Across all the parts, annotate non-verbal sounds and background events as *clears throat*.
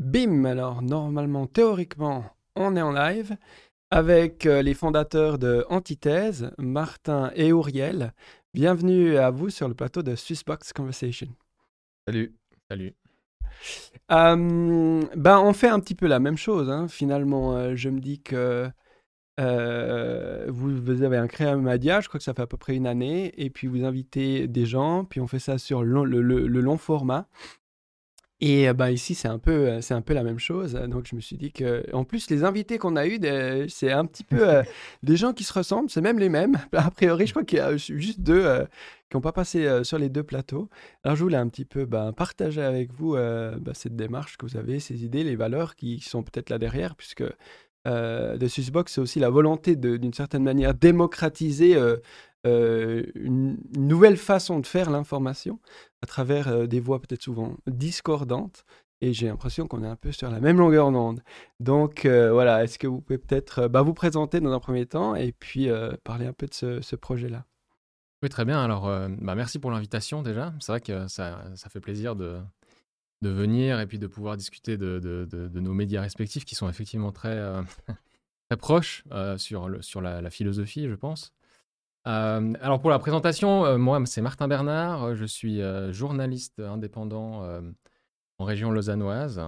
Bim, alors normalement, théoriquement, on est en live avec euh, les fondateurs de Antithèse, Martin et Auriel. Bienvenue à vous sur le plateau de Swissbox Conversation. Salut. Salut. Euh, ben, on fait un petit peu la même chose, hein. finalement. Euh, je me dis que euh, vous, vous avez un créa Madia, je crois que ça fait à peu près une année, et puis vous invitez des gens, puis on fait ça sur le, le- le long format. Et euh, bah, ici, c'est un, peu, euh, c'est un peu la même chose. Donc, je me suis dit que, en plus, les invités qu'on a eus, c'est un petit peu euh, *laughs* des gens qui se ressemblent, c'est même les mêmes. A priori, je crois qu'il y a juste deux euh, qui n'ont pas passé euh, sur les deux plateaux. Alors, je voulais un petit peu bah, partager avec vous bah, cette démarche que vous avez, ces idées, les valeurs qui sont peut-être là derrière, puisque euh, The Swissbox, c'est aussi la volonté de, d'une certaine manière, démocratiser euh, euh, une nouvelle façon de faire l'information à travers des voix peut-être souvent discordantes. Et j'ai l'impression qu'on est un peu sur la même longueur d'onde. Donc voilà, est-ce que vous pouvez peut-être bah, vous présenter dans un premier temps et puis parler un peu de ce, ce projet-là? Oui, très bien. Alors, bah, merci pour l'invitation déjà. C'est vrai que ça, ça fait plaisir de, de venir et puis de pouvoir discuter de, de- nos médias respectifs qui sont effectivement très, euh, *laughs* proches euh, sur, sur la, philosophie, je pense. Euh, alors, pour la présentation, moi, c'est Martin Bernard. Je suis journaliste indépendant en région lausannoise,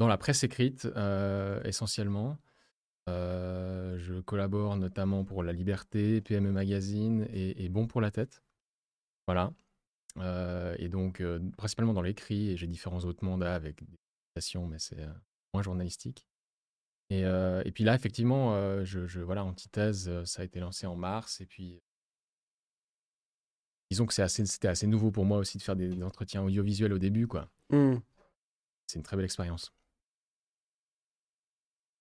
dans la presse écrite essentiellement. Je collabore notamment pour La Liberté, PME Magazine et, et Bon pour la tête. Voilà. Euh, et donc, euh, principalement dans l'écrit, et j'ai différents autres mandats avec des publications, mais c'est euh, moins journalistique. Et, euh, et puis là, effectivement, euh, je, je- voilà, Antithèse, ça a été lancé en mars, et puis disons que c'est assez, c'était assez nouveau pour moi aussi de faire des, des entretiens audiovisuels au début, quoi. Hmm. C'est une très belle expérience.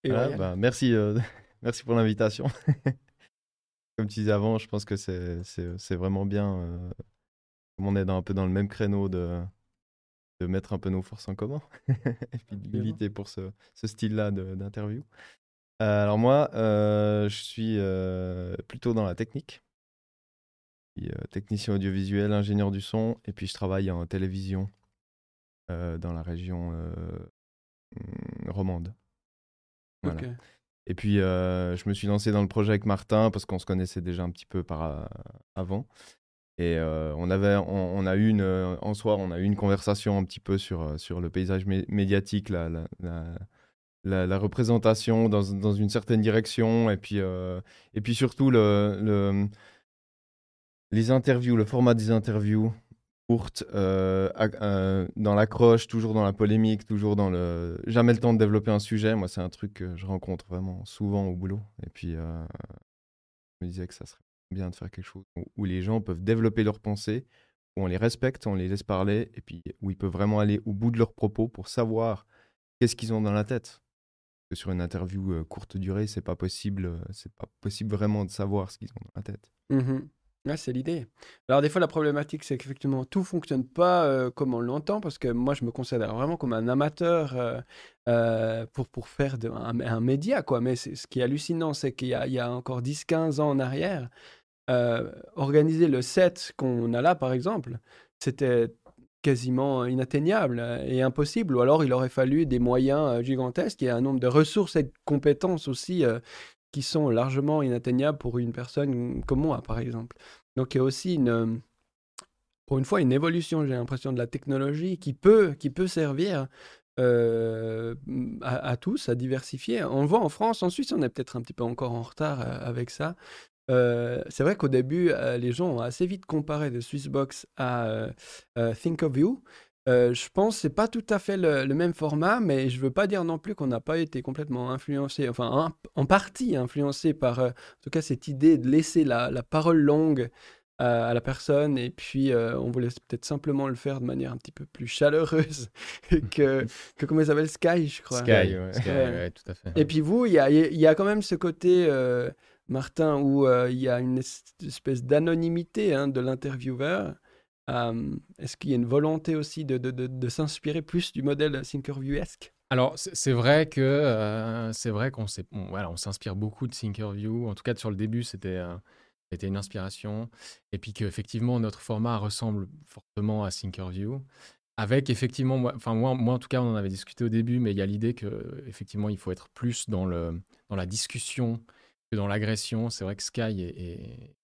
Et Voilà, Auriel bah, merci, euh, *laughs* merci pour l'invitation. *laughs* Comme tu disais avant, je pense que c'est vraiment bien. euh, comme on est dans, un peu dans le même créneau de, de mettre un peu nos forces en commun *laughs* et puis de militer pour ce, ce style-là d'interview. Euh, alors moi, euh, je suis euh, plutôt dans la technique. Je suis, technicien audiovisuel, ingénieur du son, et puis je travaille en télévision dans la région hum, romande. Voilà. Et puis, je me suis lancé dans le projet avec Martin parce qu'on se connaissait déjà un petit peu par avant. Et euh, on, avait, on, a eu une, euh, en soir, on a eu une conversation un petit peu sur, euh, sur le paysage mé- médiatique, la, la, représentation dans, dans une certaine direction, et puis, et puis surtout le, le, les interviews, le format des interviews courtes, euh, dans l'accroche, toujours dans la polémique, toujours dans le... Jamais le temps de développer un sujet. Moi, c'est un truc que je rencontre vraiment souvent au boulot. Et puis, je me disais que ça serait bien de faire quelque chose où, les gens peuvent développer leurs pensées, où on les respecte, on les laisse parler, et puis où ils peuvent vraiment aller au bout de leurs propos pour savoir qu'est-ce qu'ils ont dans la tête. Sur une interview euh, courte durée, c'est pas possible, euh, c'est pas possible vraiment de savoir ce qu'ils ont dans la tête. Ouais, c'est l'idée. Alors des fois la problématique c'est qu'effectivement tout fonctionne pas euh, comme on l'entend parce que moi je me considère vraiment comme un amateur pour, pour faire un, média quoi. Mais ce qui est hallucinant c'est qu'il y a encore 10-15 ans en arrière, euh, organiser le set qu'on a là par exemple, c'était quasiment inatteignable euh, et impossible ou alors il aurait fallu des moyens euh, gigantesques et un nombre de ressources et de compétences aussi qui sont largement inatteignables pour une personne comme moi, par exemple. Donc il y a aussi une, pour une fois, une évolution, j'ai l'impression, de la technologie qui peut, qui peut servir à, à tous, à diversifier. On le voit en France, en Suisse, on est peut-être un petit peu encore en retard avec ça. Euh, c'est vrai qu'au début, euh, les gens ont assez vite comparé de Swissbox à euh, euh, Think of You. Euh, je pense que c'est pas tout à fait le, le même format, mais je veux pas dire non plus qu'on n'a pas été complètement influencé, enfin en, en partie influencé par, euh, en tout cas, cette idée de laisser la, la parole longue à, la personne, et puis euh, on voulait peut-être simplement le faire de manière un petit peu plus chaleureuse *laughs* que, *laughs* que comment s'appelle, Sky, je crois. Sky, ouais. Sky, Ouais. ouais, tout à fait. Et puis vous, il y a, il y a quand même ce côté, euh, Martin, où euh, il y a une es- espèce d'anonymité hein, de l'intervieweur. Est-ce qu'il y a une volonté aussi de, s'inspirer plus du modèle Thinkerview-esque? Alors, c'est vrai que euh, c'est vrai qu'on s'inspire beaucoup de Thinkerview. En tout cas, sur le début, c'était euh, c'était une inspiration. Et puis qu'effectivement, notre format ressemble fortement à Thinkerview. avec effectivement, moi, enfin moi, en tout cas, on en avait discuté au début, mais il y a l'idée que effectivement, il faut être plus dans la discussion que dans l'agression. C'est vrai que Sky est,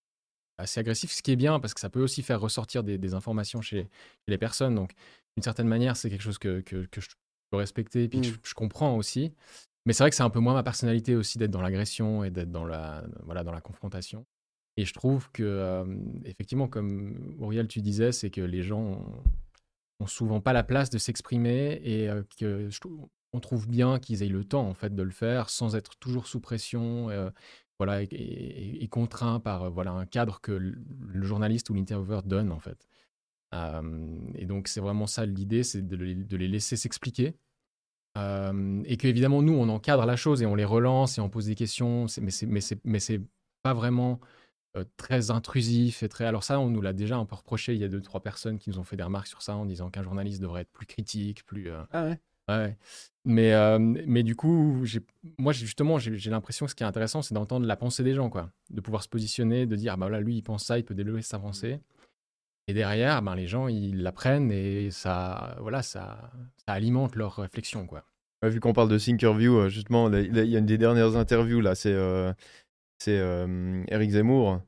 assez agressif, ce qui est bien parce que ça peut aussi faire ressortir des, informations chez, les personnes. Donc, d'une certaine manière, c'est quelque chose que, que, je peux respecter et puis que mmh. je, comprends aussi. Mais c'est vrai que c'est un peu moins ma personnalité aussi d'être dans l'agression et d'être dans la, voilà, dans la confrontation. Et je trouve que, euh, effectivement, comme Auriel, tu disais, c'est que les gens ont, souvent pas la place de s'exprimer et euh, que on trouve bien qu'ils aient le temps en fait de le faire sans être toujours sous pression. Euh, voilà, et, contraint par euh, voilà, un cadre que le journaliste ou l'intervieweur donne, en fait. et donc, c'est vraiment ça l'idée, c'est de, les laisser s'expliquer. et que, évidemment, nous, on encadre la chose et on les relance et on pose des questions, mais c'est, mais c'est, pas vraiment euh, très intrusif et très. Alors, ça, on nous l'a déjà un peu reproché. Il y a deux, trois personnes qui nous ont fait des remarques sur ça en disant qu'un journaliste devrait être plus critique, plus. Ah. Ouais. Mais, euh, mais du coup, moi, justement, j'ai l'impression que ce qui est intéressant, c'est d'entendre la pensée des gens, quoi. De pouvoir se positionner, de dire, ah bah voilà, lui, il pense ça, il peut développer sa pensée. Et derrière, ben, les gens, ils l'apprennent et ça, voilà, ça, ça alimente leur réflexion, quoi. vu qu'on parle de Thinkerview, euh, justement, il y a une des dernières interviews, là, c'est euh, c'est Eric Zemmour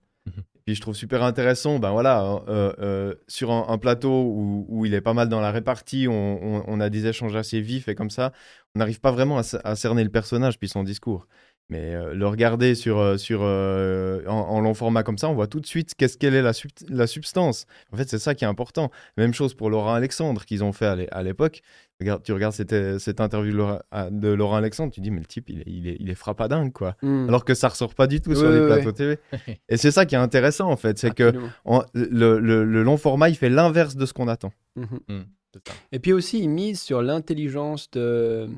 puis je trouve super intéressant, ben voilà, hein, euh, euh, sur un, plateau où, où, il est pas mal dans la répartie, on, on, a des échanges assez vifs et comme ça, on n'arrive pas vraiment à, cerner le personnage puis son discours. Mais euh, le regarder sur, sur, en, long format comme ça, on voit tout de suite qu'est-ce qu'elle est la, la substance. En fait, c'est ça qui est important. Même chose pour Laurent Alexandre qu'ils ont fait à l'époque tu regardes cette, cette interview de Laurent, Alexandre, tu dis, mais le type, il est, il est, il est frappadingue, quoi. Hmm. Alors que ça ressort pas du tout sur les plateaux TV. *laughs* Et c'est ça qui est intéressant, en fait. C'est que le, le, long format, il fait l'inverse de ce qu'on attend. Mhm. Hmm, Et puis aussi, il mise sur l'intelligence de,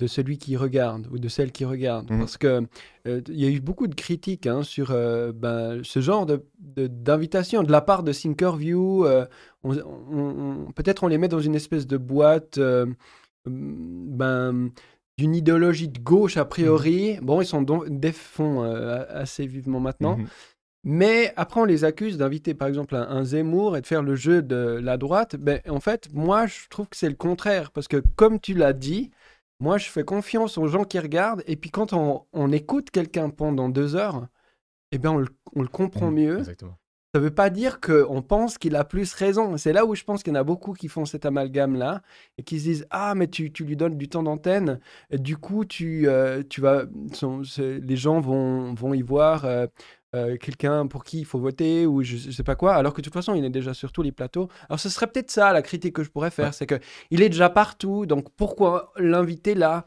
de celui qui regarde ou de celle qui regarde. Mmh. Parce que euh, il y a eu beaucoup de critiques hein, sur euh, ben, ce genre d'invitation de, de, la part de Thinkerview. Euh, Peut-être on les met dans une espèce de boîte euh, ben, d'une idéologie de gauche a priori. Mmh. Bon, ils sont défends assez vivement maintenant. Mmh. Mais après, on les accuse d'inviter par exemple un, un, Zemmour et de faire le jeu de la droite. Ben, en fait, moi, je trouve que c'est le contraire. Parce que, comme tu l'as dit, moi, je fais confiance aux gens qui regardent. Et puis, quand on, écoute quelqu'un pendant deux heures, eh bien, on le, comprend mmh, mieux. Exactement. Ça ne veut pas dire qu'on pense qu'il a plus raison. C'est là où je pense qu'il y en a beaucoup qui font cet amalgame-là et qui se disent Ah, mais tu, lui donnes du temps d'antenne. Du coup, tu, euh, tu vas, les gens vont, vont y voir euh, euh, quelqu'un pour qui il faut voter ou je, ne sais pas quoi, alors que de toute façon il est déjà sur tous les plateaux. Alors ce serait peut-être ça la critique que je pourrais faire, c'est que il est déjà partout, donc pourquoi l'inviter là?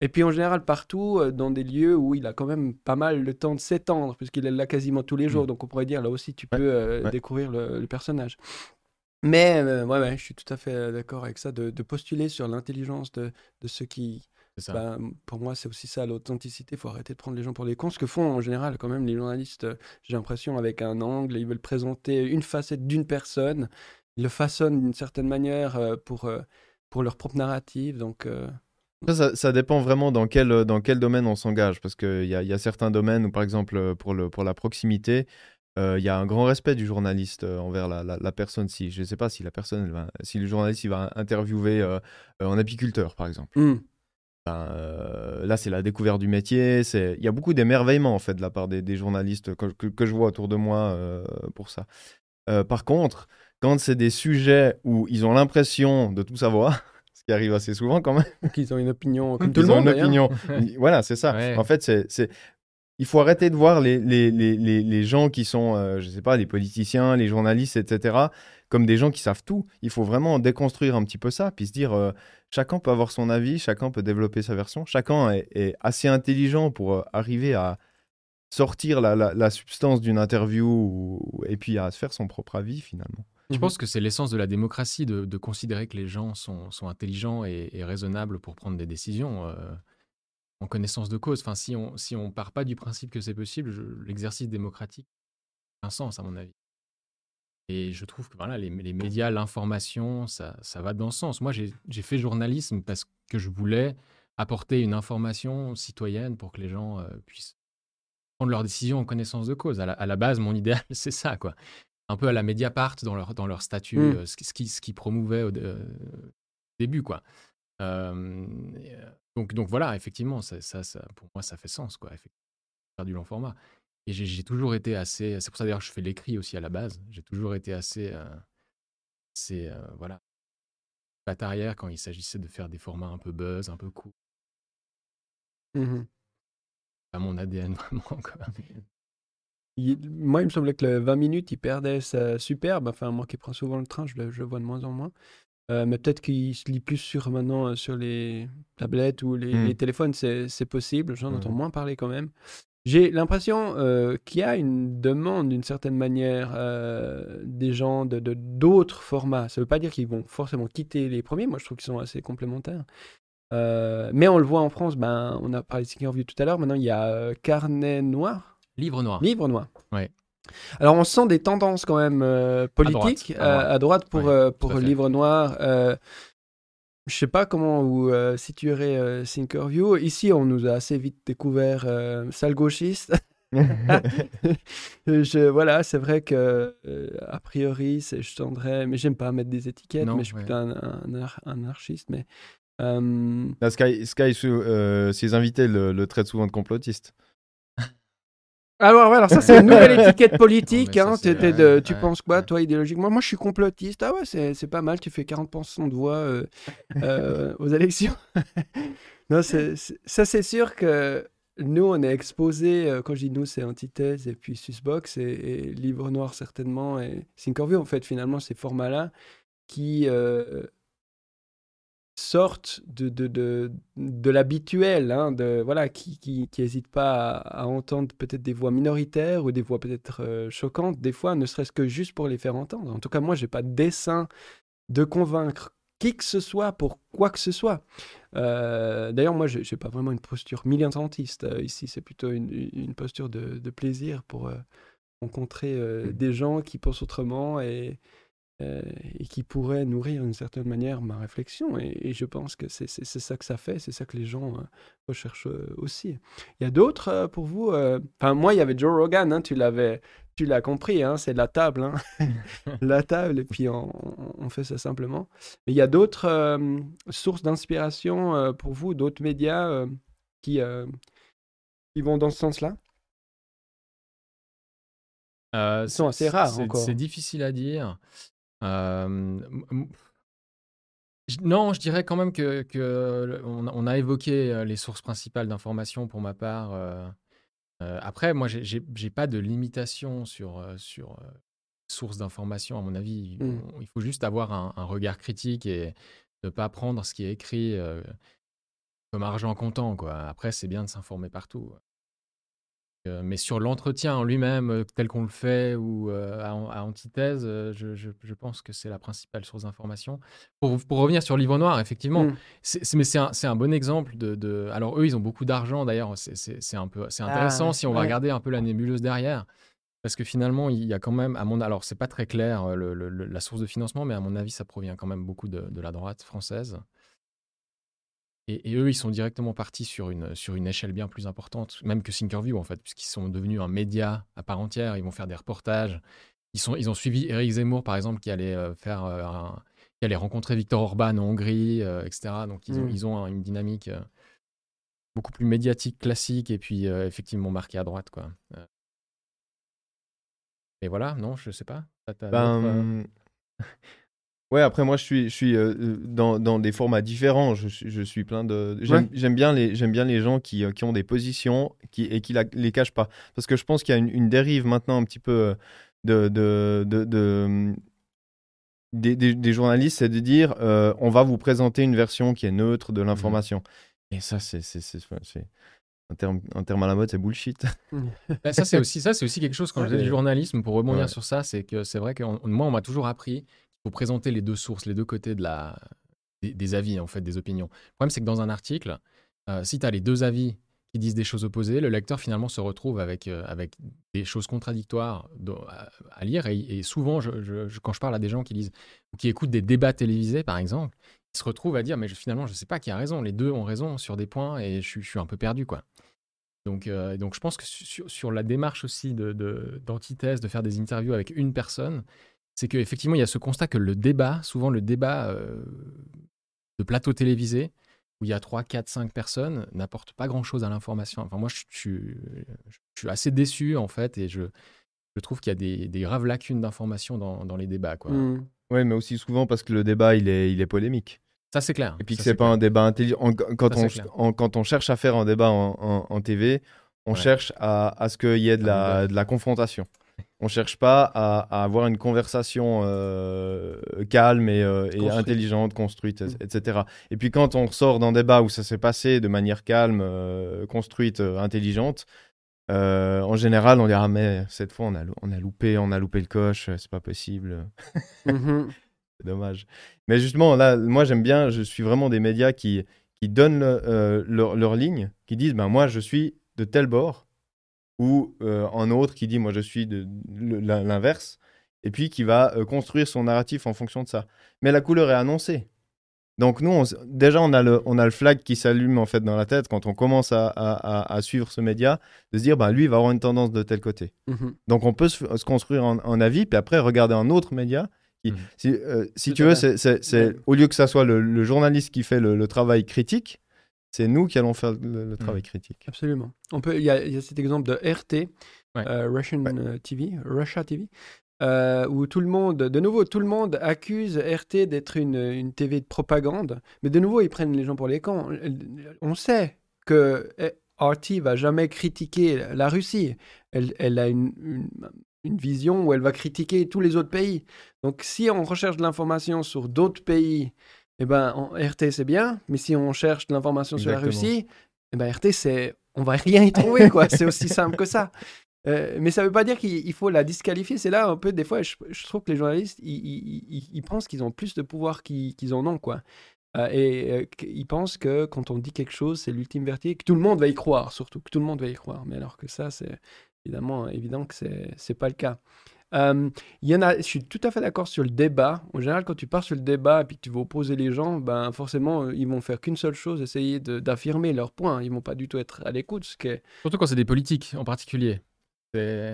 Et puis en général partout euh, dans des lieux où il a quand même pas mal le temps de s'étendre, puisqu'il est là quasiment tous les jours, mm. donc on pourrait dire là aussi tu peux euh, découvrir le, personnage. Mais ouais, ouais, je suis tout à fait d'accord avec ça, de, postuler sur l'intelligence de, de ceux qui, bah, pour moi, c'est aussi ça l'authenticité. Il faut arrêter de prendre les gens pour des cons. Ce que font en général, quand même, les journalistes, euh, j'ai l'impression, avec un angle, ils veulent présenter une facette d'une personne. Ils le façonnent d'une certaine manière euh, pour, euh, pour leur propre narrative. Donc. Ça, ça, dépend vraiment dans quel, dans quel domaine on s'engage. Parce qu'il y a, y a certains domaines où, par exemple, pour, le, pour la proximité, il y a un grand respect du journaliste envers la, la, personne. Si, je ne sais pas si la personne, va, si le journaliste il va interviewer un apiculteur, par exemple. Mmh. Ben, euh, là, c'est la découverte du métier. Il y a beaucoup d'émerveillement en fait de la part des, journalistes que, que, je vois autour de moi euh, pour ça. Euh, par contre, quand c'est des sujets où ils ont l'impression de tout savoir, *laughs* ce qui arrive assez souvent quand même. Qu'ils ont une opinion comme tout le monde. Ont une opinion. *laughs* voilà, c'est ça. En fait, c'est il faut arrêter de voir les, les, les, les gens qui sont, je sais pas, les politiciens, les journalistes, etc., comme des gens qui savent tout. Il faut vraiment déconstruire un petit peu ça, puis se dire, euh, chacun peut avoir son avis, chacun peut développer sa version, chacun est, assez intelligent pour euh, arriver à sortir la, la, substance d'une interview et puis à se faire son propre avis finalement. Je pense que c'est l'essence de la démocratie de, de, considérer que les gens sont, sont intelligents et, raisonnables pour prendre des décisions euh, en connaissance de cause. Enfin, si on si on part pas du principe que c'est possible, l'exercice démocratique a un sens à mon avis. Et je trouve que voilà, les, médias, l'information, ça, ça, va dans ce sens. Moi, j'ai fait journalisme parce que je voulais apporter une information citoyenne pour que les gens euh, puissent prendre leurs décisions en connaissance de cause. À la, base, mon *laughs* idéal, c'est ça. quoi. un peu à la Mediapart dans leur, dans leur statut, Mm. ce, qui- ce qui, ce qui promouvait au euh, début, quoi. Euh, euh, donc, donc voilà, effectivement, ça, ça, ça- pour moi, ça fait sens, quoi. Effectivement, faire du long format. Et j'ai toujours été assez. C'est pour ça d'ailleurs que je fais l'écrit aussi à la base. J'ai toujours été assez. euh, assez euh, voilà. Patte arrière quand il s'agissait de faire des formats un peu buzz, un peu cool. Mhm. Pas mon ADN *laughs* vraiment, quoi. Il- moi, il me semblait que le 20 minutes, il perdait sa superbe. Enfin, moi qui prends souvent le train, je le, je vois de moins en moins. Euh, mais peut-être qu'il se lit plus sur maintenant euh, sur les tablettes ou les, Mm. les téléphones, c'est c'est possible. J'en entends Mhm. moins parler quand même. J'ai l'impression euh, qu'il y a une demande d'une certaine manière euh, des gens de d'autres formats. Ça ne veut pas dire qu'ils vont forcément quitter les premiers. Moi, je trouve qu'ils sont assez complémentaires. Euh, mais on le voit en France, ben, on a parlé de Seeking View tout à l'heure. Maintenant, il y a Carnet Noir. Livre noir. Livre noir. Ouais. Alors on sent des tendances quand même politiques À droite, à à droite pour, Ouais, pour. Livre Noir. Je sais pas comment vous euh, situerez euh, Thinkerview. Ici, on nous a assez vite découvert euh, sale gauchiste. *laughs* je, voilà, c'est vrai que euh, a priori, c'est- je tendrais, mais j'aime pas mettre des étiquettes, Non, mais je suis ouais. plutôt un, un, anar- un anarchiste. Mais euh, Là, Sky, Sky euh, ses invités le, le traitent souvent de complotiste. Alors, ouais, alors ça, c'est une nouvelle *laughs* étiquette politique. Non, mais ça, hein. tu ouais, penses quoi, ouais. toi, idéologiquement? Moi, je suis complotiste. Ah ouais, c'est c'est pas mal. Tu fais 40% de voix euh, euh, aux élections. *laughs* non, c'est- c'est- ça, c'est sûr que nous, on est exposés. euh, quand je dis nous, c'est Antithèse et puis Susbox et, et Livre Noir, certainement, et Thinkerview. En fait, finalement, ces formats-là qui euh, sortent de, de, de, de l'habituel, hein, de, voilà, qui qui, qui pas à, à entendre peut-être des voix minoritaires ou des voix peut-être euh, choquantes, des fois, ne serait-ce que juste pour les faire entendre. En tout cas, moi, j'ai pas de dessein de convaincre qui que ce soit pour quoi que ce soit. Euh, D'ailleurs, moi, je n'ai pas vraiment une posture militantiste euh, ici, c'est plutôt une, une posture de, de plaisir pour euh, rencontrer euh, des gens qui pensent autrement et, euh, et qui pourraient nourrir d'une certaine manière ma réflexion. Et, et je pense que c'est ça que ça fait, c'est ça que les gens euh, recherchent euh, aussi. Il y a d'autres pour vous Enfin, moi, il y avait Joe Rogan, hein, tu l'avais. Tu l'as compris, hein, c'est la table. hein. *laughs* la table, et puis on, fait ça simplement. Mais il y a d'autres sources d'inspiration pour vous, d'autres médias qui, qui vont dans ce sens-là? Ils sont c'est- assez rares encore. C'est difficile à dire. Non, je dirais quand même que, on, a- on a évoqué les sources principales d'information pour ma part. après, moi, j'ai- pas de limitation sur sur sources d'information. À mon avis, Mm. On- il faut juste avoir un, un regard critique et ne pas prendre ce qui est écrit euh, comme argent comptant. Quoi. Après, c'est bien de s'informer partout. Euh, mais sur l'entretien en lui-même, euh, tel qu'on le fait, ou euh, à, à antithèse, je, je- je pense que c'est la principale source d'information. Pour, pour revenir sur Livre Noir, effectivement, Mm. c'est, c'est- mais c'est un, bon exemple de, de- Alors, eux, ils ont beaucoup d'argent, d'ailleurs, c'est, un peu, c'est intéressant Ah, si on va regarder un peu la nébuleuse derrière. Parce que finalement, il y a quand même, à mon, alors c'est pas très clair le- le- le- la source de financement, mais à mon avis, ça provient quand même beaucoup de, de la droite française. Et, et eux, ils sont directement partis sur une, sur une échelle bien plus importante, même que Thinkerview, en fait, puisqu'ils sont devenus un média à part entière. Ils vont faire des reportages. Ils, sont, ils ont suivi Eric Zemmour, par exemple, qui allait, euh, faire, euh, un- qui allait rencontrer Viktor Orban en Hongrie, euh, etc. Donc, ils ont, Mm. ils ont un- une dynamique euh, beaucoup plus médiatique, classique, et puis euh, effectivement marquée à droite. Quoi. Et voilà, non, je sais pas. Ben, Ouais, après moi je suis, je suis euh, euh, dans, dans des formats différents. Je, je suis plein de. J'aime Ouais. j'aime bien les j'aime bien les gens qui, euh, qui ont des positions qui, et qui la- les cachent pas. Parce que je pense qu'il y a une, une dérive maintenant un petit peu de de, de, de, hum, des, des- des journalistes, c'est de dire euh, on va vous présenter une version qui est neutre de l'information. Et ça c'est c'est c'est- c'est- un terme un terme à la mode, c'est bullshit. *laughs* Bah, ça, c'est aussi, ça, c'est aussi quelque chose quand je faisais du journalisme, pour rebondir Ouais. sur ça, c'est que c'est vrai que on- moi, on m'a toujours appris faut présenter les deux sources, les deux côtés des, avis, en fait, des opinions. Le problème, c'est que dans un article, euh, si tu as les deux avis qui disent des choses opposées, le lecteur finalement se retrouve avec, euh, avec des choses contradictoires à, lire. Et, souvent, quand je parle à des gens qui lisent ou qui écoutent des débats télévisés, par exemple, ils se retrouvent à dire Mais finalement, je ne sais pas qui a raison. Les deux ont raison sur des points et je, suis- un peu perdu, quoi. Donc, euh, donc je pense que sur, la démarche aussi d'antithèse, de faire des interviews avec une personne, c'est qu'effectivement, il y a ce constat que le débat, souvent le débat euh, de plateau télévisé, où il y a 3, 4, 5 personnes, n'apporte pas grand-chose à l'information. Enfin, moi, je, je, suis assez déçu, en fait, et je, je trouve qu'il y a des, des, graves lacunes d'information dans, dans, les débats. Quoi. Mmh. Oui, mais aussi souvent parce que le débat, il est, il est polémique. Ça, c'est clair. Et puis que c'est pas un débat intelligent. Quand, on, quand on cherche à faire un débat en, en, TV, on cherche à, à ce qu'il y ait de la, de la confrontation. On cherche pas à, à avoir une conversation euh, calme et, euh, et intelligente, construite, mm. etc. Et puis quand on sort d'un débat où ça s'est passé de manière calme, euh, construite, intelligente, en général, on dira mais cette fois on a, on a loupé, on a loupé le coche, c'est pas possible. Mm-hmm. *laughs* *laughs* c'est dommage. Mais justement, là, moi j'aime bien, je suis vraiment des médias qui, qui donnent leur, leur, ligne, qui disent ben, moi je suis de tel bord ou euh, un autre qui dit moi je suis de l'inverse, et puis qui va euh, construire son narratif en fonction de ça. Mais la couleur est annoncée. Donc nous, déjà, on a, le, on a le flag qui s'allume en fait dans la tête quand on commence à, à, suivre ce média, de se dire, bah, lui, il va avoir une tendance de tel côté. Mmh Donc on peut se, construire un, avis, puis après regarder un autre média. Qui, mmh Si, euh, si tu veux, c'est au lieu que ça soit le, journaliste qui fait le travail critique, c'est nous qui allons faire le, mmh. travail critique. Absolument. On peut, il y, a cet exemple de RT, euh, Russian euh, TV, Russia TV, euh, où tout le monde, de nouveau, tout le monde accuse RT d'être une, une, TV de propagande, mais de nouveau, ils prennent les gens pour les cons. On sait que RT va jamais critiquer la Russie. Elle, elle a une, une, une, vision où elle va critiquer tous les autres pays. Donc, si on recherche de l'information sur d'autres pays eh ben, RT, c'est bien, mais si on cherche de l'information sur la Russie, eh ben, RT, c'est on va rien y trouver, quoi. *laughs* c'est aussi simple que ça. Euh, mais ça ne veut pas dire qu'il faut la disqualifier. C'est là un peu, des fois, je, trouve que les journalistes, ils, pensent qu'ils ont plus de pouvoir qu'ils en ont, quoi. Euh, et euh, ils pensent que quand on dit quelque chose, c'est l'ultime vérité, que tout le monde va y croire, surtout, que tout le monde va y croire. Mais alors que ça, c'est évidemment évident que ce n'est pas le cas. Euh, y en a, je suis tout à fait d'accord sur le débat. En général, quand tu pars sur le débat et puis que tu vas opposer les gens, ben forcément, euh, ils vont faire qu'une seule chose, essayer d'affirmer leur point. Ils vont pas du tout être à l'écoute. Ce Surtout quand c'est des politiques en particulier.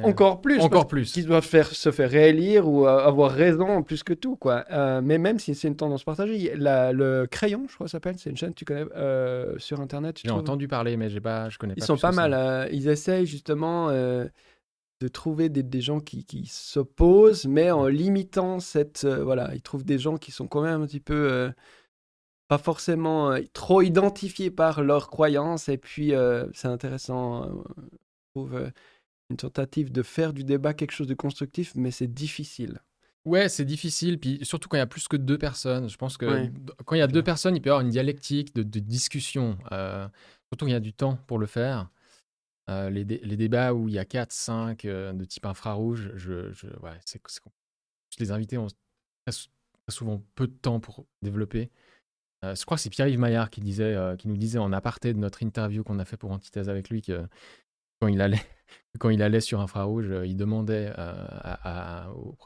Encore plus. Encore plus. Ils doivent faire, se faire réélire ou euh, avoir raison plus que tout. quoi. mais même si c'est une tendance partagée, la, le Crayon, je crois que ça s'appelle, c'est une chaîne que tu connais sur Internet. J'ai entendu parler, mais j'ai pas, je connais pas. Ils sont pas mal. ils essayent justement de trouver des, gens qui, s'opposent, mais en limitant cette... Euh, voilà, ils trouvent des gens qui sont quand même un petit peu... Euh, pas forcément euh, trop identifiés par leurs croyances. Et puis, c'est intéressant, je trouve, une tentative de faire du débat quelque chose de constructif, mais c'est difficile. Ouais, c'est difficile, puis surtout quand il y a plus que deux personnes. Je pense que quand il y a deux personnes, il peut y avoir une dialectique de, discussion, surtout quand il y a du temps pour le faire. Euh, les, les, débats où il y a 4, 5 euh, de type infrarouge, je, je ouais, c'est, les invités ont très, souvent peu de temps pour développer. Euh, je crois que c'est Pierre-Yves Maillard qui, disait, qui nous disait en aparté de notre interview qu'on a fait pour Antithèse avec lui que quand il allait, *laughs* quand il allait sur infrarouge, il demandait à, au,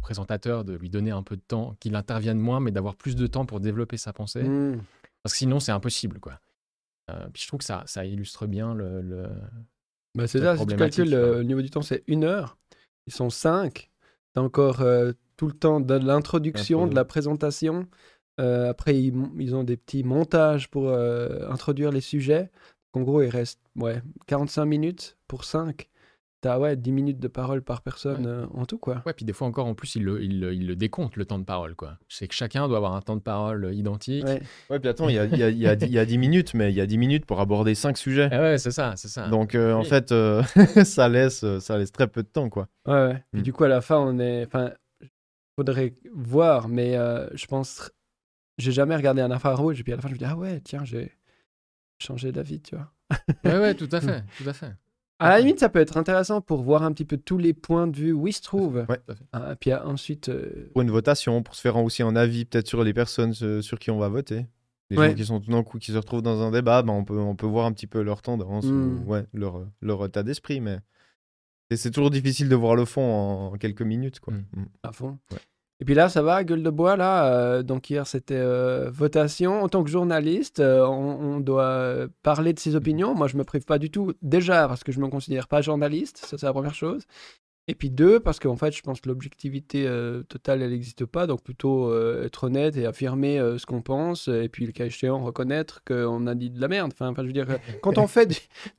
présentateur de lui donner un peu de temps, qu'il intervienne moins, mais d'avoir plus de temps pour développer sa pensée. Mmh. Parce que sinon, c'est impossible. quoi. Euh, puis je trouve que ça, ça illustre bien le. le bah c'est ça, si tu calcules le niveau du temps, c'est une heure. Ils sont cinq. Tu encore euh, tout le temps de l'introduction, de la présentation. Euh, après, ils, ils, ont des petits montages pour introduire les sujets. En gros, il reste ouais, 45 minutes pour 5 t'as ouais, 10 minutes de parole par personne euh, en tout, quoi. Ouais, puis des fois encore, en plus, il le, il, il le décompte, le temps de parole, quoi. C'est que chacun doit avoir un temps de parole euh, identique. Ouais, ouais puis attends, il y a, y, a, y, a, y a 10 minutes, mais il y a 10 minutes pour aborder 5 sujets. Ah ouais, c'est ça, c'est ça. Donc, euh, en fait, *laughs* ça, laisse, ça laisse très peu de temps, quoi. Ouais, ouais. Puis mm. du coup, à la fin, on est... Enfin, faudrait voir, mais je pense... J'ai jamais regardé un affaire rouge, et puis à la fin, je me dis, ah ouais, tiens, j'ai changé d'avis, tu vois. ouais, ouais, tout à *laughs* fait, tout à fait. À la limite, ça peut être intéressant pour voir un petit peu tous les points de vue où ils se trouvent. Ouais, ah, puis ensuite. Euh, pour une votation, pour se faire aussi un avis peut-être sur les personnes euh, sur qui on va voter. Les gens qui sont tout d'un coup qui se retrouvent dans un débat, ben on, peut, on peut voir un petit peu leur tendance, ou, hmm. ouais, leur, leur état d'esprit. Mais c'est toujours difficile de voir le fond en, quelques minutes. Quoi. Hmm. Hmm. À fond. Et puis là, ça va, gueule de bois, là. donc hier, c'était votation. En tant que journaliste, on, on, doit parler de ses opinions. Moi, je me prive pas du tout. Déjà, parce que je me considère pas journaliste. Ça, c'est la première chose. Et puis deux, parce qu'en fait, je pense que l'objectivité euh, totale, elle n'existe pas. Donc plutôt euh, être honnête et affirmer euh, ce qu'on pense. Et puis, le cas échéant, reconnaître qu'on a dit de la merde. Enfin, enfin je veux dire, *laughs* quand on fait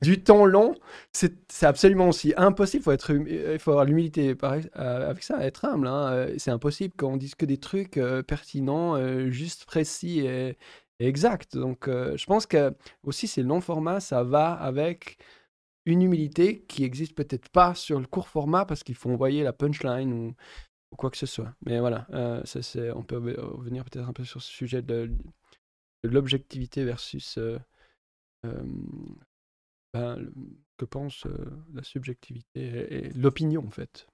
du, temps long, c'est absolument aussi impossible. Faut être, hum, il faut avoir l'humilité avec ça, être humble. Hein. C'est impossible qu'on dise que des trucs pertinents, juste précis et, et exacts. Donc, je pense que aussi, ces longs formats, ça va avec une humilité qui existe peut-être pas sur le court format parce qu'il faut envoyer la punchline ou, quoi que ce soit. Mais voilà, euh, on peut revenir peut-être un peu sur ce sujet de, l'objectivité versus euh, euh, ben, que pense la subjectivité et, l'opinion en fait.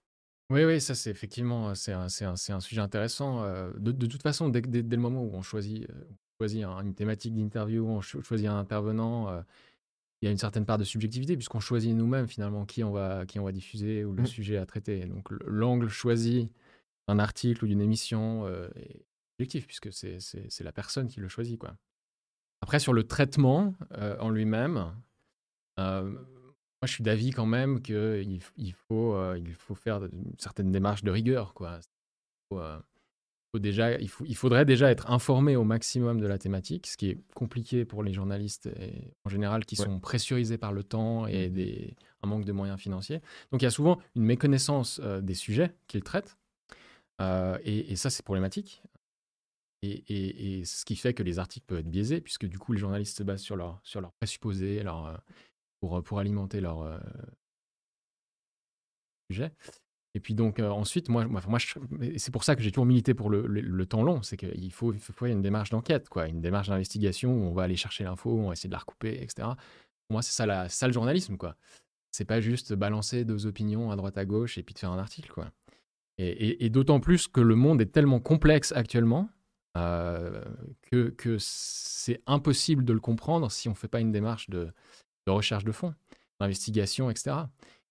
Oui, oui, ça c'est effectivement c'est un, un, un, sujet intéressant. De, toute façon, dès, dès, le moment où on choisit, on choisit une thématique d'interview, on choisit un intervenant, il y a une certaine part de subjectivité puisqu'on choisit nous-mêmes finalement qui on va, qui on va diffuser ou le mmh. sujet à traiter. Donc l'angle choisi d'un article ou d'une émission euh, est objectif puisque c'est la personne qui le choisit. Quoi. Après, sur le traitement euh, en lui-même, euh, moi je suis d'avis quand même qu'il il faut, il faut faire une certaine démarche de rigueur. Quoi déjà, il, faut, il, faudrait déjà être informé au maximum de la thématique, ce qui est compliqué pour les journalistes en général qui sont pressurisés par le temps et mmh. des, un manque de moyens financiers. Donc il y a souvent une méconnaissance euh, des sujets qu'ils traitent, euh, et, ça c'est problématique. Et, et, ce qui fait que les articles peuvent être biaisés, puisque du coup les journalistes se basent sur leurs sur leur présupposés leur, euh, pour, pour alimenter leur sujet. Et puis donc euh, ensuite, moi, moi, c'est pour ça que j'ai toujours milité pour le, le, temps long, c'est qu'il faut, il faut une démarche d'enquête, quoi, une démarche d'investigation où on va aller chercher l'info, on va essayer de la recouper, etc. Pour moi, c'est ça, ça le journalisme, quoi. C'est pas juste balancer deux opinions à droite à gauche et puis de faire un article, quoi. Et, d'autant plus que le monde est tellement complexe actuellement euh, que, que c'est impossible de le comprendre si on ne fait pas une démarche de, de recherche de fond, d'investigation, etc.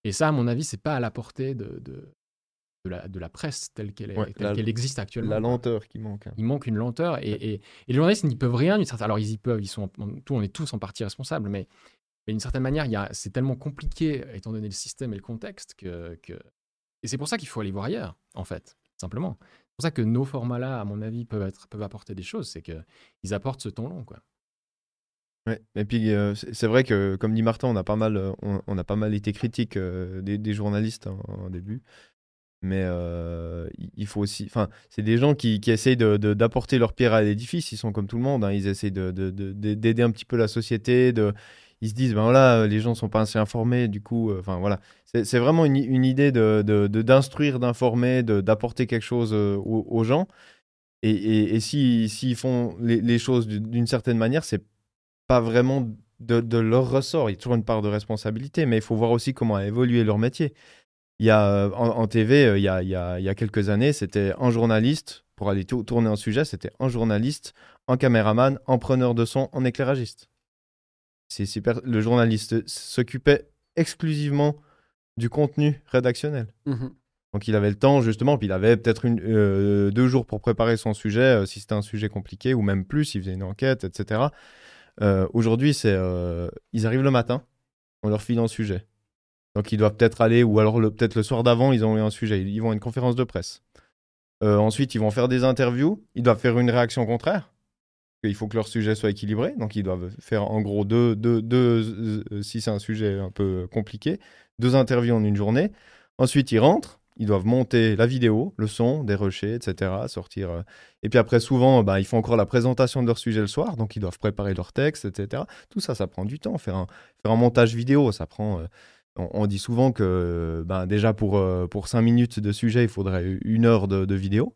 Et ça, à mon avis, c'est pas à la portée de, de la, presse telle qu'elle existe actuellement. La lenteur qui manque. Hein. Il manque une lenteur et, et, les journalistes n'y peuvent rien. Alors ils y peuvent, ils sont, tout, on est tous en partie responsables, mais, mais d'une certaine manière, c'est tellement compliqué étant donné le système et le contexte que, que... et c'est pour ça qu'il faut aller voir ailleurs, en fait, simplement. C'est pour ça que nos formats-là, à mon avis, peuvent, être, peuvent apporter des choses, c'est qu'ils apportent ce ton long, quoi. Ouais. Et puis euh, c'est vrai que, comme dit Martin, on a pas mal, euh, on, a pas mal été critique euh, des, journalistes en début. Mais il faut aussi. Enfin, c'est des gens qui, qui essayent d'apporter leur pierre à l'édifice. Ils sont comme tout le monde. Hein. Ils essayent d'aider un petit peu la société. De, ils se disent, ben voilà, les gens sont pas assez informés. Du coup, enfin voilà. C'est vraiment une, idée d'instruire, d'informer, d'apporter quelque chose aux, gens. Et, et, s'ils font les, les choses d'une certaine manière, c'est pas vraiment de, de, leur ressort. Il y a toujours une part de responsabilité, mais il faut voir aussi comment a évolué leur métier. Il y a, euh, en, TV, euh, il y a, il, y a, il y a, quelques années, c'était un journaliste, pour aller tourner un sujet, c'était un journaliste, un caméraman, un preneur de son, un éclairagiste. C'est super. Le journaliste s'occupait exclusivement du contenu rédactionnel. Mmh Donc il avait le temps justement, puis il avait peut-être euh, deux jours pour préparer son sujet, si c'était un sujet compliqué, ou même plus, il faisait une enquête, etc. Aujourd'hui, c'est ils arrivent le matin, on leur file un sujet. Donc ils doivent peut-être aller, ou alors peut-être le soir d'avant, ils ont eu un sujet, ils vont à une conférence de presse. Euh, ensuite, ils vont faire des interviews, ils doivent faire une réaction contraire. Il faut que leur sujet soit équilibré, donc ils doivent faire en gros deux, deux, deux euh, si c'est un sujet un peu compliqué, deux interviews en une journée. Ensuite, ils rentrent, ils doivent monter la vidéo, le son, des rushers, etc. Sortir. Euh. Et puis après, souvent, bah, ils font encore la présentation de leur sujet le soir, donc ils doivent préparer leur texte, etc. Tout ça, ça prend du temps. Faire un, faire un montage vidéo, ça prend on, dit souvent que ben, déjà pour, euh, pour 5 minutes de sujet, il faudrait une heure de, vidéo.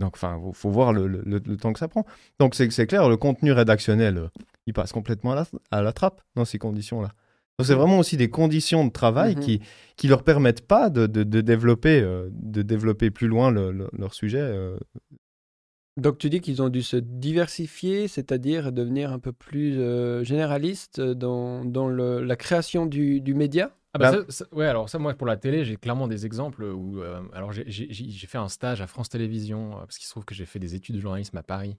Donc, enfin, il faut, voir le, temps que ça prend. Donc, c'est clair, le contenu rédactionnel, euh, il passe complètement à la, à la trappe dans ces conditions-là. Donc, c'est vraiment aussi des conditions de travail mhm. qui qui leur permettent pas de, de, développer, euh, de développer plus loin leur sujet. Donc tu dis qu'ils ont dû se diversifier, c'est-à-dire devenir un peu plus généraliste dans, dans la création du, du média? Ah bah ouais, alors ça, moi, pour la télé, j'ai clairement des exemples où. Euh, alors, j'ai fait un stage à France Télévisions, parce qu'il se trouve que j'ai fait des études de journalisme à Paris.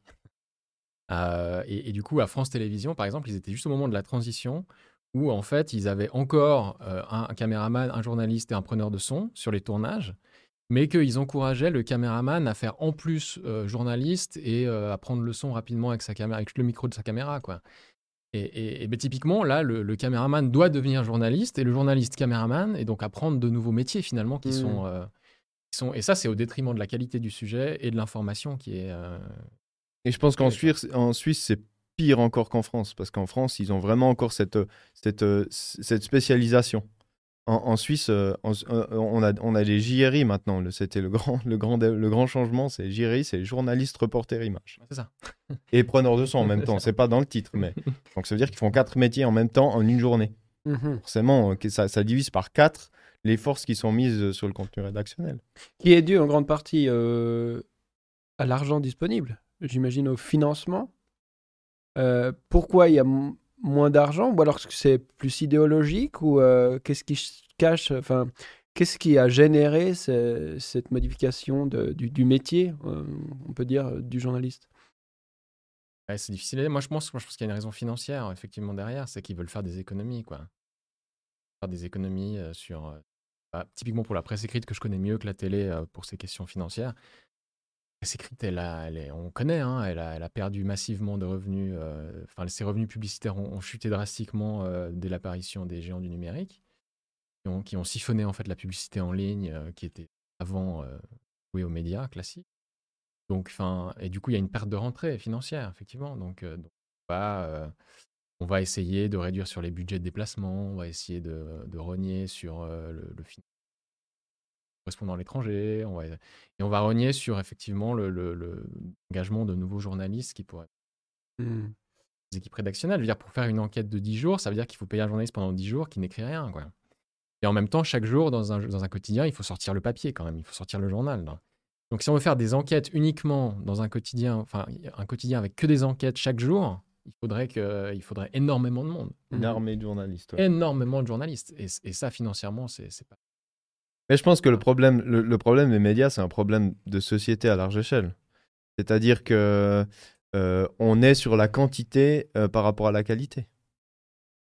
et, du coup, à France Télévisions, par exemple, ils étaient juste au moment de la transition où, en fait, ils avaient encore un, un, caméraman, un journaliste et un preneur de son sur les tournages mais qu'ils encourageaient le caméraman à faire en plus euh, journaliste et euh, à prendre le son rapidement avec, sa caméra, avec le micro de sa caméra. Quoi. Et, et, ben, typiquement, là, le, caméraman doit devenir journaliste et le journaliste caméraman, et donc apprendre de nouveaux métiers finalement qui, sont, mmh. euh, qui sont. Et ça, c'est au détriment de la qualité du sujet et de l'information qui est. Et je pense qu'en Suisse, en Suisse c'est pire encore qu'en France, parce qu'en France, ils ont vraiment encore cette, cette, cette spécialisation. En, Suisse, euh, euh, on, a, on a les JRI maintenant. C'était le grand, le, grand, le grand changement. C'est JRI, c'est journaliste, reporter, image. C'est ça. Et preneur de son en *laughs* même temps. C'est pas dans le titre, mais. *laughs* Donc ça veut dire qu'ils font quatre métiers en même temps en une journée. Mhm. Forcément, euh, ça, ça, divise par quatre les forces qui sont mises sur le contenu rédactionnel. Qui est dû en grande partie à l'argent disponible, j'imagine au financement. pourquoi il y a moins d'argent ou alors c'est plus idéologique ou euh, qu'est-ce qui cache enfin qu'est-ce qui a généré cette modification du, métier euh, on peut dire du journaliste? C'est difficile moi je pense moi, je pense qu'il y a une raison financière effectivement derrière c'est qu'ils veulent faire des économies quoi. Faire des économies euh, sur bah, typiquement pour la presse écrite que je connais mieux que la télé pour ces questions financières écrite, elle elle on connaît, hein, elle, a, perdu massivement de revenus. Euh, enfin, ses revenus publicitaires ont, chuté drastiquement euh, dès l'apparition des géants du numérique, qui ont, siphonné en fait la publicité en ligne euh, qui était avant jouée aux médias classiques. Donc, enfin, et du coup, il y a une perte de rentrée financière, effectivement. Donc, donc on, va, on va essayer de réduire sur les budgets de déplacement, on va essayer de, de rogner sur le, le financement correspondant à l'étranger. On va, et on va renier sur effectivement l'engagement le, de nouveaux journalistes qui pourraient. Mmh. Des équipes rédactionnelles. Je veux dire, pour faire une enquête de 10 jours, ça veut dire qu'il faut payer un journaliste pendant 10 jours qui n'écrit rien. Quoi. Et en même temps, chaque jour, dans un, dans un quotidien, il faut sortir le papier quand même, il faut sortir le journal. Donc si on veut faire des enquêtes uniquement dans un quotidien, enfin un quotidien avec que des enquêtes chaque jour, il faudrait, que, il faudrait énormément de monde. Une armée de journalistes. Énormément de journalistes. Et, et ça, financièrement, c'est pas mais je pense que le problème, le, problème des médias, c'est un problème de société à large échelle. C'est-à-dire que euh, on est sur la quantité euh, par rapport à la qualité.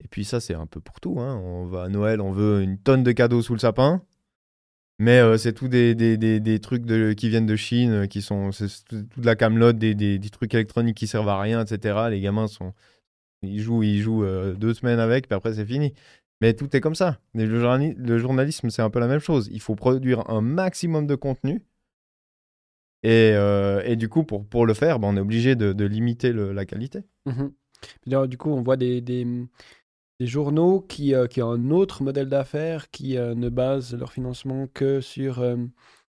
Et puis ça, c'est un peu pour tout. Hein. On va à Noël, on veut une tonne de cadeaux sous le sapin. Mais euh, c'est tout des, trucs de, qui viennent de Chine, qui sont toute la camelote, des, des, trucs électroniques qui servent à rien, etc. Les gamins sont, ils jouent, ils jouent deux semaines avec, puis après c'est fini. Mais tout est comme ça. le, journalisme, c'est un peu la même chose. Il faut produire un maximum de contenu. Et, euh, du coup, pour, pour le faire, ben, on est obligé de, limiter la qualité. Mmh du coup, on voit des, des, journaux qui, euh, qui ont un autre modèle d'affaires, qui euh, ne basent leur financement que sur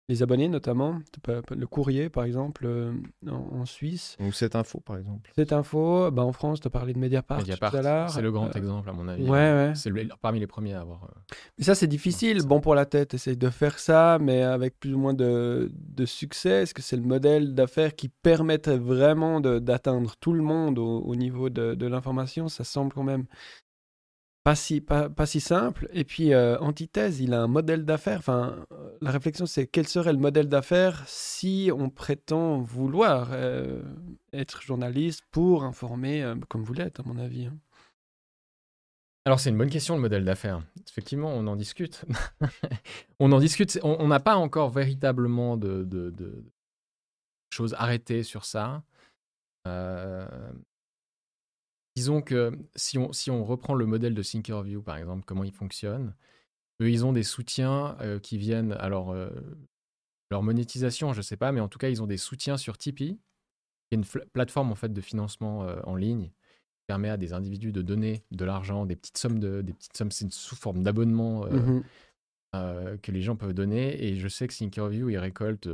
les abonnés notamment, le courrier par exemple euh, en, Suisse. Ou cette info par exemple. Cette info, bah, en France, tu as parlé de Mediapart, Mediapart C'est le grand euh, exemple à mon avis. Ouais, ouais. C'est parmi les premiers à avoir. Euh, mais ça c'est difficile, bon pour la tête, essayer de faire ça, mais avec plus ou moins de, de succès. Est-ce que c'est le modèle d'affaires qui permettrait vraiment d'atteindre tout le monde au, au niveau de, de l'information? Ça semble quand même pas si, pas, pas si simple. Et puis, euh, antithèse, il a un modèle d'affaires. Enfin, la réflexion, c'est quel serait le modèle d'affaires si on prétend vouloir euh, être journaliste pour informer, euh, comme vous l'êtes, à mon avis. Hein. Alors, c'est une bonne question, le modèle d'affaires. Effectivement, on en discute. *laughs* on en discute. On n'a pas encore véritablement de, de, de, choses arrêtées sur ça. Disons que si on, si on reprend le modèle de Thinkerview, par exemple, comment il fonctionne, eux, ils ont des soutiens euh, qui viennent. Alors, euh, leur monétisation, je ne sais pas, mais en tout cas, ils ont des soutiens sur Tipeee, qui est une plateforme en fait de financement euh, en ligne qui permet à des individus de donner de l'argent, des petites sommes, de, des petites sommes, c'est sous forme d'abonnement mmh que les gens peuvent donner. Et je sais que Thinkerview, ils récoltent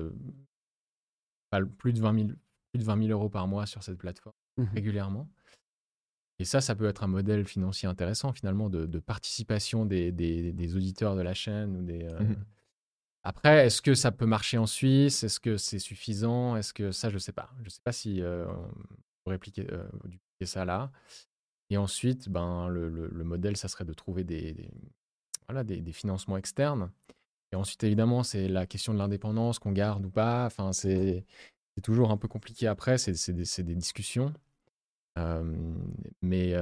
plus, de 20 000, plus de 20 000 euros par mois sur cette plateforme mmh régulièrement. Et ça, ça peut être un modèle financier intéressant finalement de, participation des, des, auditeurs de la chaîne. Ou des, euh, mmh Après, est-ce que ça peut marcher en Suisse? Est-ce que c'est suffisant? Est-ce que ça, je ne sais pas. Je ne sais pas si euh, on pourrait appliquer, euh, ça là. Et ensuite, ben, le, le, modèle, ça serait de trouver des, voilà, des, des financements externes. Et ensuite, évidemment, c'est la question de l'indépendance qu'on garde ou pas. Enfin, c'est toujours un peu compliqué après, des, c'est des discussions. Mais, mais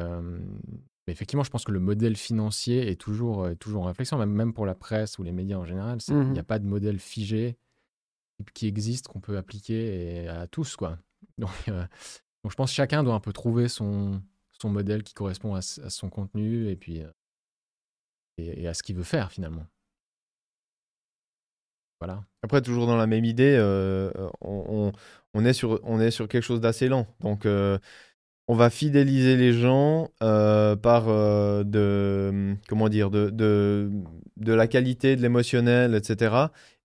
effectivement, je pense que le modèle financier est toujours, est toujours en réflexion, même, même pour la presse ou les médias en général. c'est- Il n'y a pas de modèle figé qui- existe, qu'on peut appliquer et- à tous. Quoi. *laughs* Donc, euh, donc, je pense que chacun doit un peu trouver son, son modèle qui correspond à, son contenu et puis et, et à ce qu'il veut faire finalement. Voilà. Après, toujours dans la même idée, euh, on, on- on est sur, on est sur quelque chose d'assez lent. Donc, euh, on va fidéliser les gens euh, par euh, de, comment dire, de, de, de la qualité, de l'émotionnel, etc.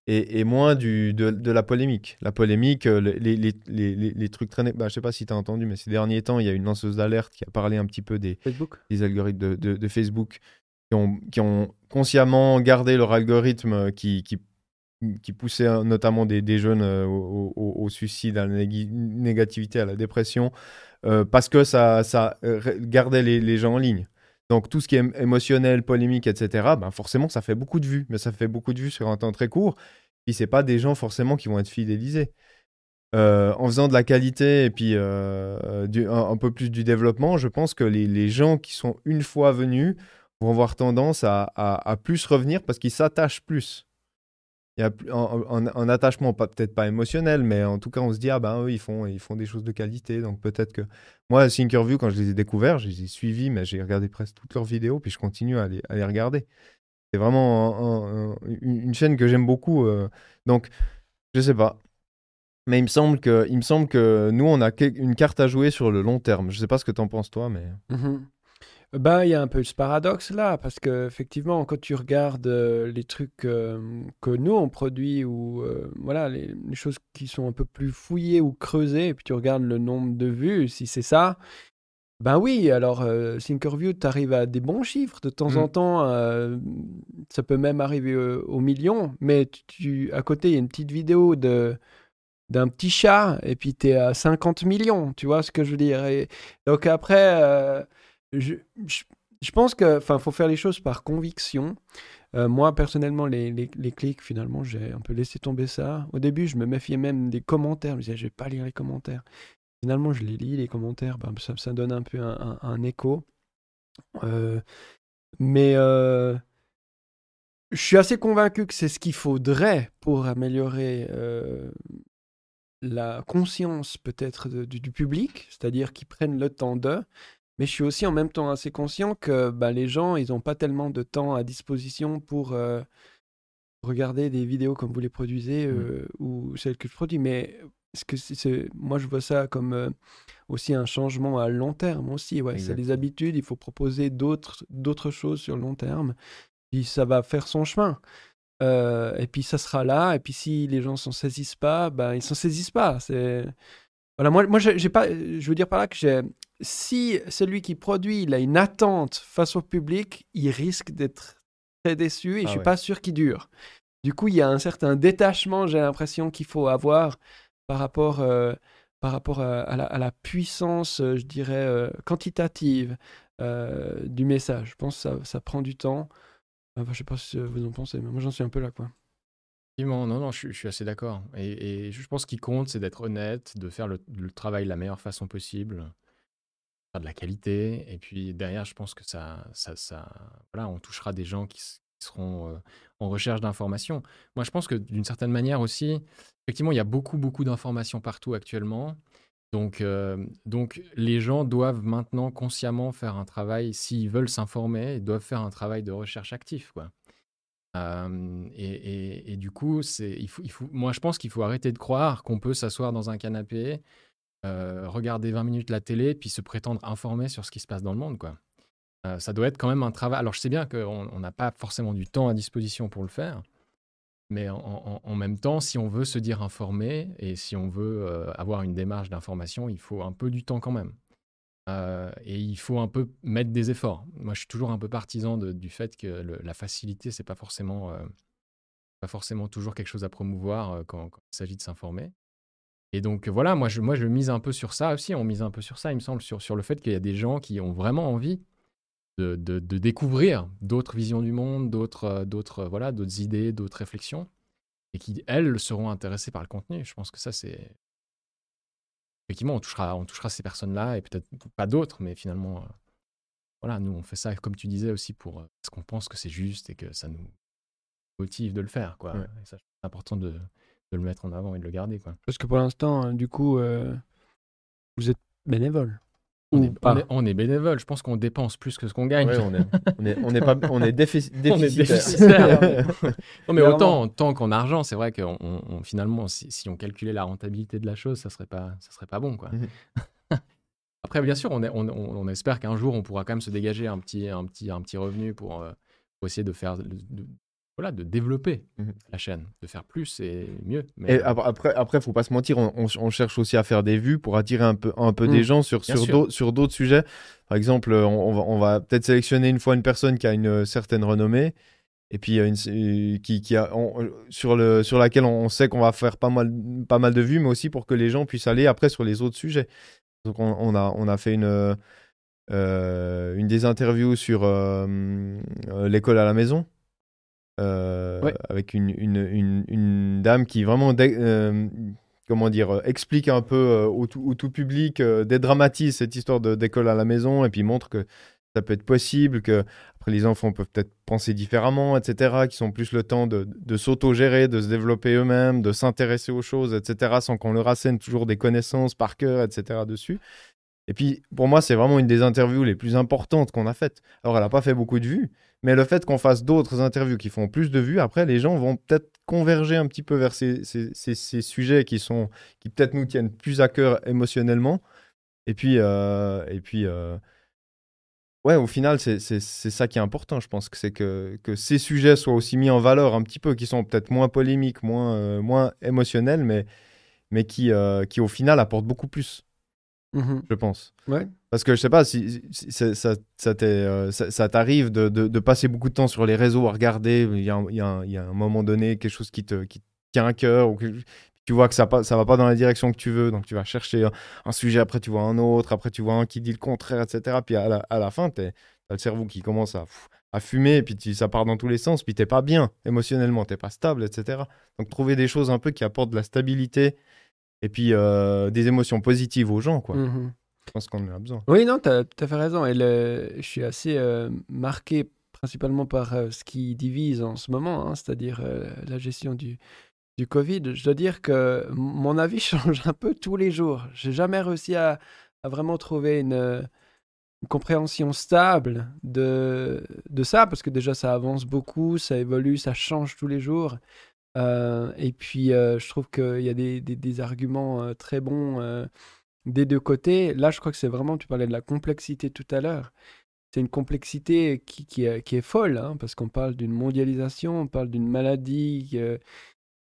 Et, et moins du, de, de la polémique. La polémique, euh, les, les, les, trucs traînés. Bah, je sais pas si tu as entendu, mais ces derniers temps, il y a une lanceuse d'alerte qui a parlé un petit peu des, Facebook des algorithmes de, de- de Facebook qui ont, qui ont consciemment gardé leur algorithme qui, qui, qui poussait euh, notamment des, jeunes euh, au, suicide, à la négativité, à la dépression, euh, parce que ça, ça euh, gardait les, gens en ligne. Donc tout ce qui est ém- émotionnel, polémique, etc., ben forcément, ça fait beaucoup de vues, mais ça fait beaucoup de vues sur un temps très court. Puis c'est pas des gens forcément qui vont être fidélisés. En faisant de la qualité et puis un, peu plus du développement, je pense que les, gens qui sont une fois venus vont avoir tendance à plus revenir parce qu'ils s'attachent plus. Il y a un, un- attachement, peut-être pas émotionnel, mais en tout cas, on se dit, ah ben eux, ils font, ils font des choses de qualité. Donc peut-être que. Moi, Thinkerview, quand je les ai découverts, je les ai suivis, mais j'ai regardé presque toutes leurs vidéos, puis je continue à les, regarder. C'est vraiment un- un- une chaîne que j'aime beaucoup. euh. donc, je sais pas. Mais il me semble que, il me semble que nous, on a une carte à jouer sur le long terme. Je sais pas ce que t'en penses, toi, mais. Mhm. Ben, il y a un peu ce paradoxe là, parce que effectivement, quand tu regardes euh, les trucs euh, que nous on produit ou euh, voilà les, les choses qui sont un peu plus fouillées ou creusées, et puis tu regardes le nombre de vues, si c'est ça, ben oui. Alors Thinkerview, tu arrives à des bons chiffres de temps Mm. en temps, euh, ça peut même arriver au million, mais tu, tu- à côté il y a une petite vidéo de d'un petit chat et puis tu es à 50 millions, tu vois ce que je veux dire. Et donc après, je, pense que, enfin, faut faire les choses par conviction. Euh, moi, personnellement, les, clics, finalement, j'ai un peu laissé tomber ça. Au début, je me méfiais même des commentaires. Je me disais, je vais pas lire les commentaires. Finalement, je les lis, les commentaires. Ben, ça, donne un peu un, écho. Euh, mais euh, je suis assez convaincu que c'est ce qu'il faudrait pour améliorer la conscience peut-être du public, c'est-à-dire qu'ils prennent le temps d'eux. Mais je suis aussi en même temps assez conscient que bah, les gens, ils n'ont pas tellement de temps à disposition pour euh, regarder des vidéos comme vous les produisez euh, ou celles que je produis. Mais ce que c'est- moi, je vois ça comme euh, aussi un changement à long terme aussi. Ouais, c'est les habitudes, il faut proposer d'autres d'autres choses sur le long terme. Puis ça va faire son chemin. Et puis ça sera là. Et puis si les gens s'en saisissent pas, ben ils s'en saisissent pas. C'est voilà. Moi, moi, j'ai pas. Je veux dire par là que j'ai. Si celui qui produit, il a une attente face au public, il risque d'être très déçu et je Ah suis ouais. pas sûr qu'il dure. Du coup, il y a un certain détachement, j'ai l'impression qu'il faut avoir par rapport, euh, par rapport à, à la, à la puissance, euh, je dirais, euh, quantitative euh, du message. Je pense que ça, ça prend du temps. Enfin, je sais pas ce que vous en pensez, mais moi j'en suis un peu là, quoi. Non, non, je, suis- je suis assez d'accord. Et, et je pense qu'il compte, c'est d'être honnête, de faire le, le travail de la meilleure façon possible, de la qualité. Et puis derrière, je pense que ça, ça, ça voilà, on touchera des gens qui, seront en recherche d'informations. Moi, je pense que d'une certaine manière aussi, effectivement, il y a beaucoup, beaucoup d'informations partout actuellement. Donc, donc, les gens doivent maintenant consciemment faire un travail, s'ils veulent s'informer, doivent faire un travail de recherche actif, quoi. Et, et- et du coup, c'est, il faut, il faut, moi, je pense qu'il faut arrêter de croire qu'on peut s'asseoir dans un canapé, euh, regarder 20 minutes la télé, puis se prétendre informé sur ce qui se passe dans le monde, quoi. Euh, ça doit être quand même un travail. Alors, je sais bien qu'on on n'a pas forcément du temps à disposition pour le faire, mais en, même temps, si on veut se dire informé et si on veut euh, avoir une démarche d'information, il faut un peu du temps quand même. Et il faut un peu mettre des efforts. Moi, je suis toujours un peu partisan du fait que la facilité, c'est pas forcément, pas forcément toujours quelque chose à promouvoir quand il s'agit de s'informer. Et donc voilà, moi je, moi je mise un peu sur ça aussi. On mise un peu sur ça, il me semble, sur, sur le fait qu'il y a des gens qui ont vraiment envie de, de, découvrir d'autres visions du monde, d'autres, d'autres, voilà, d'autres idées, d'autres réflexions, et qui, elles, seront intéressées par le contenu. Je pense que ça, c'est... Effectivement, on touchera, on touchera ces personnes-là, et peut-être pas d'autres, mais finalement, voilà, nous, on fait ça, comme tu disais, aussi pour parce qu'on pense que c'est juste et que ça nous motive de le faire, quoi. Et ça, c'est important de, de, le mettre en avant et de le garder, quoi. Parce que pour l'instant, hein, du coup, vous êtes bénévole. On est, on, est, bénévole. Je pense qu'on dépense plus que ce qu'on gagne. on, est, on, est, on, est pas, on est *laughs* déficitaire. *laughs* non, mais autant tant qu'en argent, c'est vrai que finalement, si, on calculait la rentabilité de la chose, ça serait pas, ça serait pas bon. Quoi. Mhm. *laughs* Après, bien sûr, on, on, espère qu'un jour, on pourra quand même se dégager un petit, un petit, un petit revenu pour, euh, pour essayer de faire voilà, de développer mmh la chaîne, de faire plus et mieux. Mais... Et après, après, faut pas se mentir, on, cherche aussi à faire des vues pour attirer un peu, un peu des mmh. gens sur, sur d'autres sujets. Par exemple, on, va, on va peut-être sélectionner une fois une personne qui a une certaine renommée et puis une, qui, qui a, sur, le, sur laquelle on sait qu'on va faire pas mal, pas mal de vues, mais aussi pour que les gens puissent aller après sur les autres sujets. Donc on, a, on a fait une, euh, une des interviews sur euh, l'école à la maison. Euh, avec une, une, une, dame qui vraiment, euh, comment dire, explique un peu euh, au, tout, public, dédramatise cette histoire d'école à la maison et puis montre que ça peut être possible, que après les enfants peuvent peut-être penser différemment, etc., qui sont plus le temps de, de s'auto-gérer, de se développer eux-mêmes, de s'intéresser aux choses, etc., sans qu'on leur assène toujours des connaissances par cœur, etc., dessus. Et puis, pour moi, c'est vraiment une des interviews les plus importantes qu'on a faites. Alors, elle n'a pas fait beaucoup de vues, mais le fait qu'on fasse d'autres interviews qui font plus de vues, après, les gens vont peut-être converger un petit peu vers ces, ces, sujets qui, sont, qui peut-être nous tiennent plus à cœur émotionnellement. Et puis, euh, et puis euh, ouais, au final, c'est ça qui est important, je pense, que c'est que, que ces sujets soient aussi mis en valeur un petit peu, qui sont peut-être moins polémiques, moins, euh, moins émotionnels, mais, mais qui, qui, au final, apportent beaucoup plus. Mmh je pense. Ouais. Parce que je sais pas si, ça, euh, ça, t'arrive de, passer beaucoup de temps sur les réseaux à regarder. Il y a, un moment donné quelque chose qui te, tient à cœur ou tu vois que ça ne ça va pas dans la direction que tu veux, donc tu vas chercher un, sujet, après tu vois un autre, après tu vois un qui dit le contraire, etc. Puis à la, fin, tu as le cerveau qui commence à, fumer, puis ça part dans tous les sens, puis t'es pas bien émotionnellement, t'es pas stable, etc. Donc trouver des choses un peu qui apportent de la stabilité et puis euh, des émotions positives aux gens, quoi. Mmh je pense qu'on en a besoin. Oui, non, tu as tout fait raison. Et je suis assez euh, marqué principalement par euh, ce qui divise en ce moment, hein, c'est-à-dire la gestion du, du Covid. Je dois dire que mon avis *laughs* change un peu tous les jours. J'ai jamais réussi à, vraiment trouver une, compréhension stable de, de ça, parce que déjà ça avance beaucoup, ça évolue, ça change tous les jours. Euh, et puis, euh, je trouve qu'il y a des, des, arguments euh, très bons des deux côtés. Là, je crois que c'est vraiment, tu parlais de la complexité tout à l'heure. C'est une complexité qui, qui, est, folle, hein, parce qu'on parle d'une mondialisation, on parle d'une maladie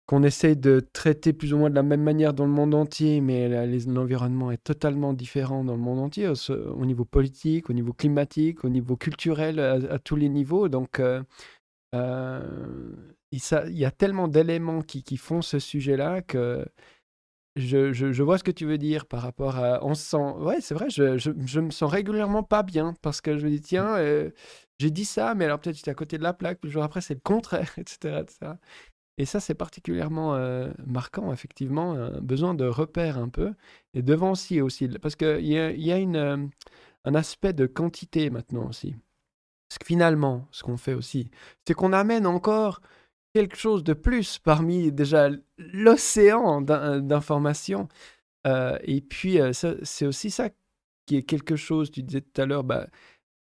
qu'on essaye de traiter plus ou moins de la même manière dans le monde entier, mais l'environnement est totalement différent dans le monde entier, au, niveau politique, au niveau climatique, au niveau culturel, à, tous les niveaux. Donc, il, y a tellement d'éléments qui, font ce sujet-là que je, je, vois ce que tu veux dire par rapport à. On se sent. Ouais, c'est vrai, je, je, me sens régulièrement pas bien parce que je me dis, tiens, euh, j'ai dit ça, mais alors peut-être j'étais à côté de la plaque, puis le jour après, c'est le contraire, *laughs* etc. Et ça, c'est particulièrement euh, marquant, effectivement, un besoin de repère un peu, et devant aussi, aussi parce qu'il y a, y a une, euh, un aspect de quantité maintenant aussi. Parce que finalement, ce qu'on fait aussi, c'est qu'on amène encore quelque chose de plus parmi déjà l'océan d'informations. Euh, et puis, euh, c'est aussi ça qui est quelque chose, tu disais tout à l'heure, bah,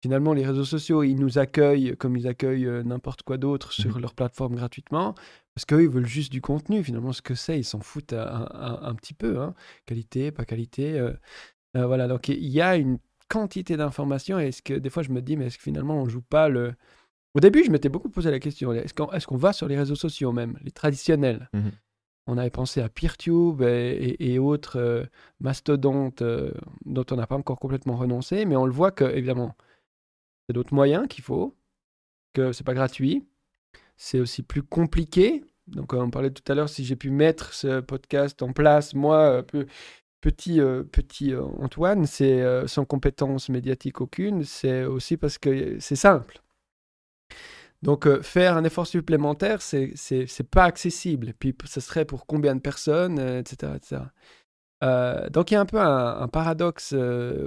finalement, les réseaux sociaux, ils nous accueillent comme ils accueillent euh, n'importe quoi d'autre sur mmh leur plateforme gratuitement, parce qu'eux, ils veulent juste du contenu. Finalement, ce que c'est, ils s'en foutent un, petit peu. Hein. Qualité, pas qualité. voilà, donc il y a une quantité d'informations. Et est-ce que des fois, je me dis, mais est-ce que finalement, on joue pas le au début, je m'étais beaucoup posé la question est-ce qu'on va sur les réseaux sociaux même, les traditionnels? Mmh On avait pensé à PeerTube et, et, autres euh, mastodontes euh, dont on n'a pas encore complètement renoncé, mais on le voit que, évidemment, c'est d'autres moyens qu'il faut, que c'est pas gratuit, c'est aussi plus compliqué. Donc, on parlait tout à l'heure, si j'ai pu mettre ce podcast en place, moi, petit, euh, petit euh, Antoine, c'est euh, sans compétence médiatique aucune, c'est aussi parce que c'est simple. Donc, euh, faire un effort supplémentaire, c'est c'est pas accessible. Puis, ce serait pour combien de personnes, euh, etc., etc. Euh, donc, il y a un peu un, un paradoxe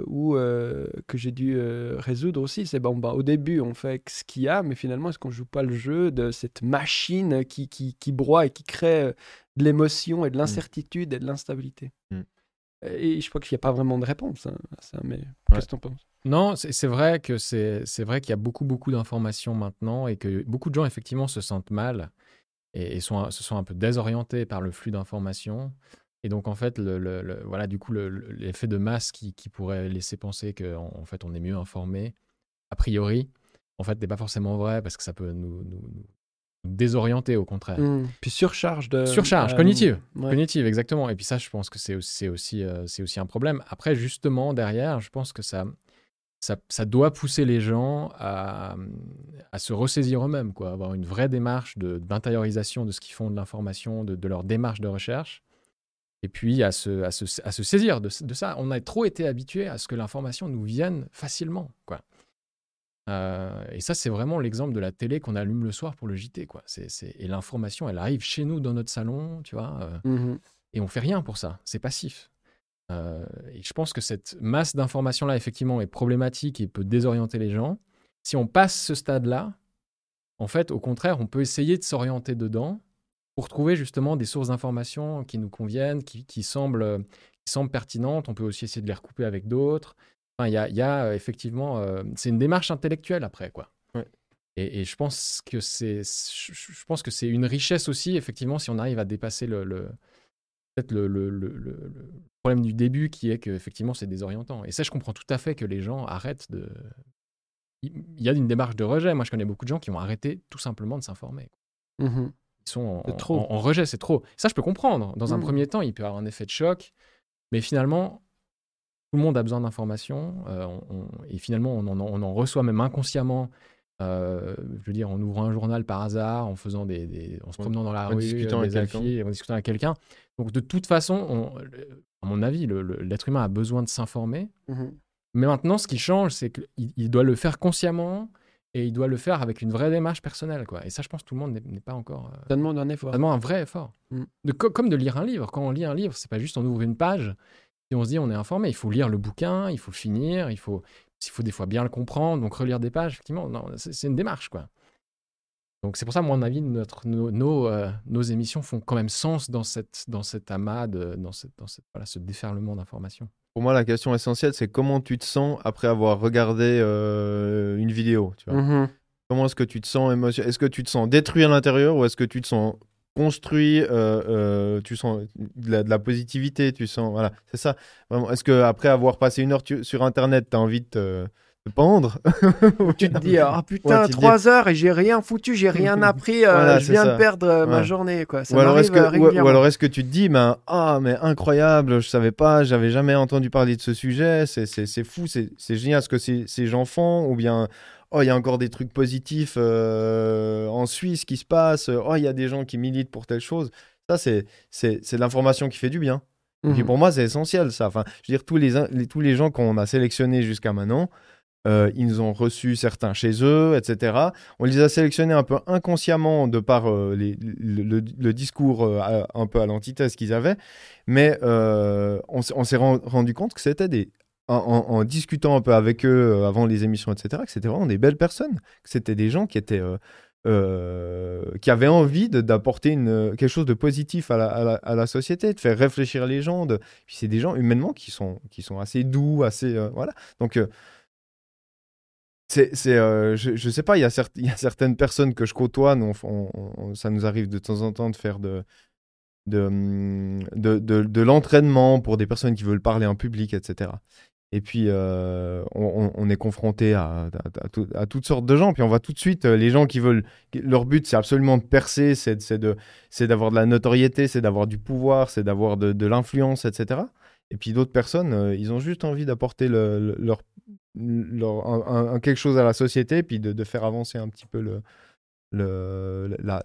où, que j'ai dû résoudre aussi. C'est bon, bah, au début, on fait ce qu'il y a, mais finalement, est-ce qu'on joue pas le jeu de cette machine qui, qui, qui broie et qui crée de l'émotion et de l'incertitude et de l'instabilité? Mm. Et je crois qu'il n'y a pas vraiment de réponse hein, à ça, mais qu'est-ce que tu en penses? Non, c'est vrai que c'est c'est vrai qu'il y a beaucoup beaucoup d'informations maintenant et que beaucoup de gens effectivement se sentent mal et, et sont se sont un peu désorientés par le flux d'informations et donc en fait le, le- le- voilà du coup le- le- l'effet de masse qui, qui pourrait laisser penser qu'en en fait on est mieux informé a priori en fait n'est pas forcément vrai parce que ça peut nous, nous- nous désorienter au contraire. Mm. Puis surcharge de... Surcharge euh, cognitive. ouais. Cognitive, exactement. Et puis ça, je pense que c'est aussi, c'est aussi, euh, c'est aussi un problème. Après, justement, derrière, je pense que ça, ça, ça doit pousser les gens à, à se ressaisir eux-mêmes, quoi, avoir une vraie démarche d'intériorisation de, ce qu'ils font de l'information, de, de leur démarche de recherche, et puis à se, à se, à se saisir de, de ça. On a trop été habitué à ce que l'information nous vienne facilement, quoi. Euh, et ça, c'est vraiment l'exemple de la télé qu'on allume le soir pour le JT, quoi. Et l'information, elle arrive chez nous dans notre salon, tu vois. euh, Mhm. et on fait rien pour ça. C'est passif. Euh, et je pense que cette masse d'informations-là, effectivement, est problématique et peut désorienter les gens. Si on passe ce stade-là, en fait, au contraire, on peut essayer de s'orienter dedans pour trouver justement des sources d'informations qui nous conviennent, qui, qui semblent, qui semblent pertinentes. On peut aussi essayer de les recouper avec d'autres. Enfin, il y a, il y a, euh, effectivement, euh, c'est une démarche intellectuelle après, quoi. Ouais. Et, et je pense que c'est, je, je pense que c'est une richesse aussi, effectivement, si on arrive à dépasser le, le- peut-être le, le- le- le- le problème du début qui est que effectivement c'est désorientant. Et ça, je comprends tout à fait que les gens arrêtent de. Il y a une démarche de rejet. Moi, je connais beaucoup de gens qui ont arrêté tout simplement de s'informer. Mhm. Ils sont en, C'est trop. en- en rejet, c'est trop. Ça, je peux comprendre. Dans un Mm. premier temps, il peut y avoir un effet de choc, mais finalement, tout le monde a besoin d'informations. euh, et finalement, on en, on en reçoit même inconsciemment. Euh, je veux dire, en ouvrant un journal par hasard, en faisant des, des- en se promenant dans la en rue, discutant euh, avec des affiches, en discutant avec quelqu'un. Donc, de toute façon, on- à mon avis, l'être humain a besoin de s'informer. Mhm. Mais maintenant, ce qui change, c'est qu'il il doit le faire consciemment et il doit le faire avec une vraie démarche personnelle. Quoi. Et ça, je pense que tout le monde n'est- pas encore. euh, Ça demande un effort. ça demande un vrai effort. Mm. De, co- comme de lire un livre. Quand on lit un livre, c'est pas juste on ouvre une page et on se dit on est informé. Il faut lire le bouquin, il faut finir, il faut, il faut des fois bien le comprendre, donc relire des pages. Effectivement, non, c'est une démarche, quoi. Donc c'est pour ça, à mon avis, notre, nos, nos, euh, nos émissions font quand même sens dans, cette, dans cet amas, de- dans, cette, dans cette, voilà, ce déferlement d'informations. Pour moi, la question essentielle, c'est comment tu te sens après avoir regardé euh, une vidéo. Tu vois? Mhm. Comment est-ce que tu te sens émotion Est-ce que tu te sens détruit à l'intérieur ou est-ce que tu te sens construit euh, euh, Tu sens de la, de la positivité Tu sens voilà, c'est ça. Est-ce que après avoir passé une heure tu- sur Internet, tu as envie de te, te pendre? *laughs* Tu te dis, ah putain, Ouais, dis- trois heures et j'ai rien foutu, j'ai rien appris, euh, Voilà, je viens de perdre ma journée. Quoi. Ça ou alors est-ce m'arrive, que ou- alors est-ce que tu te dis ben ah mais incroyable je savais pas j'avais jamais entendu parler de ce sujet c'est c'est c'est fou c'est c'est génial ce que ces, ces gens font ou bien oh il y a encore des trucs positifs euh, en Suisse qui se passent. Oh il y a des gens qui militent pour telle chose. Ça c'est c'est c'est de l'information qui fait du bien. Et puis Mhm. pour moi c'est essentiel ça. Enfin je veux dire tous les, tous les gens qu'on a sélectionnés jusqu'à maintenant euh, ils ont reçus certains chez eux, etc. On les a sélectionnés un peu inconsciemment de par euh, les- le, le- le discours euh, à- un peu à l'antithèse qu'ils avaient, mais on, s'est- on s'est ren- rendu compte que c'était des en, discutant un peu avec eux euh, avant les émissions, etc., que c'était vraiment des belles personnes, que c'était des gens qui étaient euh, euh, qui avaient envie d'apporter une quelque chose de positif à la, à la- société, de faire réfléchir les gens. Puis c'est des gens humainement qui sont qui sont assez doux, assez voilà. Donc euh, c'est, je, je sais pas, il y, a y a certaines personnes que je côtoie, ça nous arrive de temps en temps de faire hum, de, de- de l'entraînement pour des personnes qui veulent parler en public, etc. Et puis, euh, on, est confronté à, à- à tout- à toutes sortes de gens. Puis, on voit tout de suite euh, les gens qui veulent. Leur but, c'est absolument de percer, c'est, d'avoir de la notoriété, c'est d'avoir du pouvoir, c'est d'avoir de, l'influence, etc. Et puis, d'autres personnes, euh, ils ont juste envie d'apporter le- le- leur leur- quelque chose à la société, puis de, faire avancer un petit peu le, le, la-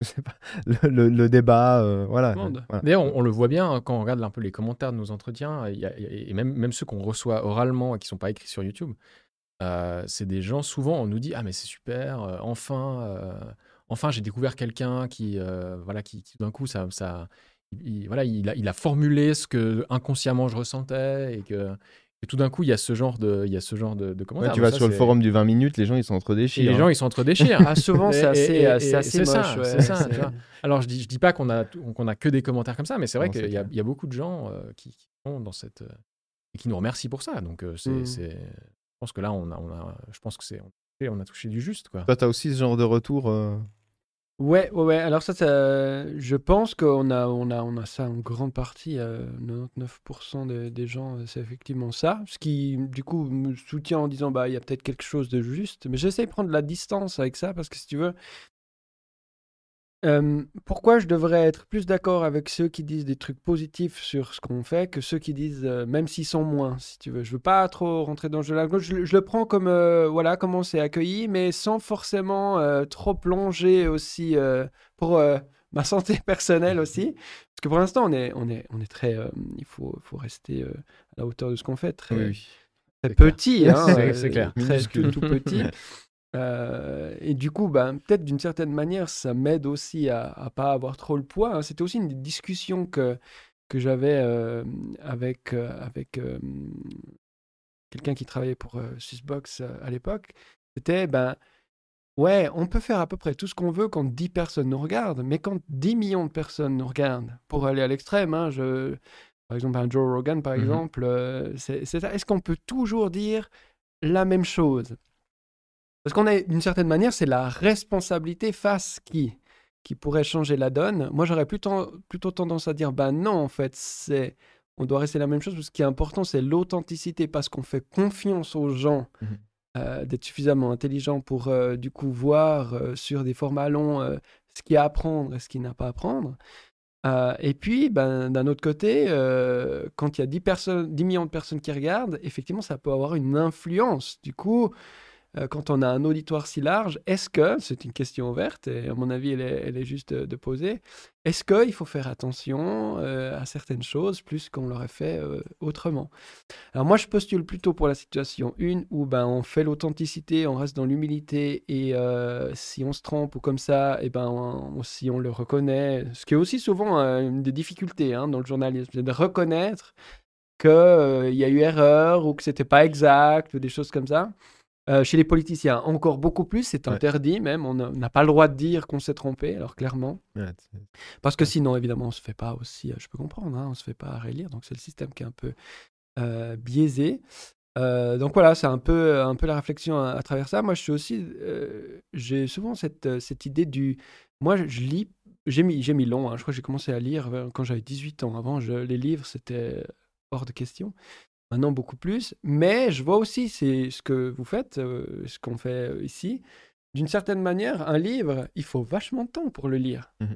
*laughs* le- le, débat. voilà. D'ailleurs, on, le voit bien hein, quand on regarde un peu les commentaires de nos entretiens, et même, même ceux qu'on reçoit oralement et qui ne sont pas écrits sur YouTube. c'est des gens, souvent, on nous dit Ah, mais c'est super, enfin, enfin j'ai découvert quelqu'un qui, voilà, qui, d'un coup, ça, ça, il, voilà, il a, il a, formulé ce que inconsciemment je ressentais et que et tout d'un coup, il y a ce genre de, il y a ce genre de, commentaires. tu vas sur le forum du 20 minutes, les gens ils sont entre déchirés. Les gens ils sont entre déchirés. ah, souvent c'est assez, assez moche. Ça, ouais, ça, *laughs* Alors je dis, je dis pas qu'on a, qu'on a que des commentaires comme ça, mais c'est vrai qu'il y, y, a beaucoup de gens euh, qui, sont dans cette euh, et qui nous remercient pour ça. Donc euh, mmh. c'est, je pense que là on a, on a je pense que c'est, on a touché du juste quoi. Toi, as aussi ce genre de retour. Ouais, ouais, ouais. Alors ça, je pense qu'on a, on a, on a ça en grande partie. 99% des, des gens, c'est effectivement ça. Ce qui, du coup, me soutient en disant, bah, il y a peut-être quelque chose de juste. Mais j'essaie de prendre la distance avec ça parce que si tu veux, pourquoi je devrais être plus d'accord avec ceux qui disent des trucs positifs sur ce qu'on fait que ceux qui disent, même s'ils sont moins, si tu veux. Je veux pas trop rentrer dans le jeu Je, je le prends comme, voilà, comment c'est accueilli, mais sans forcément trop plonger aussi pour *laughs* ma santé personnelle aussi. Parce que pour l'instant, on est, on, est, on est très. il faut, faut rester à la hauteur de ce qu'on fait. Très, très petit, hein, *laughs* c'est clair. Très tout petit. *laughs* Euh, et du coup, ben, peut-être d'une certaine manière, ça m'aide aussi à ne pas avoir trop le poids. Hein. C'était aussi une discussion que, que j'avais euh, avec, euh, avec quelqu'un qui travaillait pour Swissbox à l'époque. C'était, ben, ouais, on peut faire à peu près tout ce qu'on veut quand 10 personnes nous regardent, mais quand 10 millions de personnes nous regardent, pour aller à l'extrême, hein, je, par exemple, un Joe Rogan, par mmh exemple, c'est, est-ce qu'on peut toujours dire la même chose? Parce qu'on est, d'une certaine manière, c'est la responsabilité face qui qui pourrait changer la donne. Moi, j'aurais plutôt, plutôt tendance à dire, ben non, en fait, c'est on doit rester la même chose. ce qui est important, c'est l'authenticité, parce qu'on fait confiance aux gens mmh euh, d'être suffisamment intelligents pour, euh, du coup, voir euh, sur des formats longs ce qu'il y a à apprendre et ce qu'il n'a pas à apprendre. et puis, ben, d'un autre côté, quand il y a 10, personnes, 10 millions de personnes qui regardent, effectivement, ça peut avoir une influence. Du coup, euh, quand on a un auditoire si large, est-ce que, c'est une question ouverte, et à mon avis, elle est, juste de, poser, est-ce qu'il faut faire attention euh, à certaines choses plus qu'on l'aurait fait euh, autrement? Alors moi, je postule plutôt pour la situation 1 où ben, on fait l'authenticité, on reste dans l'humilité, et si on se trompe ou comme ça, et ben, si on le reconnaît, ce qui est aussi souvent une des difficultés hein, dans le journalisme, c'est de reconnaître qu'il y a eu erreur ou que c'était pas exact ou des choses comme ça. Euh, chez les politiciens, encore beaucoup plus, c'est interdit même. On n'a pas le droit de dire qu'on s'est trompé, alors clairement. Parce que sinon, évidemment, on se fait pas aussi, euh, je peux comprendre, hein, on se fait pas relire. Donc c'est le système qui est un peu euh, biaisé. donc voilà, c'est un peu, un peu la réflexion à, travers ça. Moi, je suis aussi, j'ai souvent cette, cette idée du, moi, je, lis, j'ai mis, j'ai mis long. Hein. je crois que j'ai commencé à lire quand j'avais 18 ans. Avant, je, les livres, c'était hors de question maintenant beaucoup plus. Mais je vois aussi c'est ce que vous faites, euh, ce qu'on fait euh, ici. D'une certaine manière, un livre, il faut vachement de temps pour le lire. Mmh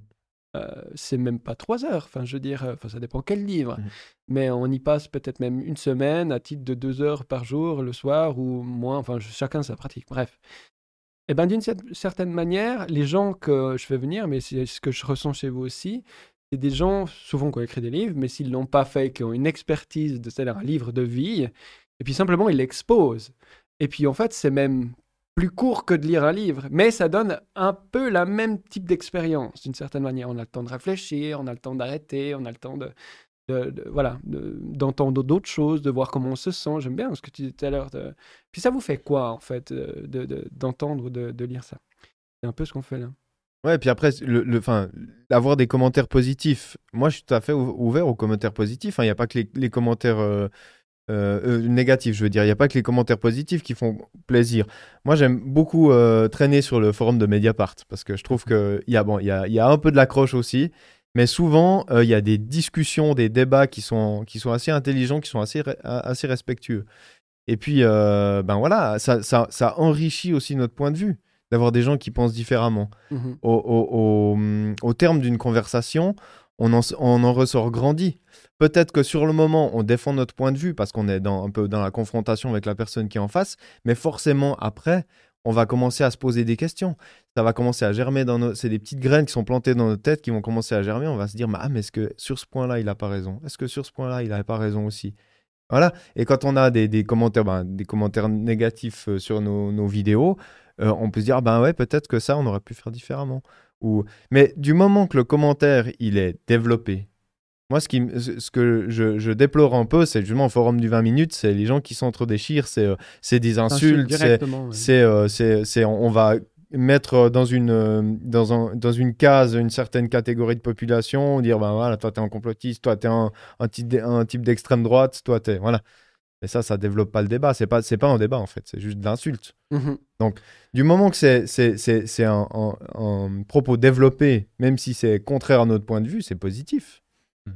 euh, c'est même pas trois heures. Enfin, je veux dire, enfin, ça dépend quel livre. Mmh Mais on y passe peut-être même une semaine à titre de deux heures par jour, le soir ou moins. Enfin, chacun sa pratique. Bref. Et eh ben d'une certaine manière, les gens que je fais venir, mais c'est ce que je ressens chez vous aussi, c'est des gens, souvent, qui ont écrit des livres, mais s'ils ne l'ont pas fait, qui ont une expertise de c'est-à-dire un livre de vie, et puis simplement, ils l'exposent. Et puis, en fait, c'est même plus court que de lire un livre, mais ça donne un peu la même type d'expérience, d'une certaine manière. On a le temps de réfléchir, on a le temps d'arrêter, on a le temps de, voilà, d'entendre d'autres choses, de voir comment on se sent. J'aime bien ce que tu disais tout à l'heure. Puis ça vous fait quoi, en fait, d'entendre ou de, de lire ça? C'est un peu ce qu'on fait là. Ouais, puis après, le, le, avoir des commentaires positifs. Moi, je suis tout à fait ouvert aux commentaires positifs. Il n'y a pas que les, les commentaires euh, euh, euh, négatifs, je veux dire. Il n'y a pas que les commentaires positifs qui font plaisir. Moi, j'aime beaucoup traîner sur le forum de Mediapart parce que je trouve qu'il y, a, bon, y, a, y a un peu de l'accroche aussi. Mais souvent, il y a des discussions, des débats qui sont, qui sont assez intelligents, qui sont assez, assez respectueux. Et puis, ben voilà, ça, ça, ça enrichit aussi notre point de vue d'avoir des gens qui pensent différemment. Mhm. Au, au, terme d'une conversation, on en, on en, ressort grandi. Peut-être que sur le moment, on défend notre point de vue parce qu'on est dans, un peu dans la confrontation avec la personne qui est en face, mais forcément, après, on va commencer à se poser des questions. Ça va commencer à germer dans nos. C'est des petites graines qui sont plantées dans notre tête qui vont commencer à germer. On va se dire, ah, mais est-ce que sur ce point-là, il n'a pas raison? Est-ce que sur ce point-là, il n'a pas raison aussi? Voilà. Et quand on a des, commentaires, ben, des commentaires négatifs euh, sur nos, vidéos, euh, on peut se dire, ben ouais, peut-être que ça, on aurait pu faire différemment. Ou... Mais du moment que le commentaire, il est développé, moi, ce, qui, ce que je, déplore un peu, c'est justement au forum du 20 minutes, c'est les gens qui s'entre-déchirent, c'est euh, des insultes, c'est c'est on va mettre dans une, dans, un, dans une case une certaine catégorie de population, dire ben voilà, toi t'es un complotiste, toi t'es un, un, type, un type d'extrême droite, toi t'es. Voilà. Et ça, ça développe pas le débat. C'est pas, c'est pas un débat en fait, c'est juste de l'insulte. Mmh Donc, du moment que c'est, c'est, c'est, un, un, propos développé, même si c'est contraire à notre point de vue, c'est positif. Mmh.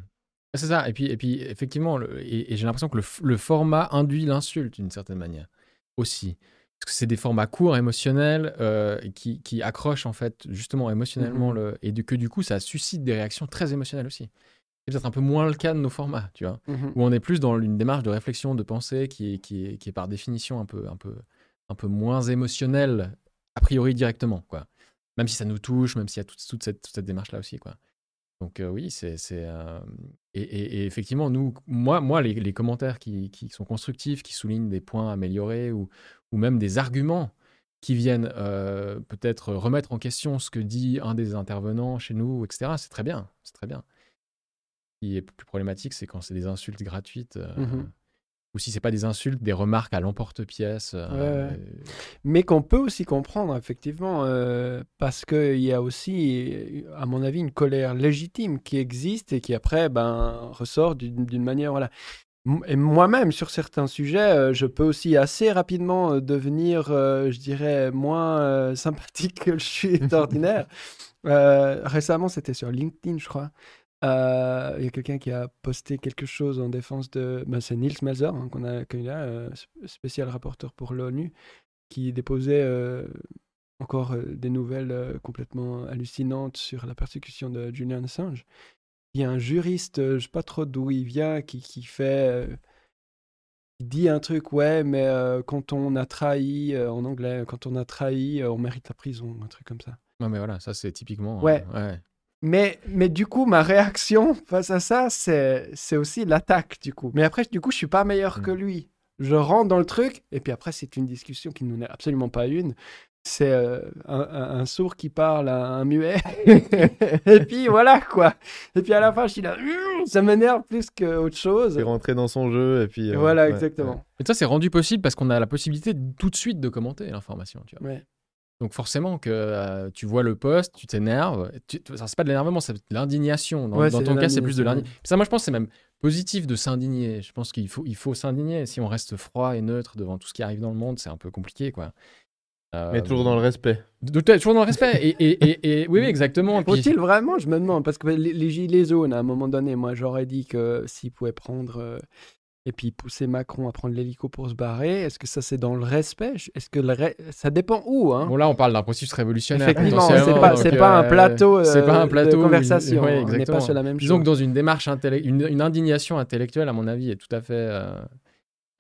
C'est ça. Et puis, et puis effectivement, et, j'ai l'impression que le, le format induit l'insulte d'une certaine manière aussi. Parce que c'est des formats courts, émotionnels, euh, qui, qui, accrochent en fait justement émotionnellement, mmh le, et que du coup ça suscite des réactions très émotionnelles aussi. C'est peut-être un peu moins le cas de nos formats, tu vois, mmh où on est plus dans une démarche de réflexion, de pensée qui est, qui est, qui est par définition un peu, un, peu, un peu moins émotionnelle, a priori directement, quoi. Même si ça nous touche, même s'il y a toute, toute cette, toute cette démarche-là aussi, quoi. Donc euh, oui, c'est... Euh, et, et, effectivement, nous, moi, moi les, les commentaires qui, qui, sont constructifs, qui soulignent des points améliorés ou, ou même des arguments qui viennent euh, peut-être remettre en question ce que dit un des intervenants chez nous, etc. C'est très bien, c'est très bien. Qui est plus problématique, c'est quand c'est des insultes gratuites. Euh, mmh ou si c'est pas des insultes, des remarques à l'emporte-pièce. Euh, Mais qu'on peut aussi comprendre, effectivement, parce qu'il y a aussi, à mon avis, une colère légitime qui existe et qui après ben, ressort d'une manière. Voilà. Et moi-même, sur certains sujets, euh, je peux aussi assez rapidement euh, devenir, euh, je dirais, moins *laughs* sympathique que je suis d'ordinaire. récemment, c'était sur LinkedIn, je crois. Il y a quelqu'un qui a posté quelque chose en défense de. Ben, c'est Niels Melzer, hein, qu'on a accueilli là, spécial rapporteur pour l'ONU, qui déposait encore des nouvelles complètement hallucinantes sur la persécution de Julian Assange il y a un juriste, euh, je sais pas trop d'où il vient, qui, qui fait. Euh, dit un truc, ouais, mais euh, quand on a trahi, en anglais, quand on a trahi, on mérite la prison, un truc comme ça. Non, mais voilà, ça c'est typiquement. Ouais. Mais, mais du coup, ma réaction face à ça, c'est, c'est aussi l'attaque, du coup. Mais après, du coup, je suis pas meilleur que mmh. lui. Je rentre dans le truc, et puis après, c'est une discussion qui n'en est absolument pas une c'est euh, un, sourd qui parle à un muet. *laughs* et puis voilà quoi. Et puis à la fin, je suis là, ça m'énerve plus qu'autre chose. C'est rentrer dans son jeu et puis. Euh, voilà, exactement. Et ça, c'est rendu possible parce qu'on a la possibilité tout de suite de commenter l'information. Tu vois. Donc forcément que euh, tu vois le post, tu t'énerves. Tu... C'est pas de l'énervement, c'est de l'indignation. Dans, dans ton cas, c'est plus de l'indignation. Ça, moi, je pense, c'est même positif de s'indigner. Je pense qu'il faut, il faut s'indigner. Si on reste froid et neutre devant tout ce qui arrive dans le monde, c'est un peu compliqué, quoi. Mais toujours dans le respect. toujours dans le respect. Et, et, et, oui, oui, exactement. Faut-il vraiment Je me demande. Parce que les, gilets jaunes, à un moment donné, moi, j'aurais dit que s'ils pouvaient prendre. Euh, et puis pousser Macron à prendre l'hélico pour se barrer, est-ce que ça c'est dans le respect? Est-ce que le ça dépend où hein? Bon là on parle d'un processus révolutionnaire. Effectivement, c'est pas, c'est pas, un euh, plateau, c'est pas un plateau de conversation. on n'est pas sur la même chose. Disons que dans une démarche une, une, indignation intellectuelle, à mon avis, est tout à fait euh,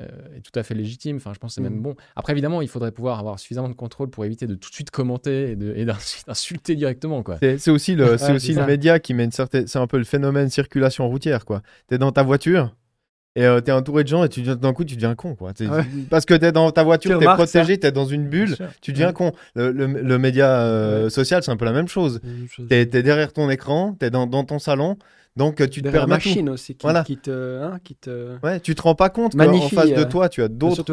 euh, est tout à fait légitime. Enfin, je pense que c'est même mmh. bon. Après, évidemment, il faudrait pouvoir avoir suffisamment de contrôle pour éviter de tout de suite commenter et, *laughs* d'insulter directement. Quoi. C'est, aussi le, c'est aussi le média qui met une certaine. C'est un peu le phénomène circulation routière. Quoi. T'es dans ta voiture. Et euh, t'es entouré de gens et tu d'un coup tu deviens con quoi. Parce que t'es dans ta voiture, t'es protégé, t'es dans une bulle, tu deviens con. Le, le, média euh, social c'est un peu la même chose. T'es es derrière ton écran, t'es dans, dans ton salon, donc tu te permets machine aussi qui, voilà. qui, te, hein, qui te ouais tu te rends pas compte qu'en face de euh, toi tu as d'autres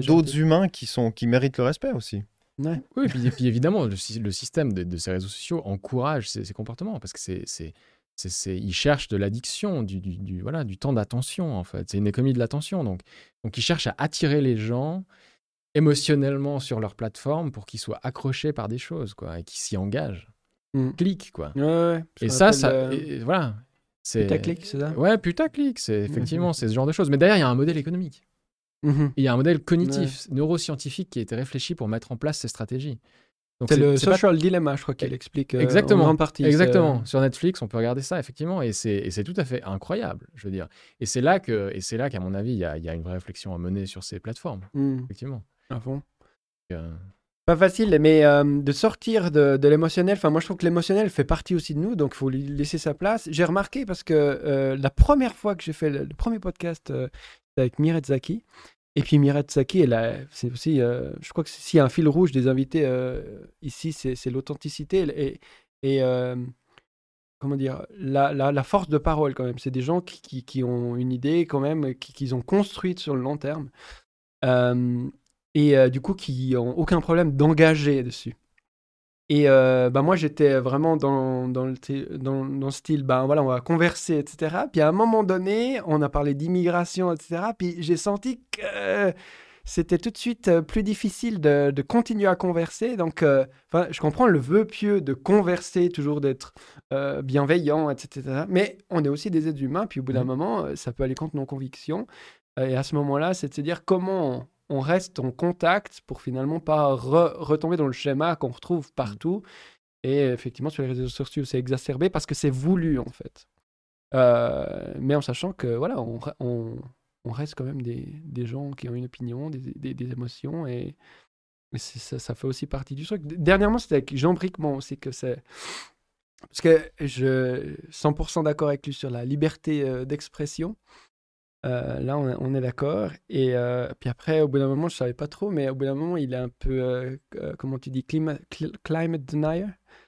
d'autres humains qui sont qui méritent le respect aussi ouais. oui et puis, évidemment le, système de, ces réseaux sociaux encourage ces, comportements parce que c'est c'est ils cherchent de l'addiction du, du, voilà du temps d'attention en fait c'est une économie de l'attention donc donc ils cherchent à attirer les gens émotionnellement sur leur plateforme pour qu'ils soient accrochés par des choses quoi et qu'ils s'y engagent Mm. clic, quoi. et ça, ça euh, voilà. C'est... Putaclic, c'est ça? Ouais, putaclic, c'est effectivement c'est ce genre de choses. Mais derrière, il y a un modèle économique. Mm-hmm. Il y a un modèle cognitif, neuroscientifique qui a été réfléchi pour mettre en place ces stratégies. C'est, le social dilemma, je crois qu'il explique exactement, euh, en partie. Exactement. Sur Netflix, on peut regarder ça, effectivement, et c'est, tout à fait incroyable, je veux dire. Et c'est là, que, et c'est là qu'à mon avis, il y a, y a, une vraie réflexion à mener sur ces plateformes, mm. effectivement. À fond. Euh, Pas facile, mais euh, de sortir de, de l'émotionnel. Enfin, moi, je trouve que l'émotionnel fait partie aussi de nous, donc il faut lui laisser sa place. J'ai remarqué parce que euh, la première fois que j'ai fait le, le premier podcast, euh, c'était avec Miret Zaki. Et puis Miret Zaki, elle c'est aussi, euh, je crois que s'il y a un fil rouge des invités euh, ici, c'est l'authenticité et, euh, comment dire, la, force de parole quand même. C'est des gens qui, ont une idée quand même, qui, qu'ils ont construite sur le long terme. Et du coup qui n'ont aucun problème d'engager dessus. Et euh, bah moi, j'étais vraiment dans, dans, le, dans, dans le style, ben voilà, on va converser, etc. Puis à un moment donné, on a parlé d'immigration, etc. Puis j'ai senti que c'était tout de suite euh, plus difficile de, de continuer à converser. Donc, euh, je comprends le vœu pieux de converser, toujours d'être euh, bienveillant, etc. Mais on est aussi des êtres humains. Puis au bout d'un Mhm. moment, euh, ça peut aller contre nos convictions. Et à ce moment-là, c'est de se dire comment on reste en contact pour finalement pas re- retomber dans le schéma qu'on retrouve partout. Et effectivement, sur les réseaux sociaux, c'est exacerbé parce que c'est voulu, en fait. Euh, mais en sachant que, voilà, on, re- on, on reste quand même des, des gens qui ont une opinion, des, des, des émotions, et, ça, ça fait aussi partie du truc. Dernièrement, c'était avec Jean Bricmont aussi que c'est... Parce que je 100% d'accord avec lui sur la liberté euh, d'expression. Euh, là, on, on est d'accord. Et euh, puis après, au bout d'un moment, je savais pas trop, mais au bout d'un moment, il est un peu, euh, comment tu dis, clima- cl- climate denier?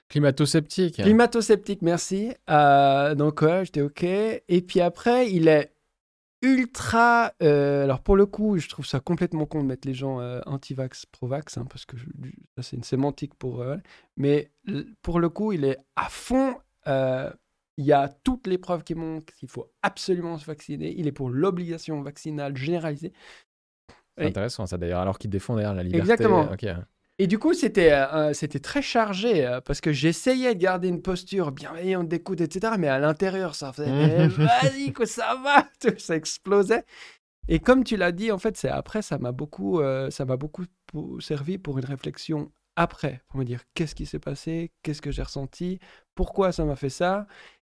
Climato-sceptique. Climato-sceptique, merci. Donc, ouais, j'étais OK. Et puis après, il est ultra. alors, pour le coup, je trouve ça complètement con de mettre les gens anti-vax, pro-vax, hein, parce que c'est une sémantique pour. mais pour le coup, il est à fond. Euh, il y a toutes les preuves qui montrent qu'il faut absolument se vacciner. Il est pour l'obligation vaccinale généralisée. C'est Et- intéressant ça d'ailleurs, alors qu'il défend derrière la liberté. Exactement. Ok. Et du coup, c'était euh, c'était très chargé euh, parce que j'essayais de garder une posture bienveillante d'écoute, etc. Mais à l'intérieur, ça faisait *laughs* vas-y, que ça va, *laughs* ça explosait. Et comme tu l'as dit, en fait, c'est après, ça m'a beaucoup, euh, ça m'a beaucoup servi pour une réflexion après, pour me dire qu'est-ce qui s'est passé, qu'est-ce que j'ai ressenti, pourquoi ça m'a fait ça.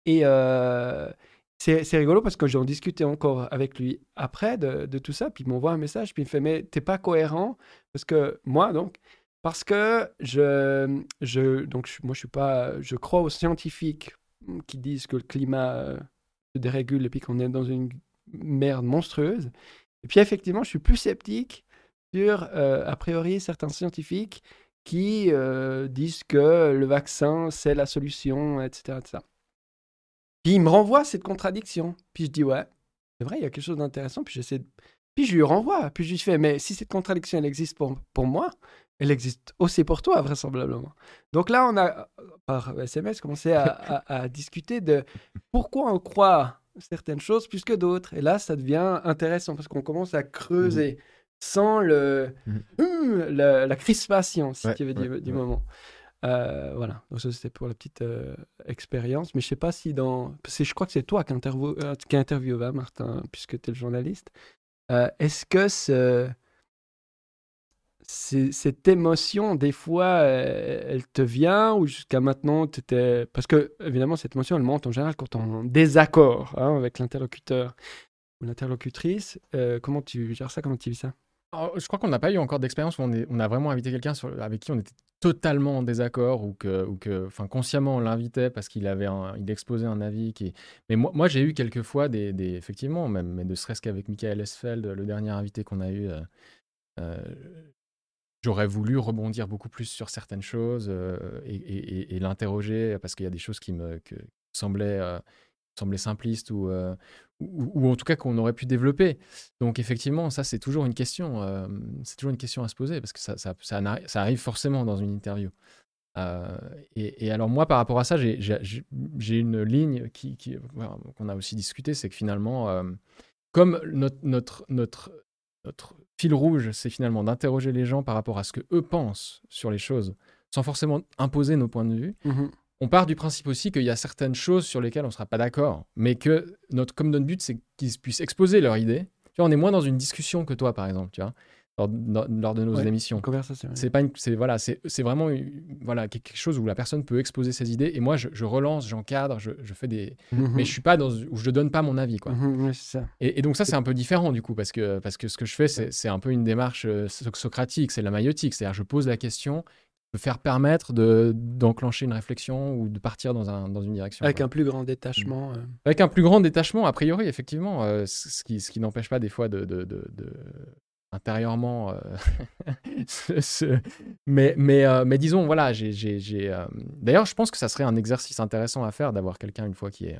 Et euh, c'est rigolo parce que j'en discutais encore avec lui après de, de tout ça, puis il m'envoie un message, puis il me fait mais t'es pas cohérent parce que moi donc parce que je, je donc moi je suis pas je crois aux scientifiques qui disent que le climat euh, se dérégule et puis qu'on est dans une merde monstrueuse. Et puis effectivement, je suis plus sceptique sur euh, a priori certains scientifiques qui euh, disent que le vaccin c'est la solution, etc., etc. Puis il me renvoie cette contradiction. Puis je dis ouais, c'est vrai, il y a quelque chose d'intéressant. Puis j'essaie de- Puis je lui renvoie. Puis je lui fais mais si cette contradiction elle existe pour, pour moi, elle existe aussi pour toi vraisemblablement. Donc là on a par SMS commencé à, à- à discuter de pourquoi on croit certaines choses plus que d'autres. Et là ça devient intéressant parce qu'on commence à creuser sans le, Mhm. Hum, le- la crispation si Ouais, tu veux du, ouais, du ouais. moment. Euh, voilà, donc ça c'était pour la petite euh, expérience, mais je sais pas si dans... Je crois que c'est toi qui, interview... euh, qui interviewé Martin, puisque tu es le journaliste. Est-ce que cette émotion, des fois, elle te vient ou jusqu'à maintenant, tu étais... Parce que, évidemment, cette émotion, elle monte en général quand on est en désaccord hein, avec l'interlocuteur ou l'interlocutrice. Comment tu gères ça? Comment tu vis ça? Je crois qu'on n'a pas eu encore d'expérience où on, a vraiment invité quelqu'un avec qui on était totalement en désaccord ou que, enfin, consciemment on l'invitait parce qu'il avait un- il exposait un avis qui. Mais moi, moi j'ai eu quelques fois des, effectivement même, mais ne serait-ce qu'avec Michael Esfeld, le dernier invité qu'on a eu. euh, euh, J'aurais voulu rebondir beaucoup plus sur certaines choses euh, et, l'interroger parce qu'il y a des choses qui me semblaient, semblaient simplistes ou, ou, en tout cas qu'on aurait pu développer. Donc effectivement, ça c'est toujours une question, euh, c'est toujours une question à se poser parce que ça, ça, arrive forcément dans une interview. Euh, et, alors moi par rapport à ça, j'ai- une ligne qu'on a aussi discuté, c'est que finalement, euh, comme notre, fil rouge, c'est finalement d'interroger les gens par rapport à ce que eux pensent sur les choses, sans forcément imposer nos points de vue. On part du principe aussi qu'il y a certaines choses sur lesquelles on ne sera pas d'accord, mais que notre, comme notre but, c'est qu'ils puissent exposer leur idée. Tu vois, on est moins dans une discussion que toi, par exemple. Tu vois, lors, lors de nos Ouais, émissions. Conversation. ouais. C'est pas une- c'est voilà, c'est c'est vraiment une- voilà quelque chose où la personne peut exposer ses idées et moi je, je relance, j'encadre, je, je fais des Mhm. mais je suis pas dans où je donne pas mon avis quoi. Mhm, ça. Et, et donc ça c'est un peu différent du coup parce que parce que ce que je fais c'est c'est un peu une démarche euh, so- socratique, c'est la maïotique, c'est-à-dire je pose la question de faire permettre de d'enclencher une réflexion ou de partir dans un dans une direction. Avec un plus grand détachement. euh. Avec un plus grand détachement, a priori, effectivement, euh, ce qui, ce qui n'empêche pas des fois de, de- de- de- intérieurement. euh, *laughs* ce- ce- Mais, mais, mais disons, voilà, j'ai. j'ai- j'ai, D'ailleurs, je pense que ça serait un exercice intéressant à faire d'avoir quelqu'un une fois qui est,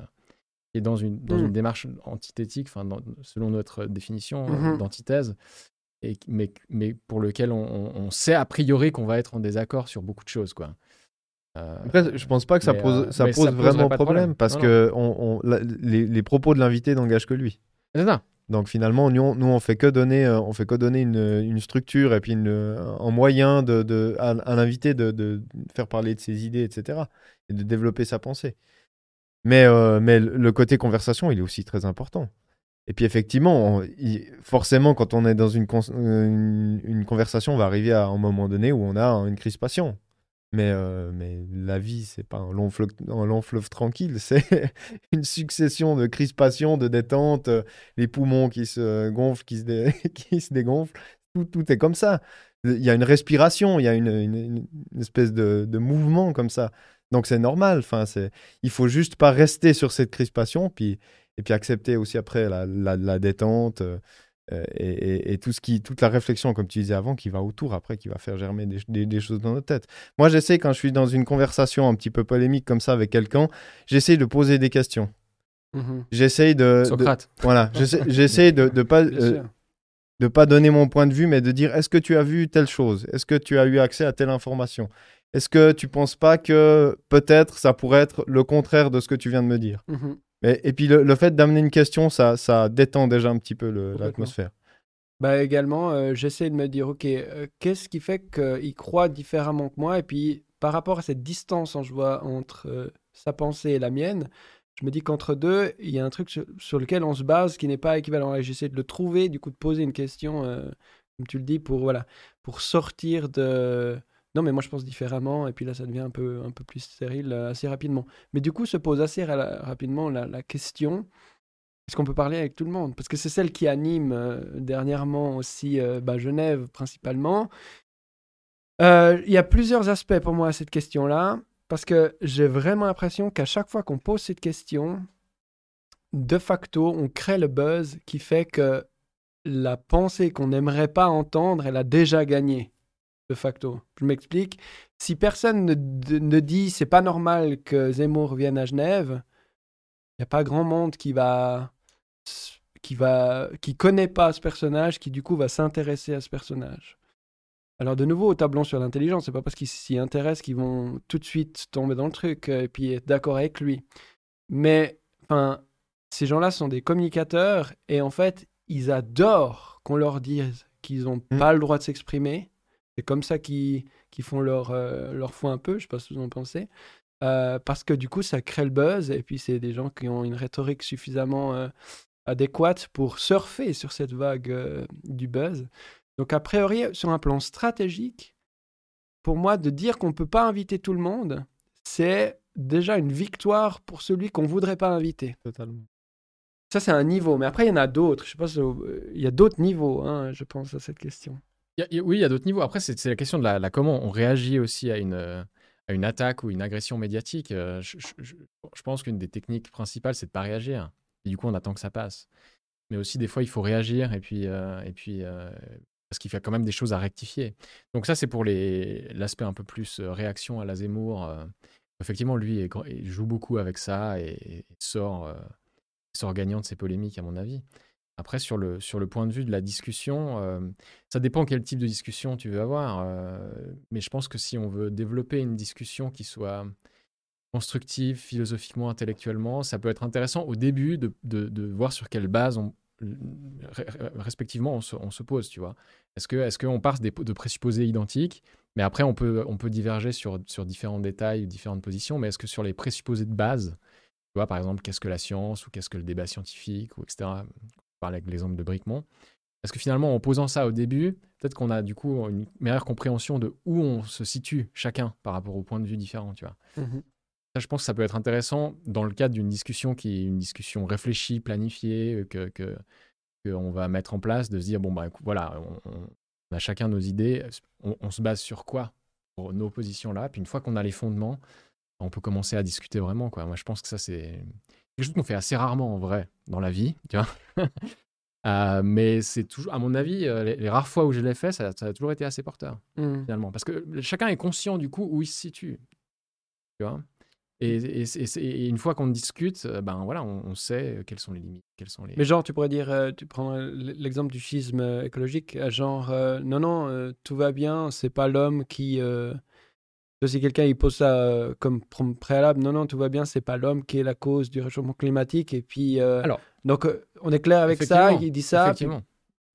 qui est dans, une, dans Mm. une démarche antithétique, enfin, selon notre définition Mhm. d'antithèse. Et, mais, mais pour lequel on, sait a priori qu'on va être en désaccord sur beaucoup de choses. Quoi. Euh, Après, je pense pas que ça pose, euh, ça mais pose ça poserait vraiment problème, problème. parce Non, que on, on- la- les, les propos de l'invité n'engagent que lui. c'est ça. Donc finalement, nous, on, nous, on fait que donner, euh, on fait que donner une, une structure et puis une, un moyen de, de- à, à l'invité de, de faire parler de ses idées, etc. Et de développer sa pensée. Mais, euh, mais le côté conversation, il est aussi très important. Et puis effectivement, forcément, quand on est dans euh, une, conversation, on va arriver à un moment donné où on a une crispation. Mais, euh, mais la vie, c'est pas un long, fleuve, tranquille, *laughs* c'est une succession de crispations, de détente, euh, les poumons qui se gonflent, qui se, dé- *laughs* dégonflent. Tout, est comme ça. Il y a une respiration, il y a une espèce de, de mouvement comme ça. Donc c'est normal. Enfin, c'est, il faut juste pas rester sur cette crispation, puis, et puis accepter aussi après la, la- la détente euh, et, et- et tout ce qui, toute la réflexion, comme tu disais avant, qui va autour après, qui va faire germer des, des- des choses dans notre tête. Moi, j'essaie quand je suis dans une conversation un petit peu polémique comme ça avec quelqu'un, j'essaie de poser des questions. Mhm. J'essaie de, de- Socrate. voilà, j'essaie de, de pas euh, de pas donner mon point de vue, mais de dire est-ce que tu as vu telle chose? Est-ce que tu as eu accès à telle information? Est-ce que tu penses pas que peut-être ça pourrait être le contraire de ce que tu viens de me dire? Mhm. Mais- Et puis le, le fait d'amener une question, ça, ça détend déjà un petit peu l'atmosphère. Bah également, euh, j'essaie de me dire, ok, euh, qu'est-ce qui fait qu'il croit différemment que moi? Et puis, par rapport à cette distance, hein, je vois, entre euh, sa pensée et la mienne, je me dis qu'entre deux, il y a un truc sur, sur lequel on se base qui n'est pas équivalent. Et j'essaie de le trouver, du coup, de poser une question, comme tu le dis, pour, voilà, pour sortir de... Non, mais moi, je pense différemment, et puis là, ça devient un peu, un peu plus stérile euh, assez rapidement. Mais du coup, se pose assez ra- rapidement la, question est-ce qu'on peut parler avec tout le monde? Parce que c'est celle qui anime euh, dernièrement aussi euh, bah, Genève principalement. Il y a plusieurs aspects pour moi à cette question-là, parce que j'ai vraiment l'impression qu'à chaque fois qu'on pose cette question, de facto, on crée le buzz qui fait que la pensée qu'on n'aimerait pas entendre, elle a déjà gagné. De facto. Je m'explique. Si personne ne, de- ne dit c'est pas normal que Zemmour vienne à Genève, il n'y a pas grand monde qui va qui va qui connaît pas ce personnage qui du coup va s'intéresser à ce personnage. Alors de nouveau, tablons sur l'intelligence, c'est pas parce qu'ils s'y intéressent qu'ils vont tout de suite tomber dans le truc euh, et puis être d'accord avec lui. Mais enfin, ces gens-là sont des communicateurs et en fait, ils adorent qu'on leur dise qu'ils n'ont Mm. pas le droit de s'exprimer. C'est comme ça qu'ils qu'ils font leur, euh, leur foi un peu, je sais pas ce que vous en pensez. Euh, parce que du coup, ça crée le buzz, et puis c'est des gens qui ont une rhétorique suffisamment euh, adéquate pour surfer sur cette vague euh, du buzz. Donc, a priori, sur un plan stratégique, pour moi, de dire qu'on ne peut pas inviter tout le monde, c'est déjà une victoire pour celui qu'on ne voudrait pas inviter. Totalement. Ça, c'est un niveau. Mais après, il y en a d'autres. Je sais pas, il y a d'autres niveaux, hein, je pense, à cette question. Oui, il y a d'autres niveaux. Après, c'est la question de la, comment on réagit aussi à une, attaque ou une agression médiatique. Euh, je, pense qu'une des techniques principales, c'est de pas réagir. Et du coup, on attend que ça passe. Mais aussi, des fois, il faut réagir et puis, euh, euh, parce qu'il y a quand même des choses à rectifier. Donc ça, c'est pour l'aspect un peu plus réaction à la Zemmour. effectivement, lui, il joue beaucoup avec ça et, sort, gagnant de ces polémiques, à mon avis. Après, sur le, sur le point de vue de la discussion, euh, ça dépend quel type de discussion tu veux avoir. euh, mais je pense que si on veut développer une discussion qui soit constructive, philosophiquement, intellectuellement, ça peut être intéressant au début de, de- voir sur quelle base, respectivement, on se, pose, tu vois. Est-ce est-ce qu'on part de présupposés identiques, mais après on peut, on peut diverger sur, sur différents détails différentes positions, mais est-ce que sur les présupposés de base, tu vois, par exemple, qu'est-ce que la science ou qu'est-ce que le débat scientifique, ou etc., on parlait avec l'exemple de Bricmont, Parce que finalement, en posant ça au début, peut-être qu'on a du coup une meilleure compréhension de où on se situe chacun par rapport aux points de vue différents, tu vois. Mhm. Ça, je pense que ça peut être intéressant dans le cadre d'une discussion qui est une discussion réfléchie, planifiée, euh, que, que, on va mettre en place, de se dire, bon, bah, voilà, on, a chacun nos idées, on, on, se base sur quoi pour nos positions là, puis une fois qu'on a les fondements, on peut commencer à discuter vraiment, quoi. Moi, je pense que ça, c'est quelque chose qu'on fait assez rarement en vrai dans la vie, tu vois. *laughs* Euh, mais c'est toujours, à mon avis, euh, les, rares fois où je l'ai fait, ça, a toujours été assez porteur, mmh. finalement. Parce que chacun est conscient du coup où il se situe. Tu vois et, et, une fois qu'on discute, euh, ben voilà, on, sait quelles sont les limites, quelles sont les. Mais genre, tu pourrais dire, tu prends l'exemple du schisme écologique, genre, non, non, tout va bien, c'est pas l'homme qui si quelqu'un il pose ça euh, comme préalable, non, non, tout va bien, c'est pas l'homme qui est la cause du réchauffement climatique. Et puis, euh, Alors, donc, euh, on est clair avec ça, il dit ça. Effectivement.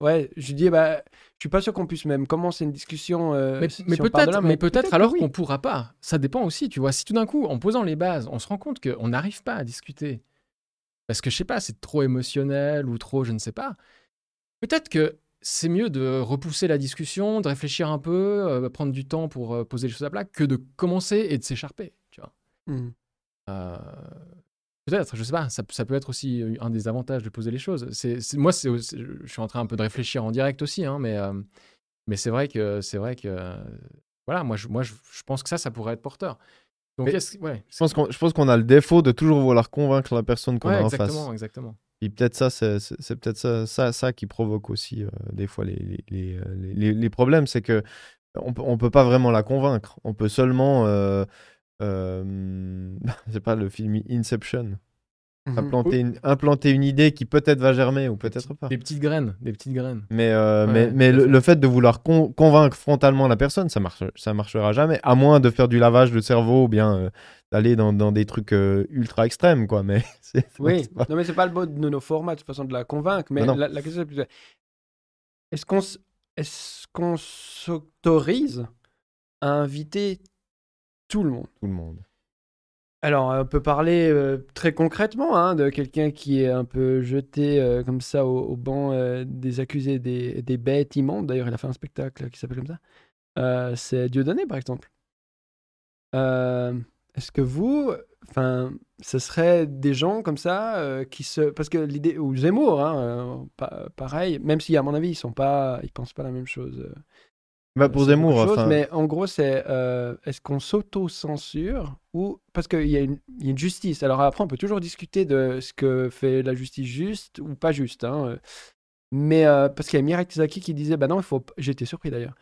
ouais, je dis, bah, je suis pas sûr qu'on puisse même commencer une discussion. mais, peut-être, mais, peut-être alors qu'on pourra pas. Ça dépend aussi, tu vois. Si tout d'un coup, en posant les bases, on se rend compte qu'on n'arrive pas à discuter, parce que je sais pas, c'est trop émotionnel ou trop, je ne sais pas. Peut-être que c'est mieux de repousser la discussion, de réfléchir un peu, euh, prendre du temps pour euh, poser les choses à plat, que de commencer et de s'écharper. Tu vois. Mmh. Euh, peut-être, je sais pas, ça, peut être aussi un des avantages de poser les choses. C'est, moi, je suis en train un peu de réfléchir en direct aussi, hein, mais, mais c'est vrai que, c'est vrai que, voilà, moi, je, moi je, pense que ça, ça pourrait être porteur. Donc, ouais, je pense qu'on, je pense qu'on a le défaut de toujours vouloir convaincre la personne qu'on a en face. Exactement, exactement. Et peut-être ça, c'est peut-être ça, qui provoque aussi euh, des fois les, les, les, les problèmes. C'est que on ne peut pas vraiment la convaincre. On peut seulement. Euh, euh, *laughs* c'est pas le film Inception. Mmh implanter, une, implanter une idée qui peut-être va germer ou peut-être pas. Des petites graines, des petites graines. Mais, mais, mais le, fait de vouloir convaincre frontalement la personne, ça marche, ça marchera jamais, à moins de faire du lavage de cerveau ou bien d'aller dans, dans, des trucs euh, ultra extrêmes, quoi. Mais *laughs* oui, non, mais c'est pas le mot de nos formats, de toute façon, de la convaincre. Mais la, la, question est plus. Est-ce qu'on est qu'on s'autorise à inviter tout le monde? Tout le monde. Alors, on peut parler euh, très concrètement hein, de quelqu'un qui est un peu jeté euh, comme ça au, banc des accusés des, des bêtes immondes. D'ailleurs, il a fait un spectacle qui s'appelle comme ça. c'est Dieudonné, par exemple. Est-ce que vous, enfin, ce serait des gens comme ça euh, qui se, parce que l'idée ou Zemmour, hein, euh, pareil, même si à mon avis ils sont pas, ils pensent pas la même chose. Euh, bah pour Zemmour, enfin... mais en gros c'est, est-ce qu'on s'auto-censure ou parce qu'il y, a une justice. Alors après on peut toujours discuter de ce que fait la justice juste ou pas juste, hein, mais parce qu'il y a Mireille Tizaki qui disait, bah non, il faut, j'étais surpris d'ailleurs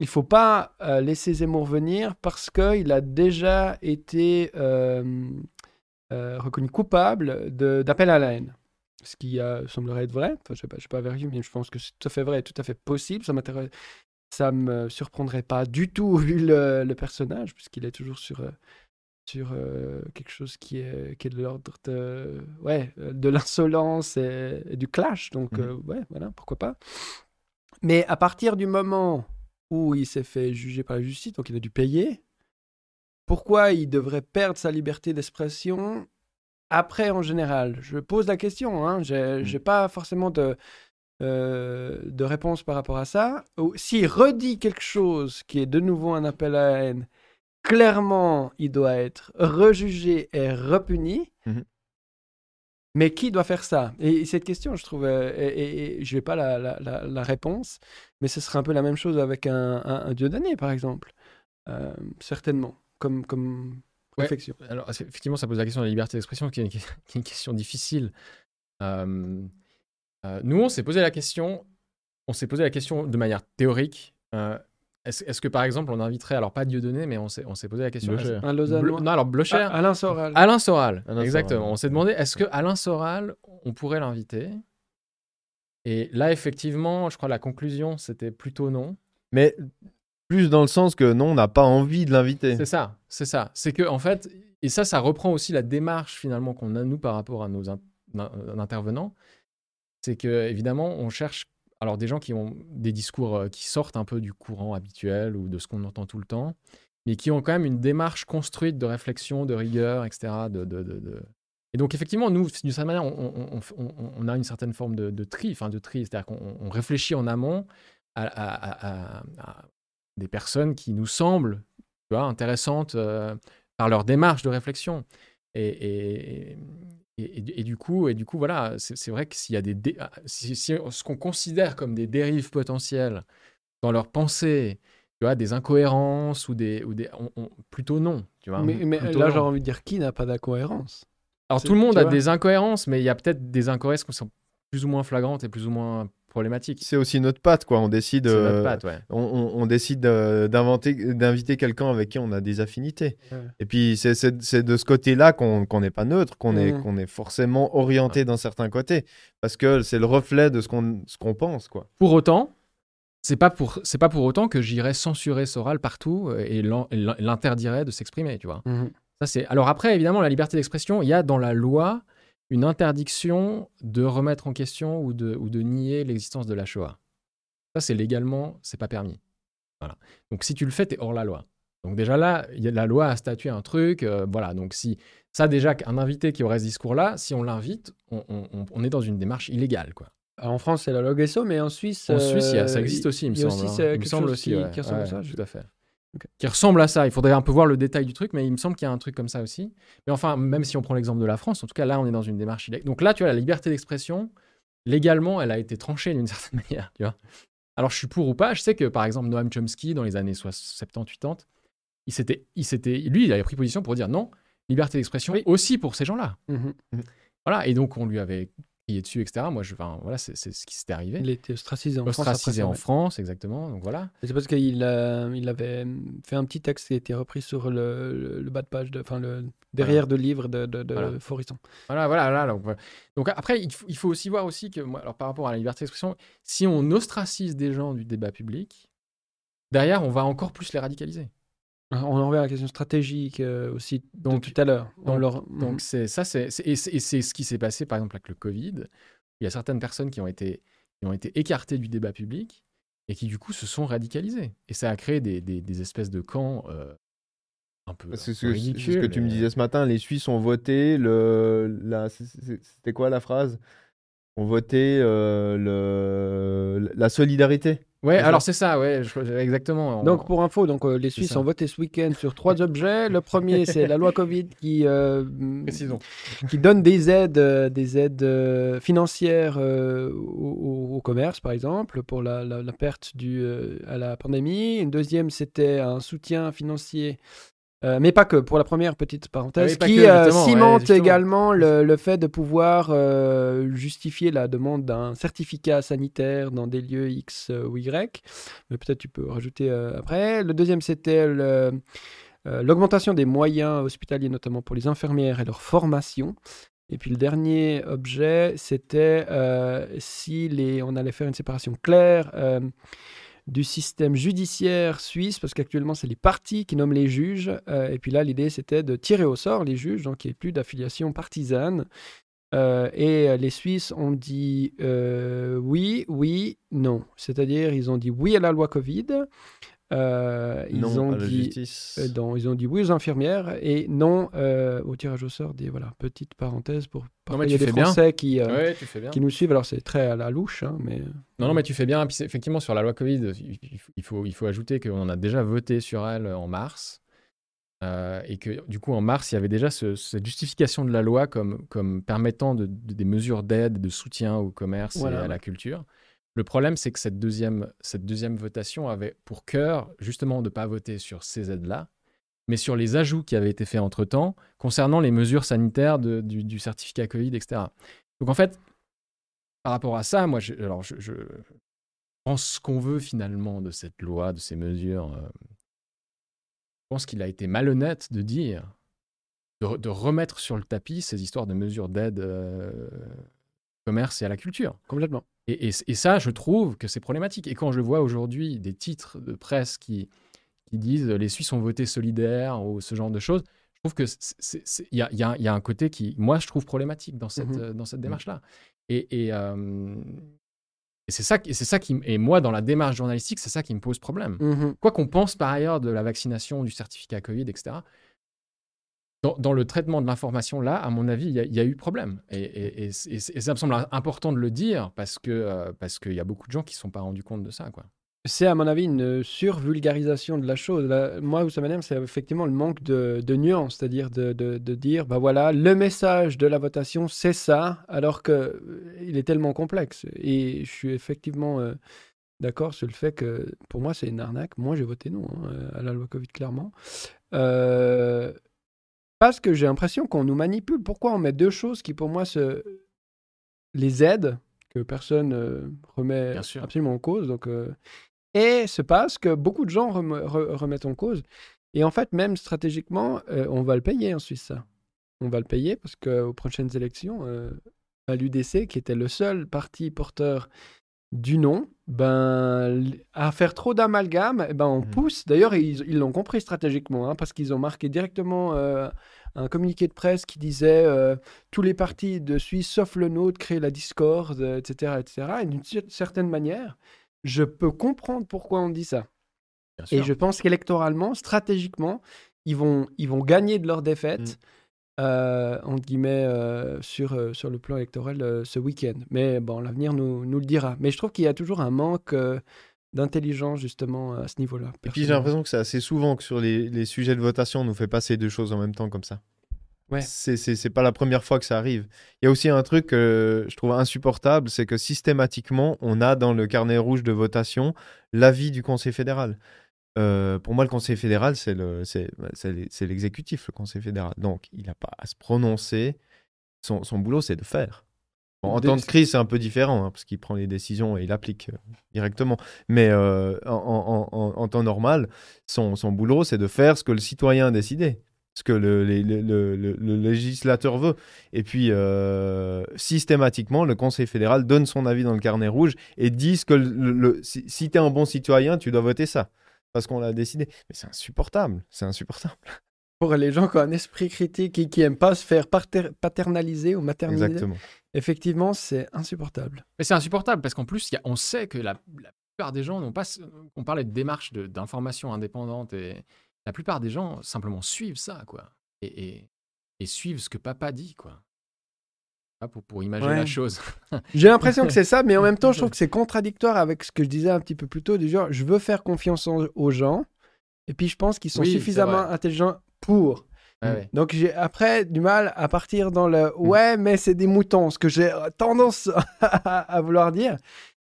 il faut pas euh, laisser Zemmour venir parce qu'il a déjà été euh, euh, reconnu coupable d'appel à la haine. Ce qui semblerait être vrai. Enfin, je ne sais pas, vérifier, mais je pense que c'est tout à fait vrai, tout à fait possible. Ça m'intéresse. Ça me surprendrait pas du tout *laughs* vu le, personnage, puisqu'il est toujours sur, sur quelque chose qui est, qui est de l'ordre de, ouais, de l'insolence et, du clash. Donc, mmh ouais, voilà, pourquoi pas. Mais à partir du moment où il s'est fait juger par la justice, donc il a dû payer. Pourquoi il devrait perdre sa liberté d'expression après en général? Je pose la question, hein. je n'ai mmh. pas forcément de, euh, de réponse par rapport à ça. S'il redit quelque chose qui est de nouveau un appel à la haine, clairement, il doit être rejugé et repuni. Mmh Mais qui doit faire ça? Et cette question, je trouve, euh, et, je n'ai pas la, la, la, réponse, mais ce serait un peu la même chose avec un, un, dieu d'année, par exemple. Euh, certainement, comme, comme réflexion. Alors, effectivement, ça pose la question de la liberté d'expression, qui, qui, est une question difficile. Euh, euh, nous, on s'est posé la question, on s'est posé la question de manière théorique. Est-ce que par exemple on inviterait, alors pas Dieudonné, mais on s'est posé la question. Un non, alors Blocher. Ah, Alain Soral. Alain Soral, exactement. On s'est demandé est-ce que Alain Soral, on pourrait l'inviter? Et là, effectivement, je crois la conclusion, c'était plutôt non. Mais plus dans le sens que non, on n'a pas envie de l'inviter. C'est ça, c'est ça. C'est que, en fait, et ça, ça reprend aussi la démarche finalement qu'on a, nous, par rapport à nos intervenants. C'est que, évidemment, on cherche alors des gens qui ont des discours euh, qui sortent un peu du courant habituel ou de ce qu'on entend tout le temps, mais qui ont quand même une démarche construite de réflexion, de rigueur, etc., de, de, Et donc, effectivement, nous, d'une certaine manière, on, a une certaine forme de, tri, enfin de tri, c'est-à-dire qu'on réfléchit en amont à, des personnes qui nous semblent tu vois, intéressantes euh, par leur démarche de réflexion. Et, du coup, et du coup, voilà, c'est vrai que s'il y a des, ah, si, ce qu'on considère comme des dérives potentielles dans leur pensée, tu vois, des incohérences ou des, ou des plutôt non, tu vois. Mais, là, j'ai envie de dire qui n'a pas d'incohérence? Alors tout le monde a des incohérences, mais il y a peut-être des incohérences qui sont plus ou moins flagrantes et plus ou moins C'est aussi notre patte, quoi. On décide, euh, on, décide d'inventer, d'inviter quelqu'un avec qui on a des affinités. Et puis c'est de ce côté-là qu'on n'est pas neutre, qu'on est, mmh. qu'on est forcément orienté d'un certain côté, parce que c'est le reflet de ce qu'on ce qu'on pense, quoi. Pour autant, c'est pas pour c'est pas pour autant que j'irais censurer Soral partout euh, et l'interdirais de s'exprimer, tu vois. Mmh. Alors après, évidemment, la liberté d'expression, il y a dans la loi une interdiction de remettre en question ou de, ou de nier l'existence de la Shoah. Ça, c'est légalement, c'est pas permis. Voilà. Donc si tu le fais, tu es hors la loi. Donc déjà là, y a, la loi a statué un truc. Euh, voilà. Donc si ça déjà un invité qui aurait ce discours-là, si on l'invite, on, est dans une démarche illégale, quoi. en France, c'est la loi Guesso, mais en Suisse, en Suisse, ça euh, existe aussi, il me semble. Aussi, hein. Il me semble aussi, qui, ressemble à ça. Tout à fait qui ressemble à ça. Il faudrait un peu voir le détail du truc, mais il me semble qu'il y a un truc comme ça aussi. Mais enfin, même si on prend l'exemple de la France, en tout cas là, on est dans une démarche illégale. Donc là, tu vois, la liberté d'expression, légalement, elle a été tranchée d'une *laughs* certaine manière, tu vois. Alors, je suis pour ou pas. Je sais que, par exemple, Noam Chomsky, dans les années 70-80, il s'était, il s'était, lui, il avait pris position pour dire non, liberté d'expression aussi pour ces gens-là. Mmh voilà, et donc on lui avait dessus, etc. Moi, je, enfin, voilà, c'est ce qui s'était arrivé. Il était ostracisé en ostracisé France. en France, exactement. Donc voilà. C'est parce qu'il euh, il avait fait un petit texte qui a été repris sur le, le bas de page, de, enfin le derrière de livre de, de, de voilà. Voilà, voilà, donc, donc, après, il faut, il faut, aussi voir aussi que, alors par rapport à la liberté d'expression, si on ostracise des gens du débat public, derrière, on va encore plus les radicaliser. On en revient à la question stratégique euh, aussi donc, tout à l'heure. Donc, donc c'est ça, c'est et c'est ce qui s'est passé par exemple avec le Covid. Il y a certaines personnes qui ont été qui ont été écartées du débat public et qui du coup se sont radicalisées. Et ça a créé des, des, espèces de camps euh, un peu, C'est ce, que tu me disais ce matin. Les Suisses ont voté le la c'était quoi la phrase? Ont voté euh, le la solidarité. Ouais, alors c'est ça, ouais, exactement. Donc pour info, donc euh, les Suisses ont voté ce week-end sur trois *laughs* objets. Le premier, c'est la loi Covid qui euh, *laughs* qui donne des aides, euh, des aides financières au, commerce, par exemple, pour la, la, perte due à la pandémie. Une deuxième, c'était un soutien financier euh, mais pas que, pour la première petite parenthèse, ah qui euh, cimente également le, fait de pouvoir euh, justifier la demande d'un certificat sanitaire dans des lieux X ou Y. Mais peut-être tu peux rajouter après. Le deuxième, c'était l'augmentation des moyens hospitaliers, notamment pour les infirmières et leur formation. Et puis le dernier objet, c'était si les, on allait faire une séparation claire du système judiciaire suisse, parce qu'actuellement, c'est les partis qui nomment les juges. Euh, et puis là, l'idée, c'était de tirer au sort les juges, donc il n'y ait plus d'affiliation partisane. Euh, et les Suisses ont dit euh, oui, oui, non. C'est-à-dire, ils ont dit oui à la loi Covid, euh, ils, ont dit, euh, ils ont dit oui aux infirmières et non euh, au tirage au sort. Des voilà petite parenthèse pour. a des Français qui qui nous suivent. Alors c'est très à la louche, hein, mais. Non non mais tu fais bien. Puis effectivement sur la loi Covid, il faut il faut ajouter qu'on a déjà voté sur elle en mars. et que du coup en mars il y avait déjà cette justification de la loi comme, comme permettant de, des mesures d'aide, de soutien au commerce et à la culture. Le problème, c'est que cette deuxième, cette deuxième votation avait pour cœur justement de ne pas voter sur ces aides-là, mais sur les ajouts qui avaient été faits entre-temps concernant les mesures sanitaires du, certificat Covid, etc. Donc en fait, par rapport à ça, moi, je, alors je, pense ce qu'on veut finalement de cette loi, de ces mesures. Euh, je pense qu'il a été malhonnête de dire, de, remettre sur le tapis ces histoires de mesures d'aide euh, au commerce et à la culture. Complètement. Et, ça, je trouve que c'est problématique. Et quand je vois aujourd'hui des titres de presse qui, qui disent les Suisses ont voté solidaire ou ce genre de choses, je trouve qu'il y a, y, a, y a, un côté qui, moi, je trouve problématique dans cette, mmh dans cette mmh. démarche-là. Et, et, c'est ça, c'est ça qui, et moi, dans la démarche journalistique, c'est ça qui me pose problème. Mmh Quoi qu'on pense par ailleurs de la vaccination, du certificat Covid, etc., dans, le traitement de l'information, là, à mon avis, il y, a eu problème. Et, ça me semble important de le dire parce qu'il euh, qu'il y a beaucoup de gens qui ne sont pas rendus compte de ça. quoi. C'est à mon avis une survulgarisation de la chose. moi, où ça m'énerve, c'est effectivement le manque de, de nuance, c'est-à-dire de, de, de, dire, bah voilà, le message de la votation, c'est ça, alors que euh, il est tellement complexe. Et je suis effectivement euh, d'accord sur le fait que, pour moi, c'est une arnaque. Moi, j'ai voté non hein, à la loi Covid, clairement. Euh, parce que j'ai l'impression qu'on nous manipule. Pourquoi on met deux choses qui, pour moi, se... les aident, que personne euh, remet absolument en cause. Donc, euh, Et se passe que beaucoup de gens remettent en cause. Et en fait, même stratégiquement, euh, on va le payer en Suisse, ça. On va le payer parce qu'aux prochaines élections, à l'UDC, qui était le seul parti porteur du nom, ben, à faire trop d'amalgame, eh ben, on mmh. pousse. D'ailleurs, ils l'ont compris stratégiquement, hein, parce qu'ils ont marqué directement euh, un communiqué de presse qui disait euh, tous les partis de Suisse, sauf le nôtre, créent la discorde, etc. etc. Et d'une certaine manière, je peux comprendre pourquoi on dit ça. Et je pense qu'électoralement, stratégiquement, ils vont, ils vont gagner de leur défaite. Mmh. Euh, entre guillemets, euh, sur, euh, sur le plan électoral ce week-end. Mais bon, l'avenir nous, nous le dira. Mais je trouve qu'il y a toujours un manque d'intelligence justement à ce niveau-là. Et puis j'ai l'impression que c'est assez souvent que sur les, les, sujets de votation, on nous fait passer deux choses en même temps comme ça. Ouais. C'est pas la première fois que ça arrive. Il y a aussi un truc que je trouve insupportable, c'est que systématiquement, on a dans le carnet rouge de votation l'avis du Conseil fédéral. Euh, pour moi, le Conseil fédéral, c'est l'exécutif, le, Conseil fédéral. Donc, il n'a pas à se prononcer. Son, son boulot, c'est de faire. en temps de crise, c'est un peu différent, hein, parce qu'il prend les décisions et il applique euh, directement. Mais euh, en, en, temps normal, son, son boulot, c'est de faire ce que le citoyen a décidé, ce que le, le, le, législateur veut. Et puis, systématiquement, le Conseil fédéral donne son avis dans le carnet rouge et dit que si, si tu es un bon citoyen, tu dois voter ça parce qu'on l'a décidé. Mais c'est insupportable, c'est insupportable. *laughs* Pour les gens qui ont un esprit critique et qui n'aiment pas se faire paternaliser ou materniser, Exactement. effectivement, c'est insupportable. Mais c'est insupportable parce qu'en plus, y a, on sait que la, plupart des gens n'ont pas. On parlait de démarche d'information indépendante et la plupart des gens simplement suivent ça, quoi. Et, et, et suivent ce que papa dit, quoi. Pour, pour, imaginer la chose. *laughs* J'ai l'impression que c'est ça, mais en même temps, je trouve *laughs* que c'est contradictoire avec ce que je disais un petit peu plus tôt, du genre, je veux faire confiance aux gens, et puis je pense qu'ils sont suffisamment intelligents pour. Donc j'ai après du mal à partir dans le mm. ouais, mais c'est des moutons, ce que j'ai tendance *laughs* à vouloir dire.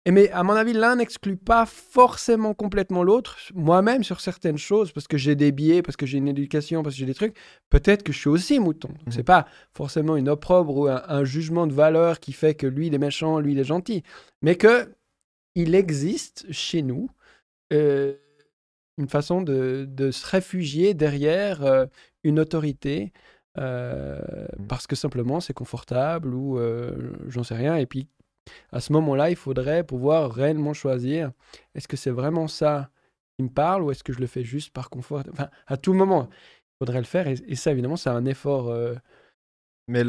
Et mais à mon avis, l'un n'exclut pas forcément complètement l'autre. Moi-même, sur certaines choses, parce que j'ai des biais, parce que j'ai une éducation, parce que j'ai des trucs, peut-être que je suis aussi mouton. Ce n'est C'est pas forcément une opprobre ou un, jugement de valeur qui fait que lui il est méchant, lui il est gentil, mais que il existe chez nous euh, une façon de, de, se réfugier derrière euh, une autorité. Euh, mmh. parce que simplement c'est confortable ou j'en sais rien et puis à ce moment-là, il faudrait pouvoir réellement choisir est-ce que c'est vraiment ça qui me parle ou est-ce que je le fais juste par confort? Enfin, à tout moment, il faudrait le faire. Et, ça, évidemment, c'est un effort euh,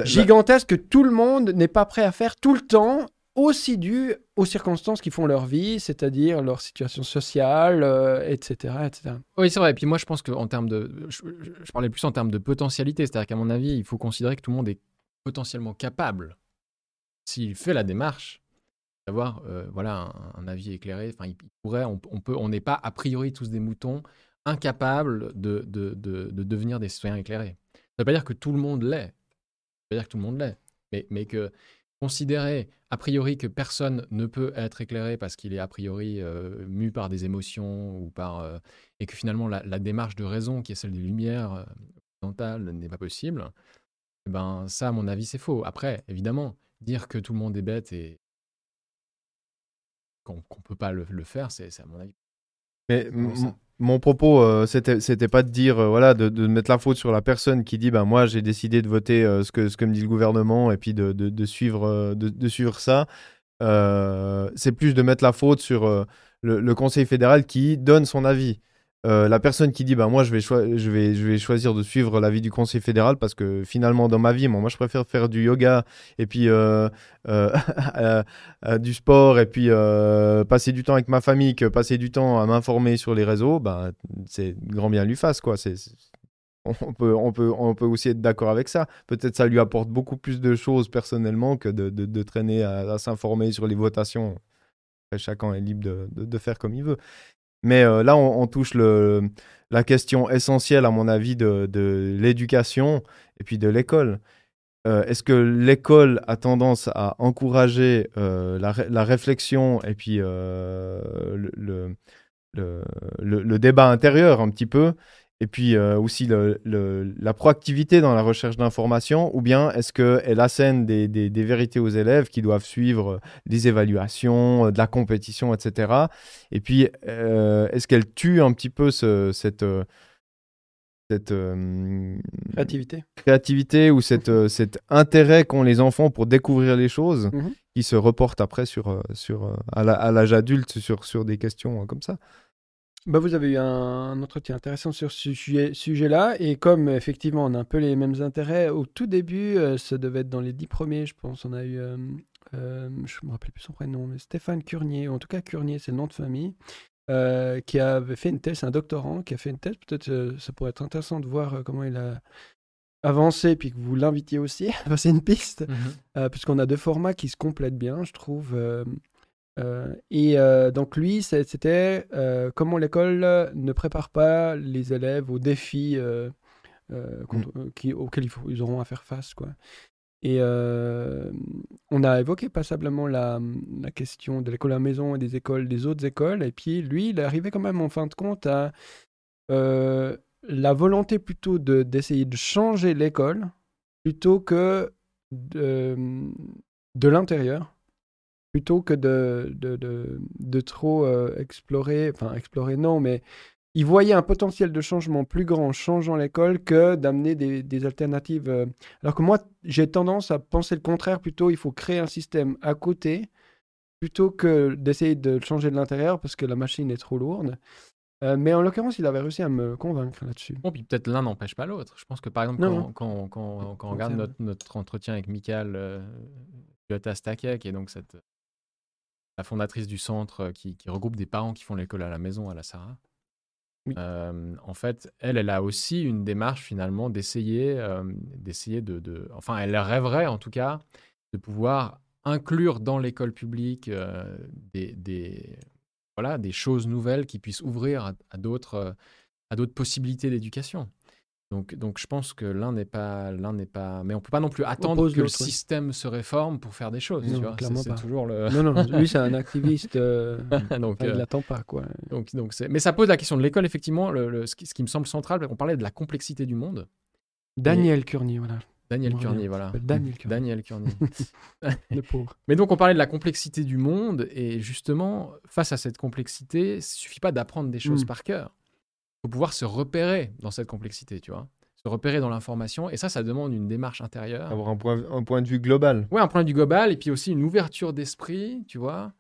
gigantesque que tout le monde n'est pas prêt à faire tout le temps, aussi dû aux circonstances qui font leur vie, c'est-à-dire leur situation sociale, etc., euh, etc. Oui, c'est vrai. Et puis moi, je pense qu'en termes de. Je, je, parlais plus en termes de potentialité. C'est-à-dire qu'à mon avis, il faut considérer que tout le monde est potentiellement capable s'il fait la démarche d'avoir euh, voilà un, avis éclairé, enfin il, pourrait, on, peut, on n'est pas a priori tous des moutons incapables de, de, de, devenir des citoyens éclairés. Ça ne veut pas dire que tout le monde l'est. Ça veut dire que tout le monde l'est, mais, mais que considérer a priori que personne ne peut être éclairé parce qu'il est a priori euh, mu par des émotions ou par euh, et que finalement la, démarche de raison qui est celle des lumières occidentales n'est pas possible. Eh ben ça, à mon avis, c'est faux. Après, évidemment, dire que tout le monde est bête et qu'on ne peut pas le, faire, c'est à mon avis. Mais mon propos, euh, c'était pas de dire, euh, voilà, de, de, mettre la faute sur la personne qui dit, ben moi j'ai décidé de voter euh, ce, que, ce que me dit le gouvernement et puis de, de suivre, de, suivre ça. c'est plus de mettre la faute sur le, le, Conseil fédéral qui donne son avis. Euh, la personne qui dit bah moi je vais, je vais, je vais choisir de suivre l'avis du Conseil fédéral parce que finalement dans ma vie moi, moi je préfère faire du yoga et puis euh, euh, *laughs* du sport et puis passer du temps avec ma famille que passer du temps à m'informer sur les réseaux bah c'est grand bien lui fasse quoi c'est on peut, on, peut, on peut aussi être d'accord avec ça. Peut-être ça lui apporte beaucoup plus de choses personnellement que de, traîner à, s'informer sur les votations. chacun est libre de, de, faire comme il veut. Mais euh, là, on, touche la question essentielle, à mon avis, de, l'éducation et puis de l'école. Euh, est-ce que l'école a tendance à encourager euh, la, réflexion et puis le, débat intérieur un petit peu et puis euh, aussi la proactivité dans la recherche d'informations, ou bien est-ce qu'elle assène des, des, vérités aux élèves qui doivent suivre des évaluations, euh, de la compétition, etc. Et puis, euh, est-ce qu'elle tue un petit peu cette, cette créativité. créativité ou cette, cet intérêt qu'ont les enfants pour découvrir les choses mmh qui se reportent après sur, sur, à l'âge adulte sur, sur des questions comme ça? Bah, vous avez eu un, entretien intéressant sur ce sujet-là, et comme effectivement on a un peu les mêmes intérêts, au tout début, euh, ça devait être dans les dix premiers, je pense, on a eu, euh, euh, je me rappelle plus son prénom, mais Stéphane Curnier, en tout cas Curnier, c'est le nom de famille, qui avait fait une thèse, c'est un doctorant qui a fait une thèse, peut-être ça pourrait être intéressant de voir comment il a avancé, puis que vous l'invitiez aussi *laughs* passer une piste, mmh puisqu'on a deux formats qui se complètent bien, je trouve. Euh, et euh, donc lui, c'était euh, comment l'école ne prépare pas les élèves aux défis mm. qui, auxquels ils, auront à faire face. Quoi. Et on a évoqué passablement la, la question de l'école à la maison et des écoles, des autres écoles. Et puis lui, il est arrivé quand même en fin de compte à la volonté plutôt d'essayer de, changer l'école plutôt que de, de l'intérieur plutôt que de, de, de, de trop euh, explorer, enfin explorer non, mais ils voyaient un potentiel de changement plus grand en changeant l'école que d'amener des, des, alternatives. Euh. Alors que moi, j'ai tendance à penser le contraire, plutôt il faut créer un système à côté, plutôt que d'essayer de changer de l'intérieur parce que la machine est trop lourde. Euh, mais en l'occurrence, il avait réussi à me convaincre là-dessus. Bon, puis peut-être l'un n'empêche pas l'autre. Je pense que par exemple, quand, quand, quand, quand, on regarde notre, notre, entretien avec Michael euh, qui est donc cette la fondatrice du centre euh, qui, regroupe des parents qui font l'école à la maison à la Sarah. en fait, elle, elle a aussi une démarche finalement d'essayer, d'essayer de, enfin, elle rêverait en tout cas de pouvoir inclure dans l'école publique des, des, voilà, des choses nouvelles qui puissent ouvrir à d'autres, à d'autres possibilités d'éducation. Donc, donc je pense que l'un n'est pas, l'un n'est pas, mais on peut pas non plus attendre que le système se réforme pour faire des choses. Non, tu vois, c'est, toujours le. non, non, lui c'est un activiste. Euh, *laughs* donc, il l'attend pas quoi. Donc, donc c'est... mais ça pose la question de l'école effectivement. Le, ce, qui, ce, qui, me semble central, on parlait de la complexité du monde. Daniel Curnier, voilà. Daniel Curnier, voilà. Daniel Curnier. Daniel Curnier. *laughs* le pauvre. Mais donc on parlait de la complexité du monde et justement face à cette complexité, il suffit pas d'apprendre des choses hmm. par cœur faut pouvoir se repérer dans cette complexité, tu vois. Se repérer dans l'information. Et ça, ça demande une démarche intérieure. Avoir un point, un point de vue global. Oui, un point de vue global. Et puis aussi une ouverture d'esprit, tu vois,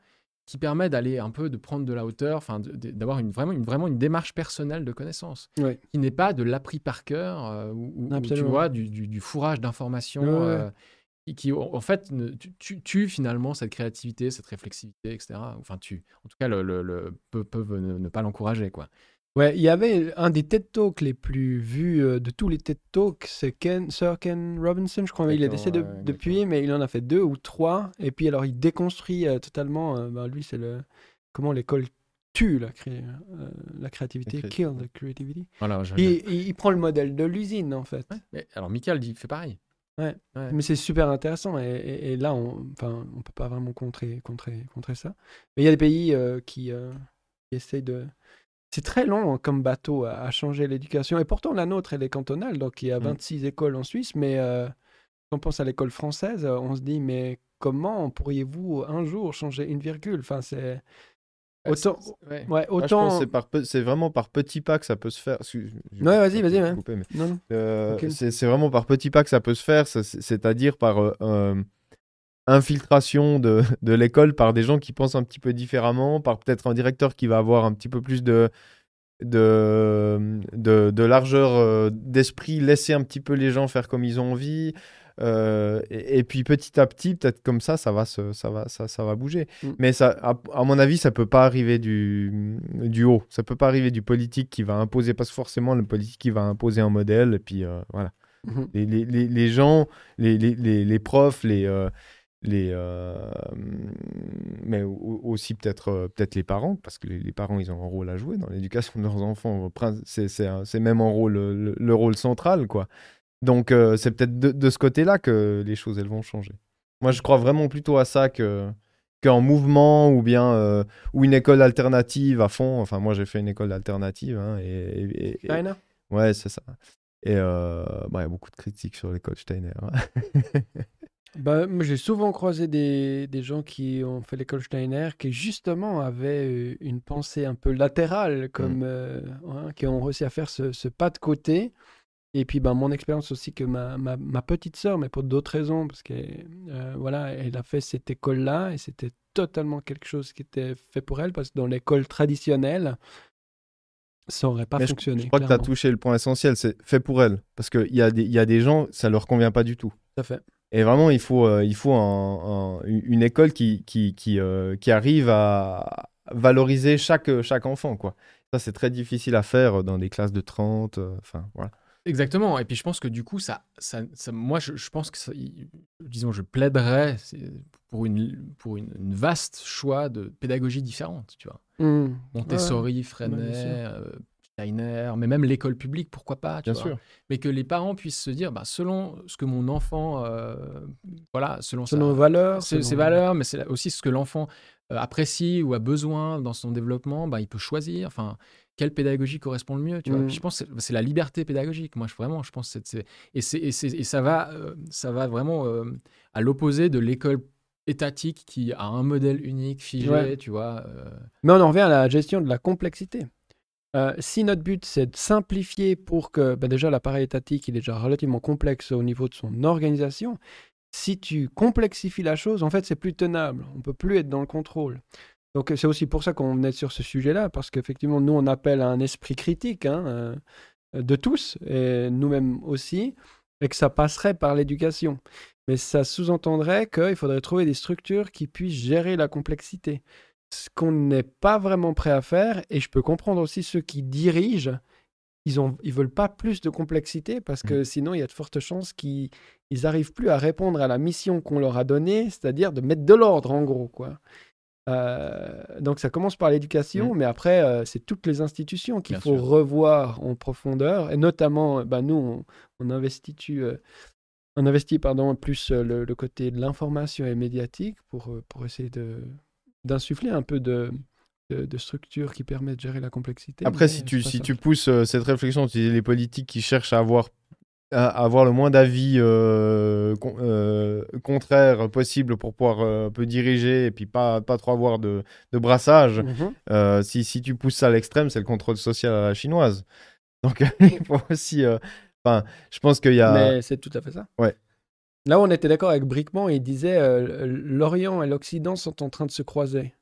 qui permet d'aller un peu, de prendre de la hauteur, enfin, d'avoir une, vraiment, une, vraiment une démarche personnelle de connaissance. Qui n'est pas de l'appris par cœur, euh, ou, tu vois, du, du, fourrage d'informations. Euh, qui, en fait tu, tue finalement cette créativité, cette réflexivité, etc. Enfin, tu, en tout cas, le, le, peuvent, ne, ne, pas l'encourager, quoi. Ouais, il y avait un des TED Talks les plus vus euh, de tous les TED Talks, c'est Ken, Sir Ken Robinson, je crois. Il est décédé depuis, mais il en a fait deux ou trois. Et puis alors, il déconstruit euh, totalement. Euh, bah, lui, c'est le comment l'école tue la, cré... la créativité, kill the creativity. Voilà, il, prend le modèle de l'usine, en fait. Mais, alors, Michael dit, fait pareil. Ouais. Mais c'est super intéressant. Et, et, là, on enfin, on peut pas vraiment contrer, contrer, contrer ça. Mais il y a des pays qui, qui essayent de c'est très long hein, comme bateau à, changer l'éducation. Et pourtant, la nôtre, elle est cantonale, donc il y a 26 mmh. écoles en Suisse. Mais euh, quand on pense à l'école française, euh, on se dit, mais comment pourriez-vous un jour changer une virgule? Enfin, c'est. Autant, ouais. autant... c'est vraiment par petits pas que ça peut se faire. Ouais, vas-y, vas-y. Euh, c'est vraiment par petits pas que ça peut se faire, c'est-à-dire par infiltration de, *laughs* de l'école par des gens qui pensent un petit peu différemment, par peut-être un directeur qui va avoir un petit peu plus de, de, de, largeur euh, d'esprit, laisser un petit peu les gens faire comme ils ont envie. Euh, et, et puis petit à petit, peut-être comme ça, ça va, se, ça va, ça, ça va bouger. Mm. Mais ça, à, à mon avis, ça peut pas arriver du, du haut. Ça peut pas arriver du politique qui va imposer, parce que forcément, le politique qui va imposer un modèle. Et puis euh, voilà. Mhm. Les, les, les, les gens, les, les, les, les profs, les, euh, les, euh, mais au- aussi peut-être euh, peut-être les parents, parce que les, parents, ils ont un rôle à jouer dans l'éducation de leurs enfants. C'est même un rôle, le, le rôle central, quoi. Donc euh, c'est peut-être de, de ce côté-là que les choses, elles vont changer. Moi, je crois vraiment plutôt à ça que qu'un mouvement ou bien euh, ou une école alternative à fond. Enfin, moi, j'ai fait une école alternative. hein, et, et- et- Steiner Ouais, c'est ça. Et euh, bah, il y a beaucoup de critiques sur l'école Steiner. hein. *laughs* Bah, j'ai souvent croisé des, des gens qui ont fait l'école Steiner qui justement avaient euh, une pensée un peu latérale, comme euh, hein, qui ont réussi à faire ce, ce pas de côté. Et puis bah, mon expérience aussi que ma, ma, ma petite sœur, mais pour d'autres raisons, parce qu'elle voilà, elle a fait cette école-là et c'était totalement quelque chose qui était fait pour elle, parce que dans l'école traditionnelle, ça n'aurait pas Mais fonctionné. je crois que tu as touché le point essentiel, c'est fait pour elle. Parce qu'il y, a des- y a des gens, ça leur convient pas du tout. Tout à fait. Et vraiment, il faut, euh, il faut un- un- une école qui, qui, qui, euh, qui arrive à valoriser chaque, chaque enfant. Quoi. Ça, c'est très difficile à faire dans des classes de 30. euh, Enfin, voilà. Exactement. Et puis je pense que du coup, ça, ça, ça- moi, je, je pense que, ça- il- disons, je plaiderais pour une, pour une, une vaste choix de pédagogie différente, tu vois. Hmm. Montessori, Freinet, mais même l'école publique, pourquoi pas, tu Bien vois. sûr. Mais que les parents puissent se dire, bah, selon ce que mon enfant, euh, voilà, selon, Selon valeurs. ses, selon- ses valeurs, mais c'est aussi ce que l'enfant euh, apprécie ou a besoin dans son développement, bah, il peut choisir. Enfin, quelle pédagogie correspond le mieux, tu vois. Mm. Puis je pense que c'est- la liberté pédagogique. Moi, je, vraiment, je pense que c'est- et, ça va, euh, ça va vraiment à l'opposé de l'école étatique qui a un modèle unique, figé, Ouais. tu vois. Mais on en revient à la gestion de la complexité. Euh, si notre but c'est de simplifier pour que ben déjà l'appareil étatique est déjà relativement complexe au niveau de son organisation, si tu complexifies la chose, en fait c'est plus tenable. On peut plus être dans le contrôle. Donc c'est aussi pour ça qu'on est sur ce sujet-là, parce qu'effectivement nous on appelle à un esprit critique hein, euh, de tous, et nous-mêmes aussi, et que ça passerait par l'éducation. Mais ça sous-entendrait qu'il faudrait trouver des structures qui puissent gérer la complexité ce qu'on n'est pas vraiment prêt à faire, et je peux comprendre aussi ceux qui dirigent, ils ont, ils veulent pas plus de complexité parce que sinon il y a de fortes chances qu'ils ils arrivent plus à répondre à la mission qu'on leur a donnée, c'est-à-dire de mettre de l'ordre en gros quoi. Euh, donc ça commence par l'éducation, mais après euh, c'est toutes les institutions qu'il Bien faut sûr. revoir en profondeur, et notamment bah, nous on, on investit euh, on investit pardon plus le, le côté de l'information et médiatique pour pour essayer de d'insuffler un peu de, de, de structures qui permettent de gérer la complexité. Après, si tu, si tu pousses euh, cette réflexion, tu dis les politiques qui cherchent à avoir, à avoir le moins d'avis euh, con- euh, contraires possible pour pouvoir euh, un peu diriger et puis pas, pas trop avoir de, de brassage, euh, si, si tu pousses ça à l'extrême, c'est le contrôle social à la chinoise. Donc, *laughs* il faut aussi. Enfin, je pense qu'il y a. Mais c'est tout à fait ça. Ouais. Là, on était d'accord avec Brickman, il disait euh, l'Orient et l'Occident sont en train de se croiser.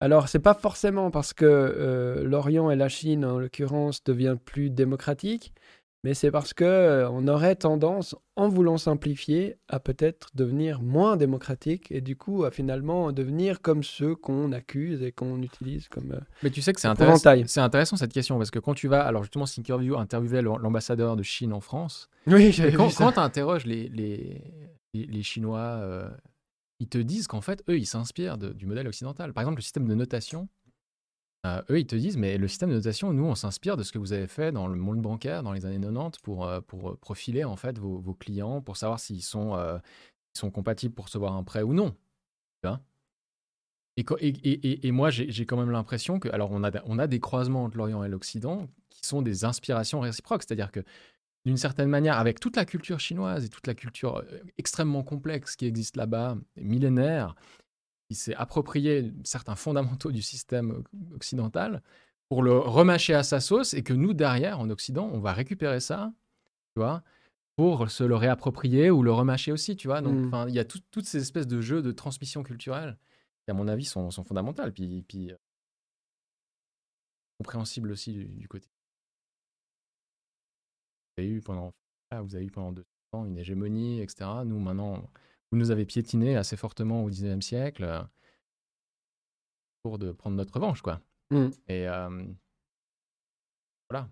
Alors, c'est pas forcément parce que euh, l'Orient et la Chine, en l'occurrence, deviennent plus démocratiques, mais c'est parce que euh, on aurait tendance, en voulant simplifier, à peut-être devenir moins démocratique et du coup à finalement devenir comme ceux qu'on accuse et qu'on utilise comme. euh, Mais tu sais que c'est intéressant, c'est intéressant cette question parce que quand tu vas, alors justement, Thinkerview interviewait l'am- l'ambassadeur de Chine en France. Oui, quand, quand tu interroges les, les, les, les Chinois, euh, ils te disent qu'en fait, eux, ils s'inspirent du modèle occidental. Par exemple, le système de notation, euh, eux, ils te disent, mais le système de notation, nous, on s'inspire de ce que vous avez fait dans le monde bancaire dans les années 90 pour, euh, pour euh, profiler en fait vos, vos clients, pour savoir s'ils sont, sont compatibles pour recevoir un prêt ou non. Et, et, moi, j'ai quand même l'impression que, alors, on a, on a des croisements entre l'Orient et l'Occident qui sont des inspirations réciproques. C'est-à-dire que, d'une certaine manière, avec toute la culture chinoise et toute la culture extrêmement complexe qui existe là-bas, millénaire, qui s'est approprié certains fondamentaux du système occidental pour le remâcher à sa sauce et que nous, derrière, en Occident, on va récupérer ça, tu vois, pour se le réapproprier ou le remâcher aussi, tu vois. Donc, Mm. enfin, il y a tout- toutes ces espèces de jeux de transmission culturelle qui, à mon avis, sont, sont fondamentales. Puis, puis euh, compréhensibles aussi du, du côté. Vous avez eu pendant, ah, vous avez eu pendant deux une hégémonie, etc. Nous, maintenant, vous nous avez piétiné assez fortement au 19e siècle euh, pour de prendre notre revanche, quoi. Mm. Et euh, voilà.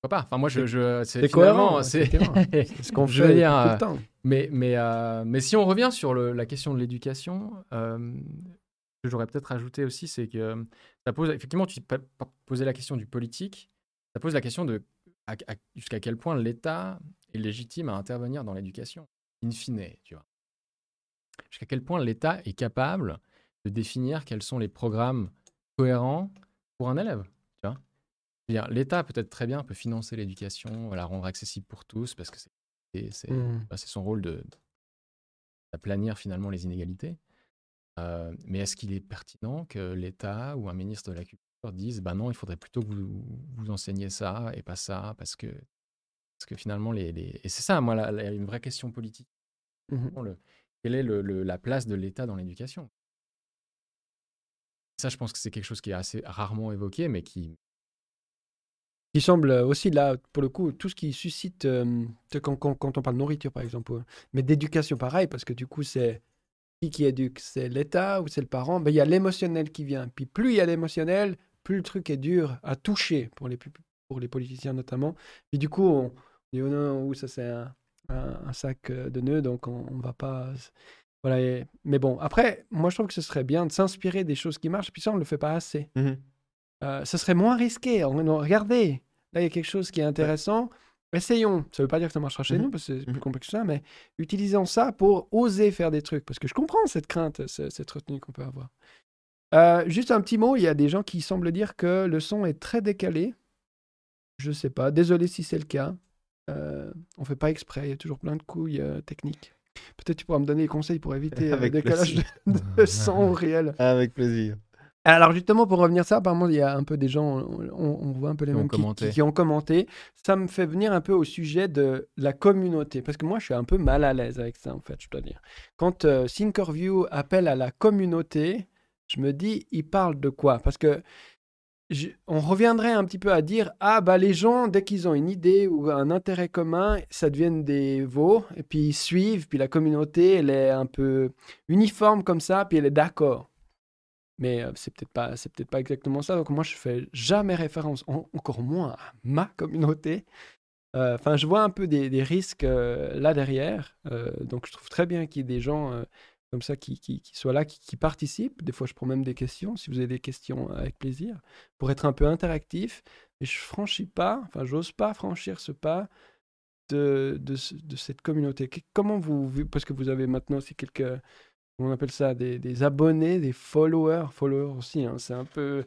Pourquoi pas? Enfin, moi, je, je C'est cohérent, *laughs* c'est ce qu'on fait dire, tout euh, le temps. Mais, mais, euh, mais si on revient sur le- la question de l'éducation, euh, ce que j'aurais peut-être ajouté aussi, c'est que ça pose, effectivement, tu posais la question du politique, ça pose la question de jusqu'à quel point l'État est légitime à intervenir dans l'éducation, in fine, tu vois. Jusqu'à quel point l'État est capable de définir quels sont les programmes cohérents pour un élève, tu vois? L'État peut-être très bien peut financer l'éducation, la rendre accessible pour tous, parce que c'est et c'est Mm. bah, c'est son rôle de d'aplanir finalement les inégalités. Euh, mais est-ce qu'il est pertinent que l'État ou un ministre de la Culture dise bah non, il faudrait plutôt que vous, vous enseigniez ça et pas ça parce que, parce que finalement, les, les- et c'est ça, moi, la- la- une vraie question politique. Le- quelle est la place de l'État dans l'éducation? Ça, je pense que c'est quelque chose qui est assez rarement évoqué, mais qui. qui semble aussi là, pour le coup, tout ce qui suscite, euh, quand, on parle de nourriture par exemple, mais d'éducation pareil, parce que du coup c'est qui qui éduque, c'est l'État ou c'est le parent, ben, il y a l'émotionnel qui vient. Puis plus il y a l'émotionnel, plus le truc est dur à toucher pour les, pour les politiciens notamment. Puis du coup, on dit oh non, ça c'est un, un- un sac euh, de nœuds, donc on, on va pas. Voilà, et- mais bon, après, moi je trouve que ce serait bien de s'inspirer des choses qui marchent, puis ça on le fait pas assez. Mhm. Euh, ce serait moins risqué. Regardez, là, il y a quelque chose qui est intéressant. Essayons. Ça ne veut pas dire que ça marchera chez Mhm. nous, parce que c'est plus Mhm. complexe que ça, mais utilisons ça pour oser faire des trucs. Parce que je comprends cette crainte, ce- cette retenue qu'on peut avoir. Euh, juste un petit mot, il y a des gens qui semblent dire que le son est très décalé. Je sais pas. Désolé si c'est le cas. Euh, on fait pas exprès. Il y a toujours plein de couilles euh, techniques. Peut-être tu pourras me donner des conseils pour éviter le *laughs* Avec décalage de, plaisir. de son au réel. Avec plaisir. Alors justement, pour revenir à ça, apparemment, il y a un peu des gens, on, voit un peu les Qui ont mêmes qui, commenté. qui- qui ont commenté. Ça me fait venir un peu au sujet de la communauté, parce que moi, je suis un peu mal à l'aise avec ça, en fait, je dois dire. Quand euh, Thinkerview appelle à la communauté, je me dis, il parle de quoi? Parce que on reviendrait un petit peu à dire, ah bah les gens, dès qu'ils ont une idée ou un intérêt commun, ça devient des veaux, et puis ils suivent, puis la communauté, elle est un peu uniforme comme ça, puis elle est d'accord. Mais euh, c'est peut-être pas, c'est peut-être pas exactement ça. Donc moi, je fais jamais référence, en- encore moins à ma communauté. Euh, Enfin, je vois un peu des, risques euh, là derrière. Donc je trouve très bien qu'il y ait des gens comme ça qui, qui, là, qui, qui participent. Des fois, je prends même des questions. Si vous avez des questions, euh, avec plaisir, pour être un peu interactif. Et je franchis pas, enfin, j'ose pas franchir ce pas de, de, de cette communauté. Comment vous, parce que vous avez maintenant aussi quelques, on appelle ça des, des abonnés, des followers, followers aussi, hein, c'est un peu...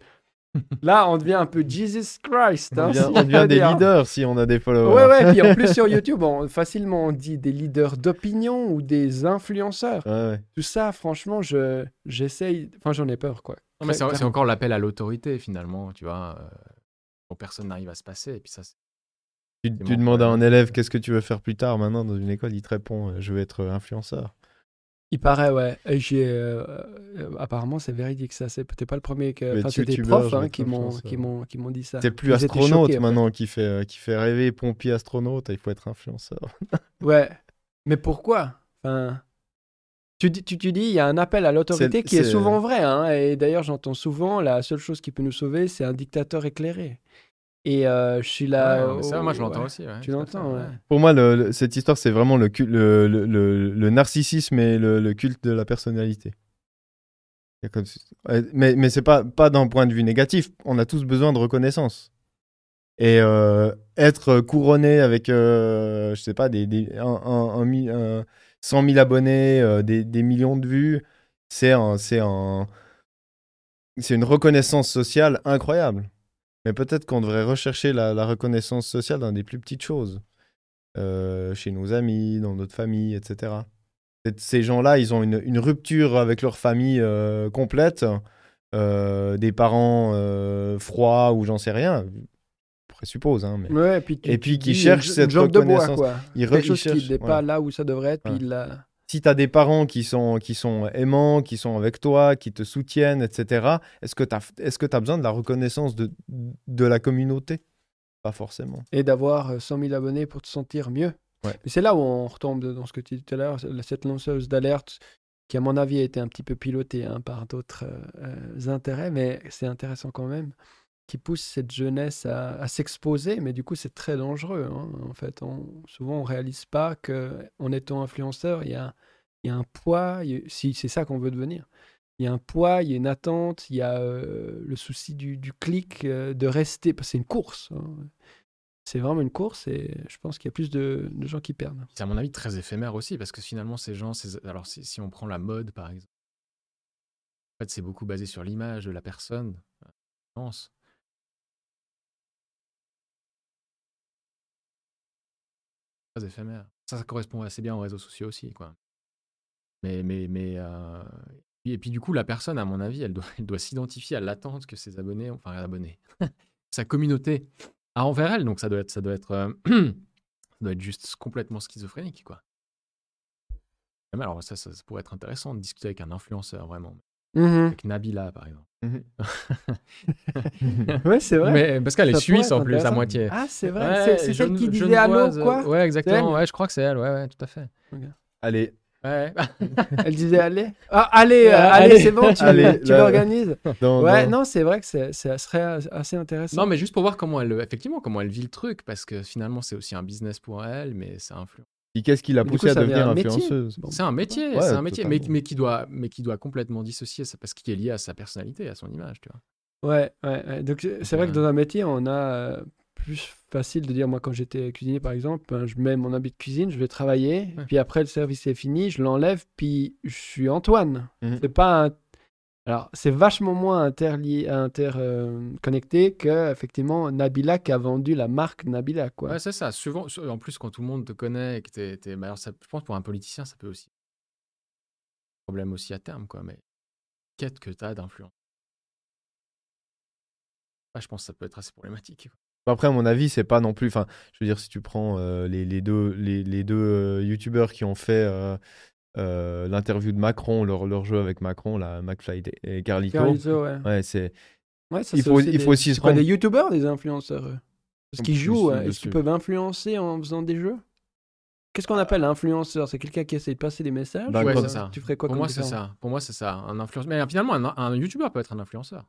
Là, on devient un peu Jesus Christ. On hein, devient, si on je devient peux des leaders si on a des followers. Ouais, ouais, puis en plus sur *laughs* YouTube, on, facilement on dit des leaders d'opinion ou des influenceurs. Ouais, ouais. Tout ça, franchement, je, j'essaye, enfin j'en ai peur, quoi. Non, mais c'est c'est encore l'appel à l'autorité finalement, tu vois. euh, dont personne n'arrive à se passer. Et puis ça, c'est- Tu, C'est tu mon demandes à un élève qu'est-ce que tu veux faire plus tard? Maintenant dans une école, il te répond euh, je veux être influenceur. Il paraît, ouais. Et j'ai, euh, euh, apparemment, c'est véridique, ça. C'est peut-être pas le premier que. Enfin, c'est des profs hein, qui, m'ont, qui, m'ont, qui m'ont dit ça. C'est plus Ils astronaute choqués, maintenant qui fait, euh, qui fait rêver pompier astronaute, il faut être influenceur. *laughs* Ouais. Mais pourquoi? Enfin, tu, tu, tu dis, il y a un appel à l'autorité qui est c'est- souvent vrai. hein, et d'ailleurs, j'entends souvent, la seule chose qui peut nous sauver, c'est un dictateur éclairé. Et euh, je suis là. Ouais, ça, moi je l'entends ouais. aussi. ouais, Tu l'entends, ouais. Pour moi, le- le- cette histoire, c'est vraiment le, le, le, le- le narcissisme et le, le culte de la personnalité. Ouais, Mais, mais c'est pas, pas d'un point de vue négatif. On a tous besoin de reconnaissance. Et euh, être couronné avec, euh, je sais pas, des, des, un, un- un mi- un- 100 000 abonnés, euh, des, des millions de vues, c'est un, c'est un, c'est une reconnaissance sociale incroyable. Mais peut-être qu'on devrait rechercher la, la reconnaissance sociale dans des plus petites choses. Euh, chez nos amis, dans notre famille, etc. Ces gens-là, ils ont une, une rupture avec leur famille euh, complète, euh, des parents froids ou j'en sais rien, je présuppose. Hein, mais... Ouais, et puis, qui cherchent cette jambe de bois, reconnaissance. quoi. Ils, Quelque chose qui n'est pas là où ça devrait être, puis Ouais. il l'a- Si tu as des parents qui sont, qui sont aimants, qui sont avec toi, qui te soutiennent, etc., est-ce que tu as, est que as besoin de la reconnaissance de, de la communauté? Pas forcément. Et d'avoir euh, 100 000 abonnés pour te sentir mieux. Ouais. Mais c'est là où on retombe dans ce que tu disais tout à l'heure, cette lanceuse d'alerte qui, à mon avis, a été un petit peu pilotée hein, par d'autres euh, euh, intérêts, mais c'est intéressant quand même, qui pousse cette jeunesse à, s'exposer, mais du coup, c'est très dangereux. hein. En fait, souvent, on réalise pas qu'en étant influenceur, il y a, un poids, si c'est ça qu'on veut devenir. Il y a un poids, il y a une attente, il y a euh, le souci du, clic, euh, de rester, parce que c'est une course. hein. C'est vraiment une course et je pense qu'il y a plus de, gens qui perdent. C'est à mon avis très éphémère aussi, parce que finalement, ces gens, alors si, on prend la mode par exemple, en fait, c'est beaucoup basé sur l'image de la personne. euh, je pense. Très éphémère. Ça, ça correspond assez bien aux réseaux sociaux aussi, quoi. Mais, mais, mais euh, et, puis du coup, la personne, à mon avis, elle doit, *laughs* elle doit s'identifier à l'attente que ses abonnés, enfin abonnés, *laughs* sa communauté a envers elle. Donc ça doit être, ça doit être, euh, *clears throat* ça doit être juste complètement schizophrénique, quoi. Alors ça, ça pourrait être intéressant de discuter avec un influenceur, vraiment. Avec Nabila, par exemple. *laughs* Ouais, c'est vrai. Mais, parce qu'elle est suisse en plus, à moitié. Ah, c'est vrai. Ouais, c'est celle qui disait allô, quoi Ouais, exactement. Ouais, je crois que c'est elle. Ouais, ouais, tout à fait. Allez, Ouais. *laughs* Elle disait *laughs* allez. Ah, allez, euh, allez, allez. c'est bon, tu, tu l'organises. Ouais, non, c'est vrai que c'est- ça serait assez intéressant. non, mais juste pour voir comment elle, effectivement, comment elle vit le truc, parce que finalement, c'est aussi un business pour elle, mais ça influence. Qu'est-ce qui l'a poussé coup, à devenir un métier. influenceuse? C'est un métier, Ouais, c'est un métier, mais, qui doit, mais qui doit complètement dissocier ça, parce qu'il est lié à sa personnalité, à son image, tu vois. Ouais, ouais, ouais. Donc c'est vrai que dans un métier, on a euh, plus facile de dire, moi quand j'étais cuisinier par exemple, ben, je mets mon habit de cuisine, je vais travailler, Ouais. puis après le service est fini, je l'enlève, puis je suis Antoine. Mhm. C'est pas un- Alors c'est vachement moins interlié, interconnecté que effectivement Nabila qui a vendu la marque Nabila, quoi. Ouais, c'est ça. Souvent, so- en plus, quand tout le monde te connaît et que t'es, t'es- bah alors ça, je pense pour un politicien, ça peut aussi problème aussi à terme, quoi. Mais quête que t'as d'influence. Ah, je pense que ça peut être assez problématique. quoi. Après, à mon avis, c'est pas non plus. Enfin, je veux dire, si tu prends euh, les, les deux, les, les deux euh, youtubeurs qui ont fait euh, euh, l'interview de Macron, leur, leur jeu avec Macron, la McFly et Carlito. Carlito, ouais. Ouais, c'est. Ouais, ça, Il faut- aussi il des- faut aussi c'est se pas rendre- des youtubeurs, des influenceurs. eux. Parce qu'ils jouent, est-ce qu'ils peuvent influencer en faisant des jeux? Qu'est-ce qu'on appelle un influenceur C'est quelqu'un qui essaie de passer des messages? Bah, ou, Ouais, ça. Tu ferais quoi Pour comme moi, c'est ça. Pour moi, c'est ça. Un influenceur. Mais finalement, un, un youtubeur peut être un influenceur.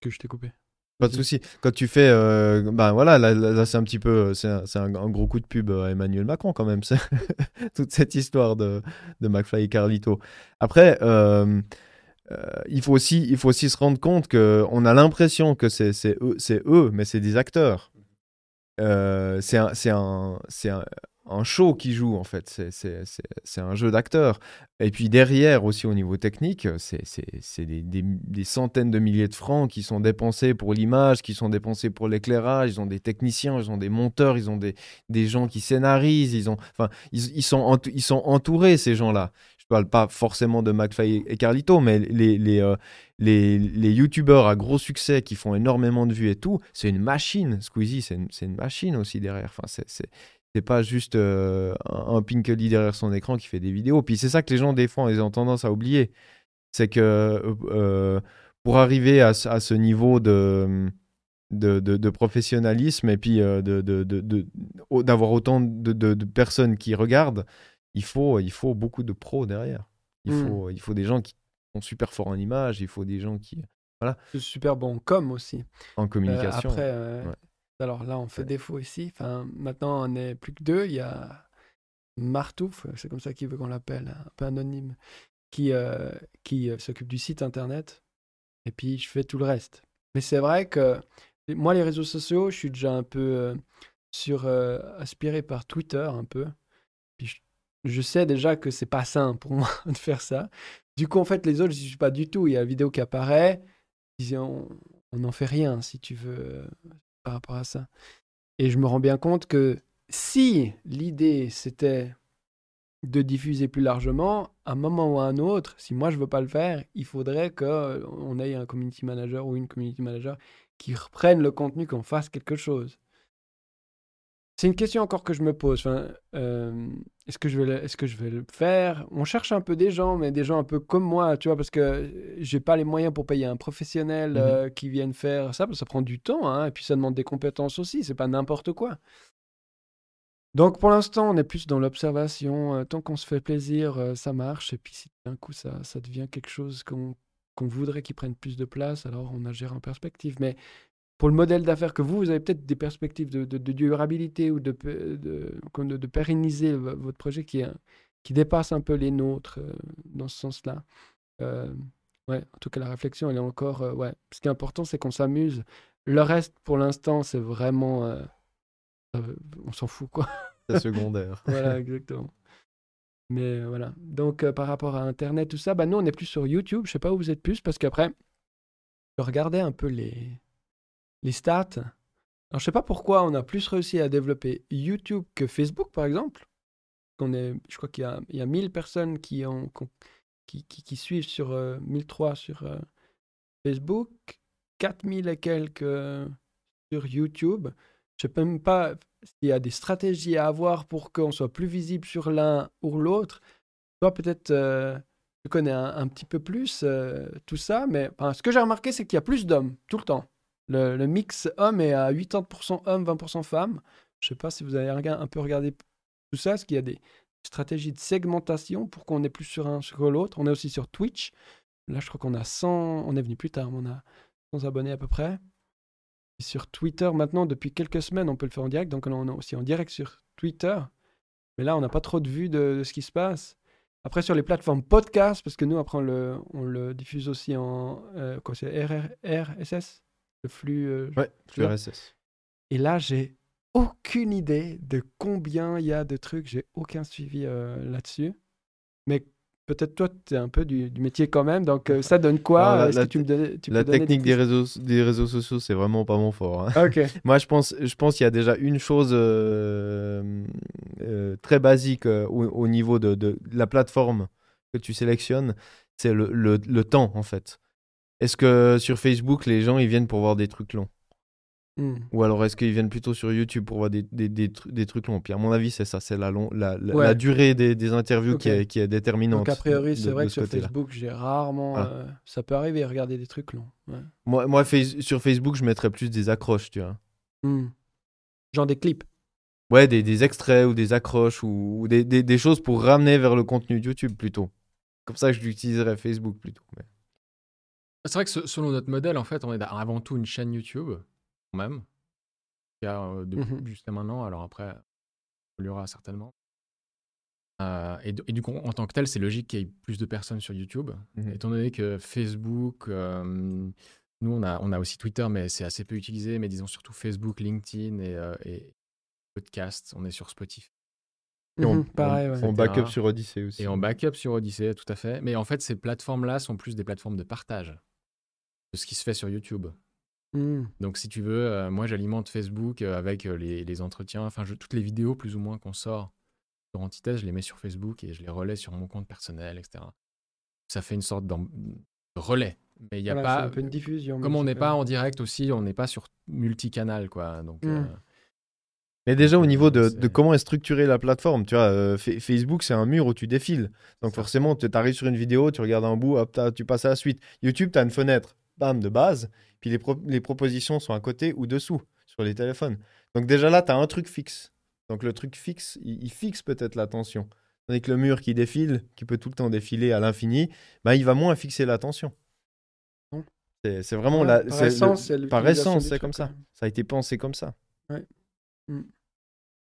Que je t'ai coupé. Pas de souci. Quand tu fais, euh, ben voilà, là, c'est un petit peu, c'est un, c'est un- un gros coup de pub à Emmanuel Macron quand même, *laughs* toute cette histoire de, de McFly et Carlito. Après, euh, euh, il faut aussi, il faut aussi se rendre compte que on a l'impression que c'est, eux, eux, mais c'est des acteurs. Euh, c'est un, c'est un, c'est un, show qui joue en fait. C'est, un jeu d'acteurs. Et puis derrière aussi au niveau technique, c'est, des, des- des centaines de milliers de francs qui sont dépensés pour l'image, qui sont dépensés pour l'éclairage. Ils ont des techniciens, ils ont des monteurs, ils ont des, des gens qui scénarisent. Ils ont, enfin, ils, ils sont, ils sont entourés ces gens-là. Je parle pas forcément de McFly et Carlito, mais les, les, euh, les, les youtubeurs à gros succès qui font énormément de vues et tout, c'est une machine. Squeezie, c'est une, une machine aussi derrière. Enfin, c'est, c'est, pas juste euh, un, Pinkely derrière son écran qui fait des vidéos. Puis c'est ça que les gens, des fois, ils ont tendance à oublier. C'est que euh, pour arriver à, ce- à ce niveau de, de, de- de professionnalisme et puis euh, d'avoir autant de, personnes qui regardent, il faut, il faut beaucoup de pros derrière. Il, Mm. faut, il faut des gens qui sont super forts en image, il faut des gens qui C'est super bon com aussi. en Euh, communication. après, euh, Ouais. Alors là, on fait Ouais. défaut ici. Enfin, maintenant, on n'est plus que deux. Il y a Martouf, c'est comme ça qu'il veut qu'on l'appelle, un peu anonyme, qui, euh, qui euh, s'occupe du site internet. Et puis, je fais tout le reste. Mais c'est vrai que moi, les réseaux sociaux, je suis déjà un peu euh, sur, euh, aspiré par Twitter, un peu. Puis je, je sais déjà que c'est pas sain pour *laughs* moi de faire ça. Du coup, en fait, les autres, je suis pas du tout. Il y a la vidéo qui apparaît. On n'en fait rien, si tu veux, euh, par rapport à ça. Et je me rends bien compte que si l'idée, c'était de diffuser plus largement, à un moment ou à un autre, si moi je veux pas le faire, il faudrait qu'on ait un community manager ou une community manager qui reprenne le contenu, qu'on fasse quelque chose. C'est une question encore que je me pose. Enfin, euh, est-ce que je vais, le, est-ce que je vais le faire? On cherche un peu des gens, mais des gens un peu comme moi, tu vois, parce que j'ai pas les moyens pour payer un professionnel Mhm. euh, qui vienne faire ça, parce que ça prend du temps, hein, et puis ça demande des compétences aussi. C'est pas n'importe quoi. Donc pour l'instant, on est plus dans l'observation. euh, tant qu'on se fait plaisir, euh, ça marche. Et puis si d'un coup ça, ça devient quelque chose qu'on qu'on voudrait qu'il prenne plus de place, alors on a géré en perspective. Mais pour le modèle d'affaires que vous, vous avez peut-être des perspectives de, de- de durabilité ou de, de, pérenniser vo- votre projet qui, dépasse un peu les nôtres euh, dans ce sens-là. Euh, ouais, en tout cas, la réflexion, elle est encore. euh, ouais. Ce qui est important, c'est qu'on s'amuse. Le reste, pour l'instant, c'est vraiment. on s'en fout, quoi. C'est secondaire. *laughs* voilà, exactement. Mais voilà. Donc, par rapport à Internet, tout ça, bah, nous, on est plus sur YouTube. Je sais pas où vous êtes plus, parce qu'après, je regardais un peu les, les stats. Alors, je sais pas pourquoi on a plus réussi à développer YouTube que Facebook, par exemple. On est, je crois qu'il y a, y a 1000 personnes qui, ont, qu'on- qui, qui, suivent sur euh, 1003 sur euh, Facebook, 4000 et quelques euh, sur YouTube. Je ne sais même pas s'il y a des stratégies à avoir pour qu'on soit plus visible sur l'un ou l'autre. Toi, peut-être, euh, tu connais un, petit peu plus tout ça, mais ce que j'ai remarqué, c'est qu'il y a plus d'hommes tout le temps. Le, mix homme est à 80% hommes, 20% femmes. Je sais pas si vous avez un peu regardé tout ça, parce qu'il y a des stratégies de segmentation pour qu'on ait plus sur un sur l'autre. On est aussi sur Twitch. Là, je crois qu'on a 100, on est venu plus tard, on a 100 abonnés à peu près. Sur Twitter, maintenant, depuis quelques semaines, on peut le faire en direct. Donc, on est aussi en direct sur Twitter. Mais là, on n'a pas trop de vues de, ce qui se passe. Après, sur les plateformes podcast, parce que nous, après, on le, diffuse aussi en euh, quoi, c'est RSS, le flux. euh, Ouais, vois RSS. Et là, j'ai aucune idée de combien il y a de trucs. J'ai aucun suivi euh, là-dessus. Mais peut-être toi, tu es un peu du, du métier quand même. Donc, euh, ça donne quoi? Alors, la- Est-ce la que tu me donnes- tu La peux donner des technique des réseaux, des réseaux sociaux, c'est vraiment pas mon fort. hein. Ah. *laughs* Moi, je pense, je pense qu'il y a déjà une chose très basique au, au niveau de, de la plateforme que tu sélectionnes, c'est le, le- le temps, en fait. Est-ce que sur Facebook, les gens, ils viennent pour voir des trucs longs? Hmm. Ou alors est-ce qu'ils viennent plutôt sur YouTube pour voir des, des, des, des trucs longs? Puis à mon avis, c'est ça, c'est la, long, la, la, Ouais. la durée des, des interviews qui, est, qui est déterminante. Donc, a priori, c'est vrai que sur. Facebook, j'ai rarement. Voilà. euh, ça peut arriver à regarder des trucs longs. ouais. Moi, moi Face- sur Facebook, je mettrais plus des accroches, tu vois. Hmm. Genre des clips. Ouais, des, des extraits ou des accroches ou, ou des, des, des choses pour ramener vers le contenu de YouTube plutôt. Comme ça, je l'utiliserais Facebook plutôt. mais- C'est vrai que se- selon notre modèle, en fait, on est avant tout une chaîne YouTube, quand même. Il y a, euh, depuis- Mhm. jusqu'à maintenant, alors après, ça évoluera certainement. Euh, et, du coup, en tant que tel, c'est logique qu'il y ait plus de personnes sur YouTube, Mhm. étant donné que Facebook, euh, nous, on a, on a aussi Twitter, mais c'est assez peu utilisé, mais disons surtout Facebook, LinkedIn et, euh, et podcast, on est sur Spotify. Et on, pareil, on- ouais. on backup sur Odyssey aussi. Et en backup sur Odyssey, tout à fait. Mais en fait, ces plateformes-là sont plus des plateformes de partage de ce qui se fait sur YouTube. Hmm. Donc, si tu veux, euh, moi, j'alimente Facebook euh, avec euh, les, les entretiens, enfin, je- toutes les vidéos plus ou moins qu'on sort sur Antithèse, je les mets sur Facebook et je les relais sur mon compte personnel, etc. Ça fait une sorte de relais. Mais il n'y a Voilà, pas. un peu une diffusion. Comme on n'est pas en direct aussi, on n'est pas sur multicanal, quoi. Donc, Mm. euh, Mais déjà, au niveau de, comment est structurée la plateforme, tu vois, euh, Fa- Facebook, c'est un mur où tu défiles. Donc forcément, tu arrives sur une vidéo, tu regardes un bout, hop, tu passes à la suite. YouTube, tu as une fenêtre, bam, de base, puis les, pro- les propositions sont à côté ou dessous sur les téléphones. Donc déjà là, tu as un truc fixe. Donc le truc fixe, il, il fixe peut-être l'attention. Tandis que le mur qui défile, qui peut tout le temps défiler à l'infini, bah, il va moins fixer l'attention. C'est vraiment Ouais, la, par essence, c'est comme ça. Ça a été pensé comme ça.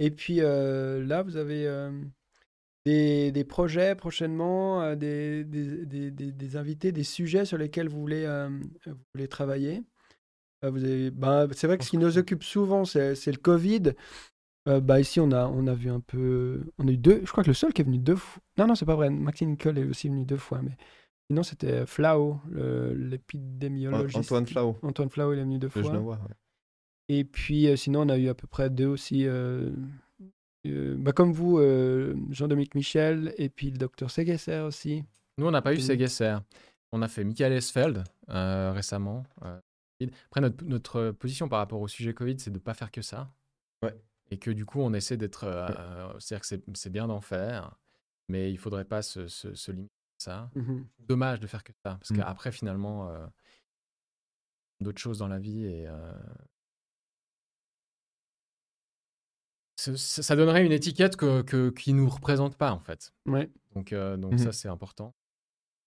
Et puis euh, là, vous avez euh, des, des projets prochainement, euh, des, des, des, invités, des sujets sur lesquels vous voulez, euh, vous voulez travailler? Euh, vous avez, bah, c'est vrai que ce qui nous occupe souvent, c'est c'est le Covid. Euh, bah, ici, on a, on a vu un peu. On a eu deux. Je crois que le seul qui est venu deux fois. Non, non, c'est pas vrai. Maxime Nicole est aussi venu deux fois. Mais sinon, c'était Flau, le- l'épidémiologiste. Antoine Flau, Antoine Flau, il est venu deux le fois. Ouais. Et puis euh, sinon, on a eu à peu près deux aussi, euh, bah, comme vous, euh, Jean-Dominique Michel, et puis le docteur Seguesser aussi. Nous, on n'a pas eu Seguesser. On a fait Michael Esfeld euh, récemment. euh, Après, notre, notre position par rapport au sujet Covid, c'est de ne pas faire que ça. Ouais. Et que du coup, on essaie d'être. C'est-à-dire que c'est- c'est bien d'en faire, mais il ne faudrait pas se, se- se limiter à ça. Dommage de faire que ça. Parce Mm. qu'après, finalement, euh, d'autres choses dans la vie. Et, ça, donnerait une étiquette que, que- qui nous représente pas en fait. Ouais. Donc, euh, donc Mhm. ça, c'est important.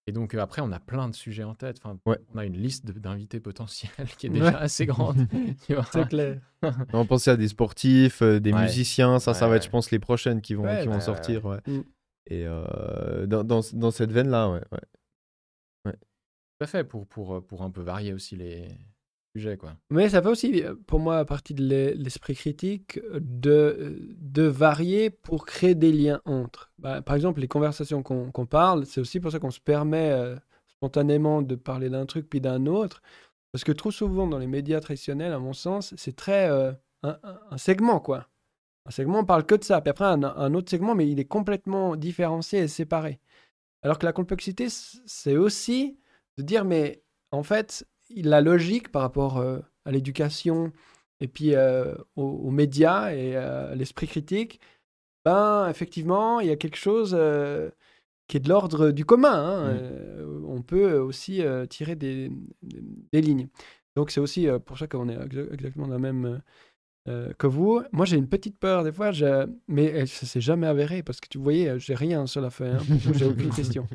Et donc, euh, après, on a plein de sujets en tête. Enfin, Ouais. On a une liste d'invités potentiels qui est Ouais. déjà assez grande. *laughs* C'est clair. *laughs* On pensait à des sportifs, euh, des Ouais. musiciens, ça, ça Ouais, va être, je pense, les prochaines qui vont, Ouais, qui vont ouais, sortir. Ouais. Et euh, dans, dans, dans cette veine-là, ouais. ouais. Tout à fait, pour, pour, pour un peu varier aussi les Mais ça fait aussi, euh, pour moi, partie de l'e- l'esprit critique, de, de varier pour créer des liens entre. Bah, par exemple, les conversations qu'on parle, c'est aussi pour ça qu'on se permet euh, spontanément de parler d'un truc puis d'un autre. Parce que trop souvent, dans les médias traditionnels, à mon sens, c'est très euh, un, segment, quoi. Un segment, on parle que de ça. Puis après, un, autre segment, mais il est complètement différencié et séparé. Alors que la complexité, c'est aussi de dire, mais en fait, la logique par rapport euh, à l'éducation et puis euh, aux, aux médias et à l'esprit critique, ben effectivement, il y a quelque chose euh, qui est de l'ordre du commun. hein. Mm. Euh, on peut aussi euh, tirer des, des lignes. Donc c'est aussi euh, pour ça qu'on est exa- exactement dans la même euh, euh, que vous. Moi j'ai une petite peur des fois, je- mais elle- ça s'est jamais avéré parce que tu voyais, euh, j'ai rien sur la feuille, hein, j'ai aucune *laughs* question.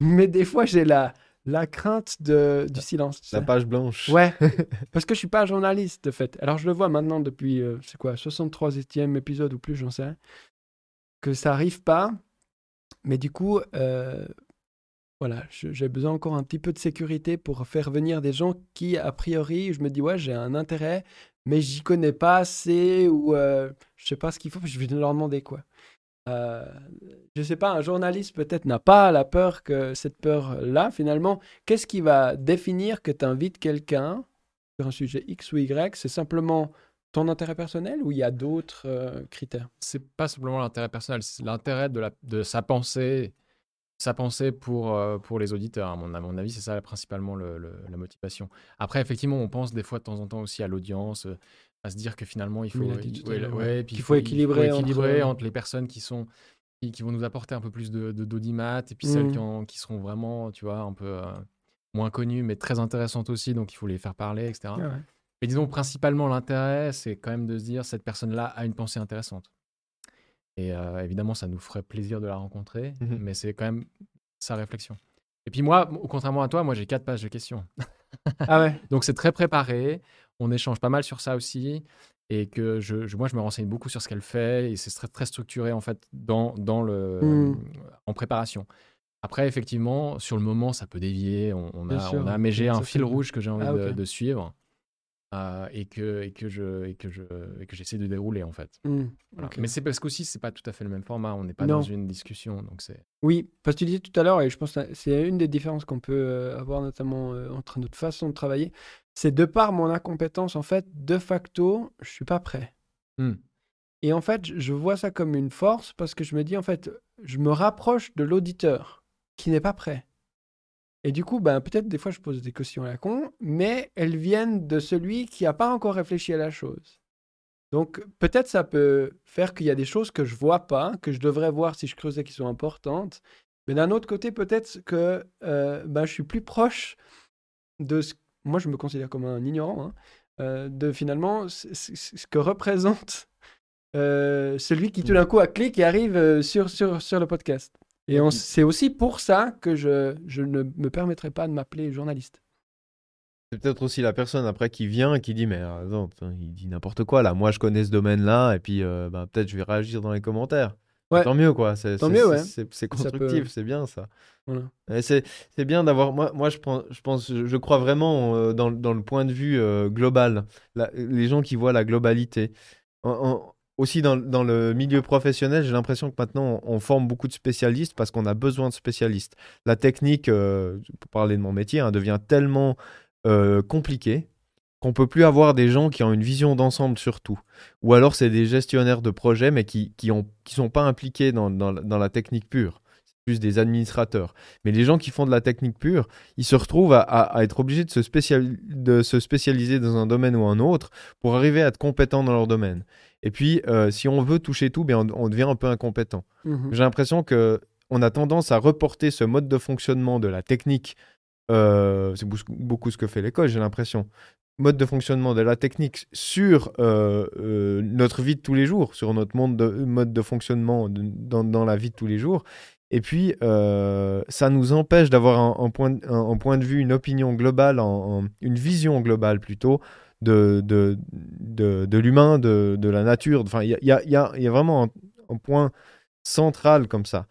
Mais des fois j'ai la, la crainte de, du silence. La sais. page blanche. Ouais, *laughs* parce que je suis pas journaliste de fait. Alors je le vois maintenant depuis, euh, c'est quoi, 63e épisode ou plus, j'en sais rien, que ça arrive pas. Mais du coup, euh, voilà, j'ai besoin encore un petit peu de sécurité pour faire venir des gens qui, a priori, je me dis, ouais, j'ai un intérêt, mais j'y connais pas assez ou euh, je sais pas ce qu'il faut, je vais leur demander quoi. Euh, je sais pas, un journaliste peut-être n'a pas la peur que cette peur-là, finalement. Qu'est-ce qui va définir que tu invites quelqu'un sur un sujet X ou Y? C'est simplement ton intérêt personnel ou il y a d'autres euh, critères? C'est pas simplement l'intérêt personnel, c'est l'intérêt de, sa pensée, sa pensée pour, euh, pour les auditeurs. À mon, avis, c'est ça principalement le- le- la motivation. Après, effectivement, on pense des fois de temps en temps aussi à l'audience, euh, à se dire que finalement, il faut, Oui, il ouais, ouais, puis il équilibrer entre- équilibrer entre, les personnes qui sont qui, qui vont nous apporter un peu plus de de- d'audimat et puis celles qui, en- qui seront vraiment, tu vois, un peu euh, moins connues, mais très intéressantes aussi. Donc, il faut les faire parler, etc. Mais disons, principalement, l'intérêt, c'est quand même de se dire cette personne-là a une pensée intéressante. Et euh, évidemment, ça nous ferait plaisir de la rencontrer, Mhm. mais c'est quand même sa réflexion. Et puis moi, contrairement à toi, moi j'ai quatre pages de questions. Ah ouais *laughs* Donc c'est très préparé, on échange pas mal sur ça aussi, et que je, je- moi je me renseigne beaucoup sur ce qu'elle fait, et c'est très, très structuré en fait dans, dans le, Mhm. en préparation. Après, effectivement, sur le moment, ça peut dévier. On, a, sûr, on a, mais j'ai un fil rouge que j'ai envie Ah, de, suivre euh, et que et que je et que je et que j'essaie de dérouler en fait. Voilà. ok. Mais c'est parce qu'aussi c'est pas tout à fait le même format. On n'est pas Non. dans une discussion, donc c'est Oui, parce que tu disais tout à l'heure, et je pense que c'est une des différences qu'on peut euh, avoir notamment euh, entre notre façon de travailler, c'est de par mon incompétence, en fait, de facto, je suis pas prêt. Hmm. Et en fait, je- je vois ça comme une force parce que je me dis, en fait, je me rapproche de l'auditeur qui n'est pas prêt. Et du coup, ben, peut-être des fois, je pose des questions à la con, mais elles viennent de celui qui n'a pas encore réfléchi à la chose. Donc, peut-être ça peut faire qu'il y a des choses que je vois pas, que je devrais voir si je creusais qui sont importantes. Mais d'un autre côté, peut-être que euh, ben, je suis plus proche de ce. Moi, je me considère comme un ignorant, hein, euh, de finalement ce, que représente euh, celui qui tout d'un coup a clic et arrive euh, sur, sur, sur le podcast. Et on- c'est aussi pour ça que je, je ne me permettrai pas de m'appeler journaliste. C'est peut-être aussi la personne après qui vient et qui dit Mais attends, il dit n'importe quoi là. Moi, je connais ce domaine-là et puis euh, bah, peut-être je vais réagir dans les commentaires. Ouais. Tant mieux, quoi. C'est, Tant c'est- mieux, c'est- ouais. C'est, c'est Ça peut- constructif, c'est bien ça. Voilà. C'est, bien d'avoir. Moi, moi je, pense, je crois vraiment euh, dans, dans le point de vue euh, global. La- les gens qui voient la globalité. En- en- aussi dans, dans le milieu professionnel, j'ai l'impression que maintenant on, on forme beaucoup de spécialistes parce qu'on a besoin de spécialistes. La technique, euh, pour parler de mon métier, hein, devient tellement compliquée qu'on peut plus avoir des gens qui ont une vision d'ensemble sur tout. Ou alors c'est des gestionnaires de projets mais qui qui ont qui sont pas impliqués dans, dans, la- dans la technique pure. C'est plus des administrateurs. Mais les gens qui font de la technique pure, ils se retrouvent à, à- à être obligés de se, spécial- de se spécialiser dans un domaine ou un autre pour arriver à être compétents dans leur domaine. Et puis, euh, si on veut toucher tout, bien, on, on devient un peu incompétent. Mhm. J'ai l'impression que on a tendance à reporter ce mode de fonctionnement de la technique. euh, c'est beaucoup ce que fait l'école, j'ai l'impression. Mode de fonctionnement de la technique sur euh, euh, notre vie de tous les jours, sur notre monde de, mode de fonctionnement dans, la vie de tous les jours. Et puis, euh, ça nous empêche d'avoir un, point, un, point de vue, une opinion globale, une vision globale plutôt de, de, de, l'humain, de, la nature. Enfin, il y a, y, y a, vraiment un, point central comme ça.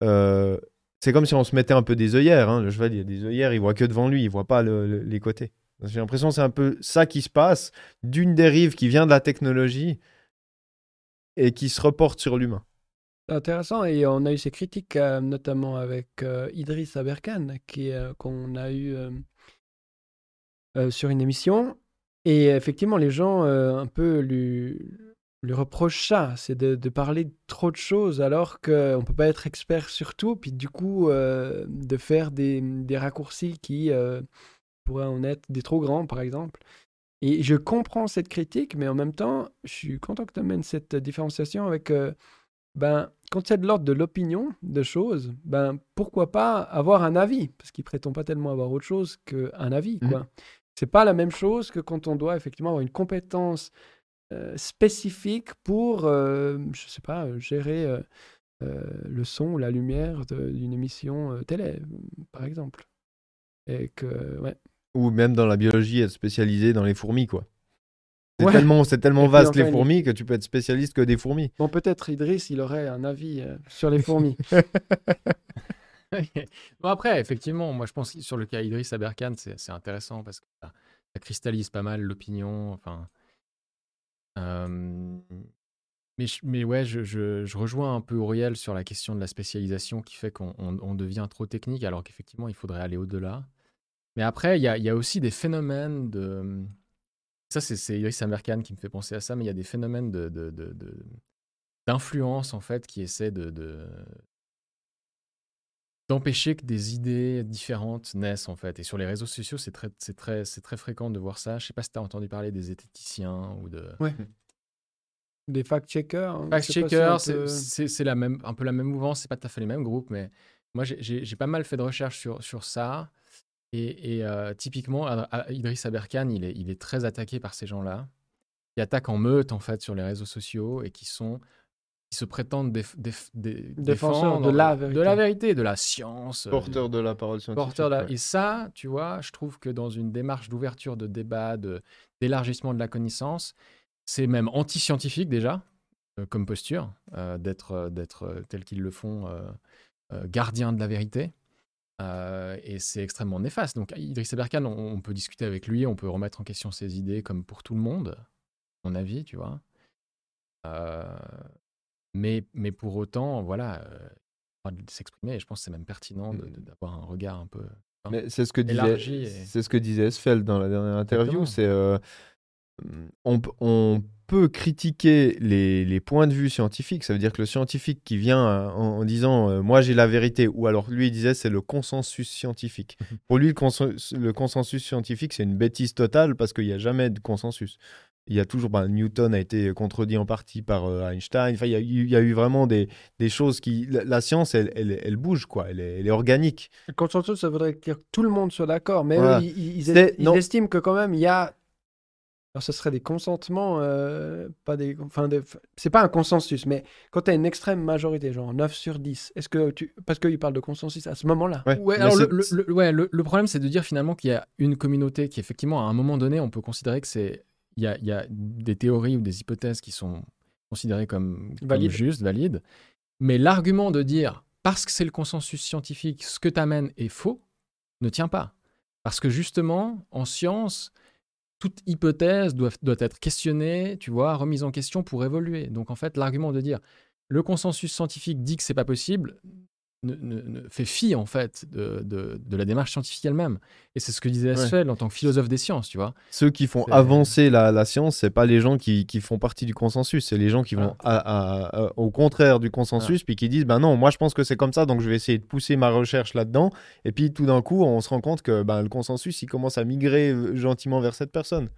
c'est comme si on se mettait un peu des œillères. Hein. Le cheval, il a des œillères, il voit que devant lui, il voit pas les côtés. J'ai l'impression que c'est un peu ça qui se passe, d'une dérive qui vient de la technologie et qui se reporte sur l'humain. C'est intéressant et on a eu ces critiques euh, notamment avec euh, Idriss Aberkan qui euh, qu'on a eu sur une émission et effectivement les gens un peu lui, lui reprochent ça, c'est de, parler trop de choses alors qu'on ne peut pas être expert sur tout, puis du coup de faire des, des raccourcis qui pourrait en être des trop grands, par exemple. Et je comprends cette critique, mais en même temps, je suis content que tu amènes cette différenciation avec, euh, ben, quand c'est de l'ordre de l'opinion de choses, ben, pourquoi pas avoir un avis? Parce qu'il prétend pas tellement avoir autre chose qu'un avis, mmh. quoi. C'est pas la même chose que quand on doit effectivement avoir une compétence euh, spécifique pour, euh, je sais pas, gérer le son ou la lumière d'une émission télé, par exemple. Et que, ouais. Ou même dans la biologie, être spécialisé dans les fourmis, quoi. C'est tellement, c'est tellement vaste les fourmis que tu peux être spécialiste que des fourmis. Bon, peut-être Idriss, il aurait un avis euh, sur les fourmis. *laughs* *laughs* bon, après, effectivement, moi je pense que sur le cas Idriss Aberkan, c'est intéressant parce que ça, cristallise pas mal l'opinion. Enfin, euh, mais, mais ouais, je, je, rejoins un peu Auriel sur la question de la spécialisation qui fait qu'on devient trop technique alors qu'effectivement il faudrait aller au-delà. Mais après, il y a, y a, aussi des phénomènes de. Ça, c'est Iris Amerkan qui me fait penser à ça, mais il y a des phénomènes de, d'influence, en fait, qui essaient de, d'empêcher que des idées différentes naissent, en fait. Et sur les réseaux sociaux, c'est très, c'est très, c'est très fréquent de voir ça. Je sais pas si tu as entendu parler des zététiciens ou de. Ouais. Des fact-checkers. Hein, fact-checkers, c'est, la même, un peu la même mouvance. C'est pas tout à fait les mêmes groupes, mais moi, j'ai, pas mal fait de recherches sur, sur ça. Et, euh, typiquement, Idriss Aberkan, il est, il est très attaqué par ces gens-là, qui attaquent en meute en fait sur les réseaux sociaux et qui sont qui se prétendent défenseurs de la vérité, de la vérité, de la science, euh, porteurs de la parole scientifique. Et ça, tu vois, je trouve que dans une démarche d'ouverture de débat, d'élargissement de, la connaissance, c'est même anti-scientifique déjà euh, comme posture d'être d'être tel qu'ils le font, gardien de la vérité. Euh, et c'est extrêmement néfaste. Donc Idriss Aberkan, on, peut discuter avec lui, on peut remettre en question ses idées comme pour tout le monde, mon avis, tu vois. Euh, mais, mais pour autant, voilà, euh, de s'exprimer, et je pense que c'est même pertinent mmh. d'avoir un regard un peu mais c'est ce que disait, c'est ce que disait Esfeld dans la dernière interview. C'est on, on, peut critiquer les, les, points de vue scientifiques. Ça veut dire que le scientifique qui vient euh, en, disant euh, moi j'ai la vérité, ou alors lui il disait c'est le consensus scientifique. Mhm. Pour lui, le, consensus scientifique c'est une bêtise totale parce qu'il n'y a jamais de consensus. Il y a toujours, bah, Newton a été contredit en partie par euh, Einstein. Enfin, il y, a, il y, a, eu vraiment des, des choses qui. La, science, elle, elle, elle, bouge, quoi. Elle est, elle est, organique. Le consensus, ça voudrait dire que tout le monde soit d'accord. Mais ils, ils, estiment que quand même, il y a alors, ce serait des consentements, euh, pas des. Enfin, c'est pas un consensus, mais quand tu as une extrême majorité, genre 9 sur 10, est-ce que tu. Parce qu'il parle de consensus à ce moment-là. Ouais, alors le, ouais, le, problème, c'est de dire finalement qu'il y a une communauté qui, effectivement, à un moment donné, on peut considérer que c'est. Il y a, y a, des théories ou des hypothèses qui sont considérées comme, comme justes, valides. Mais l'argument de dire, parce que c'est le consensus scientifique, ce que tu amènes est faux, ne tient pas. Parce que justement, en science, toute hypothèse doit, être questionnée, tu vois, remise en question pour évoluer. Donc en fait, l'argument de dire le consensus scientifique dit que c'est pas possible ne, fait fi en fait de, de, la démarche scientifique elle-même. Et c'est ce que disait Asfeld en tant que philosophe des sciences, tu vois. Ceux qui font avancer la, la science, c'est pas les gens qui, qui, font partie du consensus, c'est les gens qui vont au contraire du consensus, puis qui disent ben non, moi je pense que c'est comme ça, donc je vais essayer de pousser ma recherche là-dedans. Et puis tout d'un coup, on se rend compte que ben, le consensus, il commence à migrer euh, gentiment vers cette personne.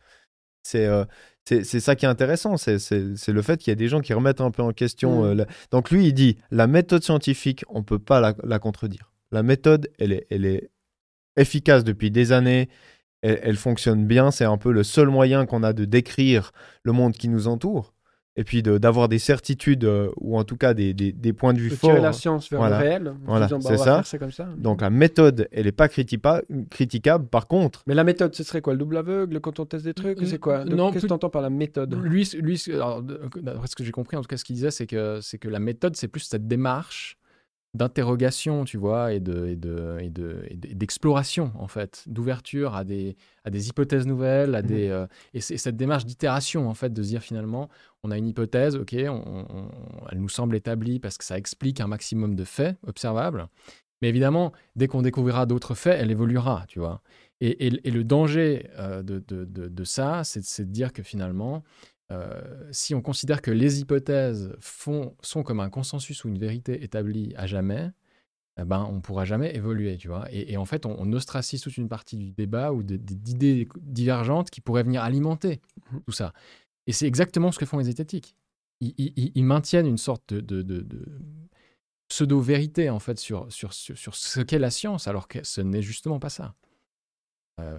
C'est euh, c'est ça qui est intéressant, c'est le fait qu'il y a des gens qui remettent un peu en question. Mm. Euh, donc lui, il dit, la méthode scientifique, on ne peut pas la, contredire. La méthode, elle est, elle est efficace depuis des années. elle, elle fonctionne bien. C'est un peu le seul moyen qu'on a de décrire le monde qui nous entoure. Et puis de- d'avoir des certitudes, euh, ou en tout cas des, des- des points de vue De forts. tirer la science vers Voilà. le réel. Voilà, bah, c'est va ça. comme ça. Donc la méthode, elle n'est pas critipa- critiquable. Par contre, Mais la méthode, ce serait quoi Le double aveugle quand on teste des trucs C'est quoi? Donc, Non, Qu'est-ce que tu entends par la méthode? Lui, lui alors, ce que j'ai compris, en tout cas, ce qu'il disait, c'est que, c'est que la méthode, c'est plus cette démarche d'interrogation, tu vois, et, de, et, de, et, de, et d- d'exploration, en fait, d'ouverture à des, à des hypothèses nouvelles, à Mhm. des, euh, et cette démarche d'itération, en fait, de se dire finalement, on a une hypothèse, ok, on- on- elle nous semble établie parce que ça explique un maximum de faits observables, mais évidemment, dès qu'on découvrira d'autres faits, elle évoluera, tu vois. Et, et- et le danger euh, de, de- de- de ça, c'est de dire que finalement, euh, si on considère que les hypothèses font, sont comme un consensus ou une vérité établie à jamais, eh ben, on ne pourra jamais évoluer, tu vois. Et, et en fait, on, on ostracise toute une partie du débat ou d'idées divergentes qui pourraient venir alimenter Mhm. tout ça. Et c'est exactement ce que font les zététiques. Ils, ils- ils- ils maintiennent une sorte de, de- de- de pseudo-vérité, en fait, sur, sur, sur, sur ce qu'est la science, alors que ce n'est justement pas ça. Euh,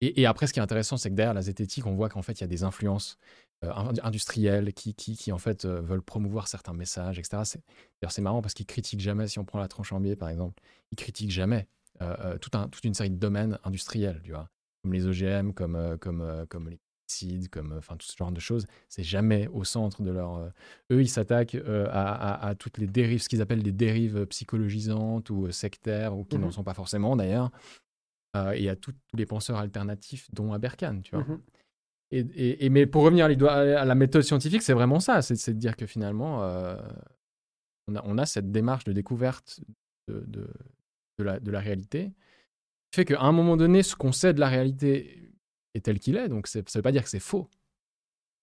et, et après, ce qui est intéressant, c'est que derrière la zététique, on voit qu'en fait, il y a des influences industriels qui, qui, qui, en fait euh, veulent promouvoir certains messages, etc. C'est- D'ailleurs, c'est marrant parce qu'ils critiquent jamais, si on prend la tranche en biais par exemple, ils critiquent jamais euh, euh, tout un, toute une série de domaines industriels, tu vois, comme les OGM, comme, euh, comme, euh, comme les pesticides, comme euh, enfin tout ce genre de choses. C'est jamais au centre de leur. euh, eux, ils s'attaquent euh, à, à- à toutes les dérives, ce qu'ils appellent des dérives psychologisantes ou euh, sectaires, ou qui Mhm. n'en sont pas forcément d'ailleurs. Euh, et à tout- tous les penseurs alternatifs, dont Aberkan, tu vois. Mhm. Et, et- et- mais pour revenir à, la méthode scientifique, c'est vraiment ça. C'est de dire que finalement, euh, on, a, on a cette démarche de découverte de, de- de la, de la réalité qui fait qu'à un moment donné, ce qu'on sait de la réalité est tel qu'il est. Donc ça ne veut pas dire que c'est faux.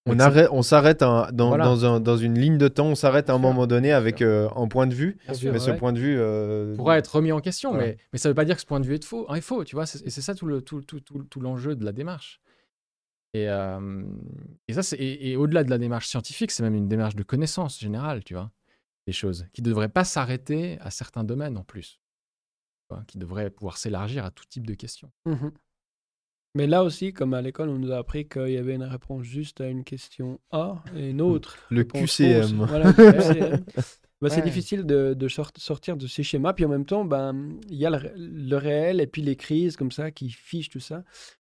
on, Donc, arrête, on s'arrête un- dans, Voilà. dans, un- dans une ligne de temps, on s'arrête à un moment donné avec euh, un point de vue. Bien sûr, mais ce ouais. point de vue. euh, pourra être remis en question, mais, mais ça ne veut pas dire que ce point de vue est faux. est faux, tu vois. Et c'est ça tout le tout, tout, tout, tout l'enjeu de la démarche. Et, euh, et ça, c'est et, et au-delà de la démarche scientifique, c'est même une démarche de connaissance générale, tu vois, des choses qui ne devraient pas s'arrêter à certains domaines en plus, tu vois, qui devraient pouvoir s'élargir à tout type de questions. Mhm. Mais là aussi, comme à l'école, on nous a appris qu'il y avait une réponse juste à une question A et une autre. Le QCM. fausse. Voilà, le QCM. *laughs* Bah, C'est difficile de, de sort- sortir de ces schémas. Puis en même temps, ben, il y a le réel et puis les crises comme ça qui fichent tout ça.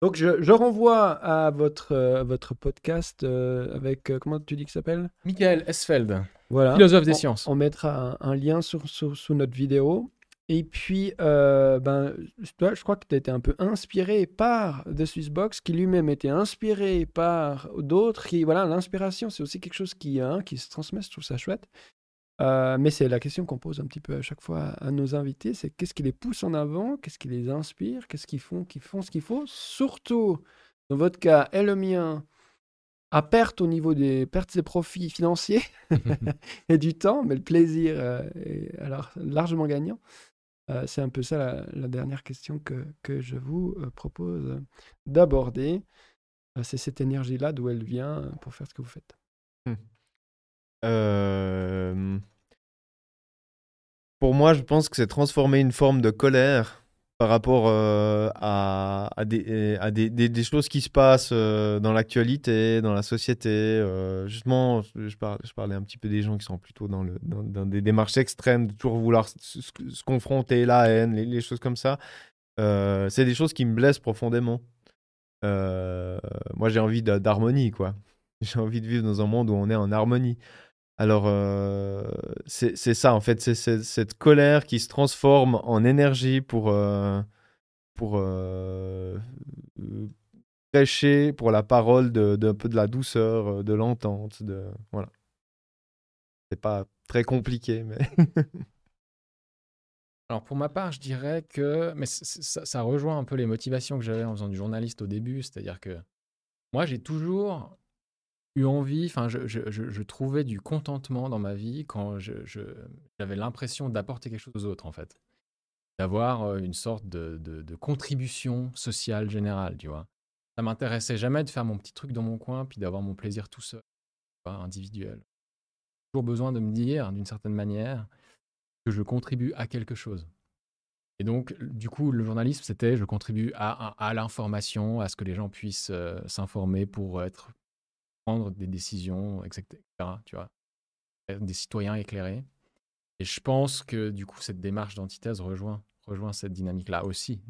Donc je, je renvoie à votre, euh, votre podcast avec, euh, comment tu dis ça s'appelle? Michael Esfeld, Voilà. philosophe des On- sciences. On mettra un, un lien sur, sur- sous notre vidéo. Et puis, euh, ben, toi, je crois que tu as été un peu inspiré par The Swissbox, qui lui-même était inspiré par d'autres. Qui, voilà, l'inspiration, c'est aussi quelque chose qui, hein, qui se transmet. Je trouve ça chouette. Euh, mais c'est la question qu'on pose un petit peu à chaque fois à, nos invités, c'est qu'est-ce qui les pousse en avant, qu'est-ce qui les inspire, qu'est-ce qu'ils font, qu'ils font ce qu'il faut, surtout dans votre cas et le mien, à perte au niveau des pertes et profits financiers *laughs* et du temps, mais le plaisir euh, est alors largement gagnant. Euh, c'est un peu ça la, la dernière question que, que je vous propose d'aborder. C'est cette énergie-là, d'où elle vient pour faire ce que vous faites. Euh, Pour moi, je pense que c'est transformer une forme de colère par rapport euh, à, à, des, choses qui se passent euh, dans l'actualité, dans la société. euh, justement, je, parlais un petit peu des gens qui sont plutôt dans, des démarches extrêmes, de toujours vouloir se, se- confronter, la haine, les, les choses comme ça. Euh, c'est des choses qui me blessent profondément. Euh, moi, j'ai envie d'harmonie, quoi. *laughs* J'ai envie de vivre dans un monde où on est en harmonie. Alors, euh, c'est ça, en fait, c'est cette colère qui se transforme en énergie pour, euh, pour euh, prêcher pour la parole de, peu de la douceur, de l'entente. De, voilà. C'est pas très compliqué, mais. *laughs* Alors pour ma part, je dirais que, mais ça, ça rejoint un peu les motivations que j'avais en faisant du journaliste au début, c'est-à-dire que moi j'ai toujours eu envie, enfin je, je- je- trouvais du contentement dans ma vie quand j'avais l'impression d'apporter quelque chose aux autres en fait, d'avoir euh, une sorte de, de- contribution sociale générale, tu vois. Ça m'intéressait jamais de faire mon petit truc dans mon coin puis d'avoir mon plaisir tout seul, vois, individuel. Toujours besoin de me dire d'une certaine manière que je contribue à quelque chose. Et donc, du coup, le journalisme, c'était je contribue à, à, l'information, à ce que les gens puissent euh, s'informer pour être, prendre des décisions, etc. Tu vois, des citoyens éclairés. Et je pense que du coup, cette démarche d'antithèse rejoint, rejoint cette dynamique-là aussi.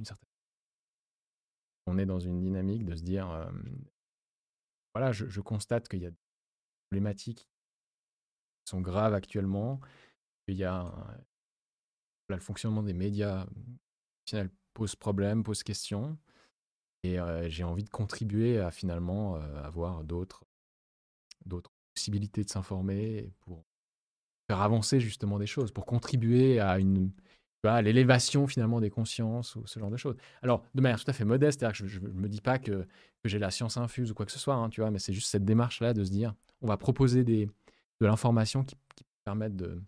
On est dans une dynamique de se dire, voilà, je, constate qu'il y a des problématiques qui sont graves actuellement, qu'il y a le fonctionnement des médias pose problème, pose question. Et j'ai envie de contribuer à finalement avoir d'autres, d'autres possibilités de s'informer pour faire avancer justement des choses, pour contribuer à une à l'élévation finalement des consciences ou ce genre de choses. Alors, de manière tout à fait modeste, c'est-à-dire que je ne me dis pas que, que j'ai la science infuse ou quoi que ce soit, hein, tu vois, mais c'est juste cette démarche-là de se dire, on va proposer des, de l'information qui, qui permettent de,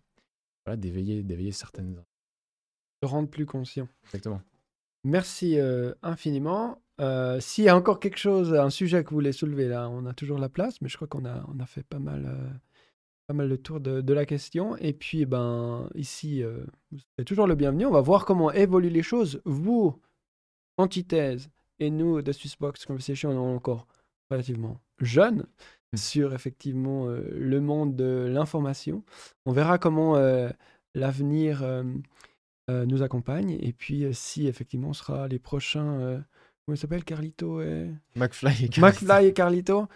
voilà, d'éveiller, d'éveiller certaines rendre plus conscient. Exactement. Merci euh, infiniment. Euh, s'il y a encore quelque chose, un sujet que vous voulez soulever là, on a toujours la place, mais je crois qu'on a, on a fait pas mal, euh, pas mal de tour de, la question. Et puis, ben, ici, vous êtes toujours le bienvenu. On va voir comment évoluent les choses. Vous, antithèse, et nous, de Swissbox Conversation, on est encore relativement jeunes mmh. sur effectivement le monde de l'information. On verra comment l'avenir euh, nous accompagne. Et puis, euh, si effectivement on sera les prochains. Euh, comment il s'appelle Carlito et... McFly et Carlito. McFly et Carlito?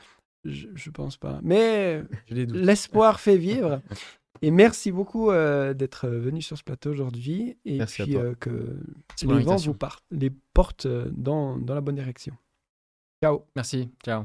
Je, je pense pas. Mais l'espoir fait *laughs* vivre. Et merci beaucoup d'être venu sur ce plateau aujourd'hui. Et puis que les vents vous partent, les portes dans, dans la bonne direction. Ciao. Merci. Ciao.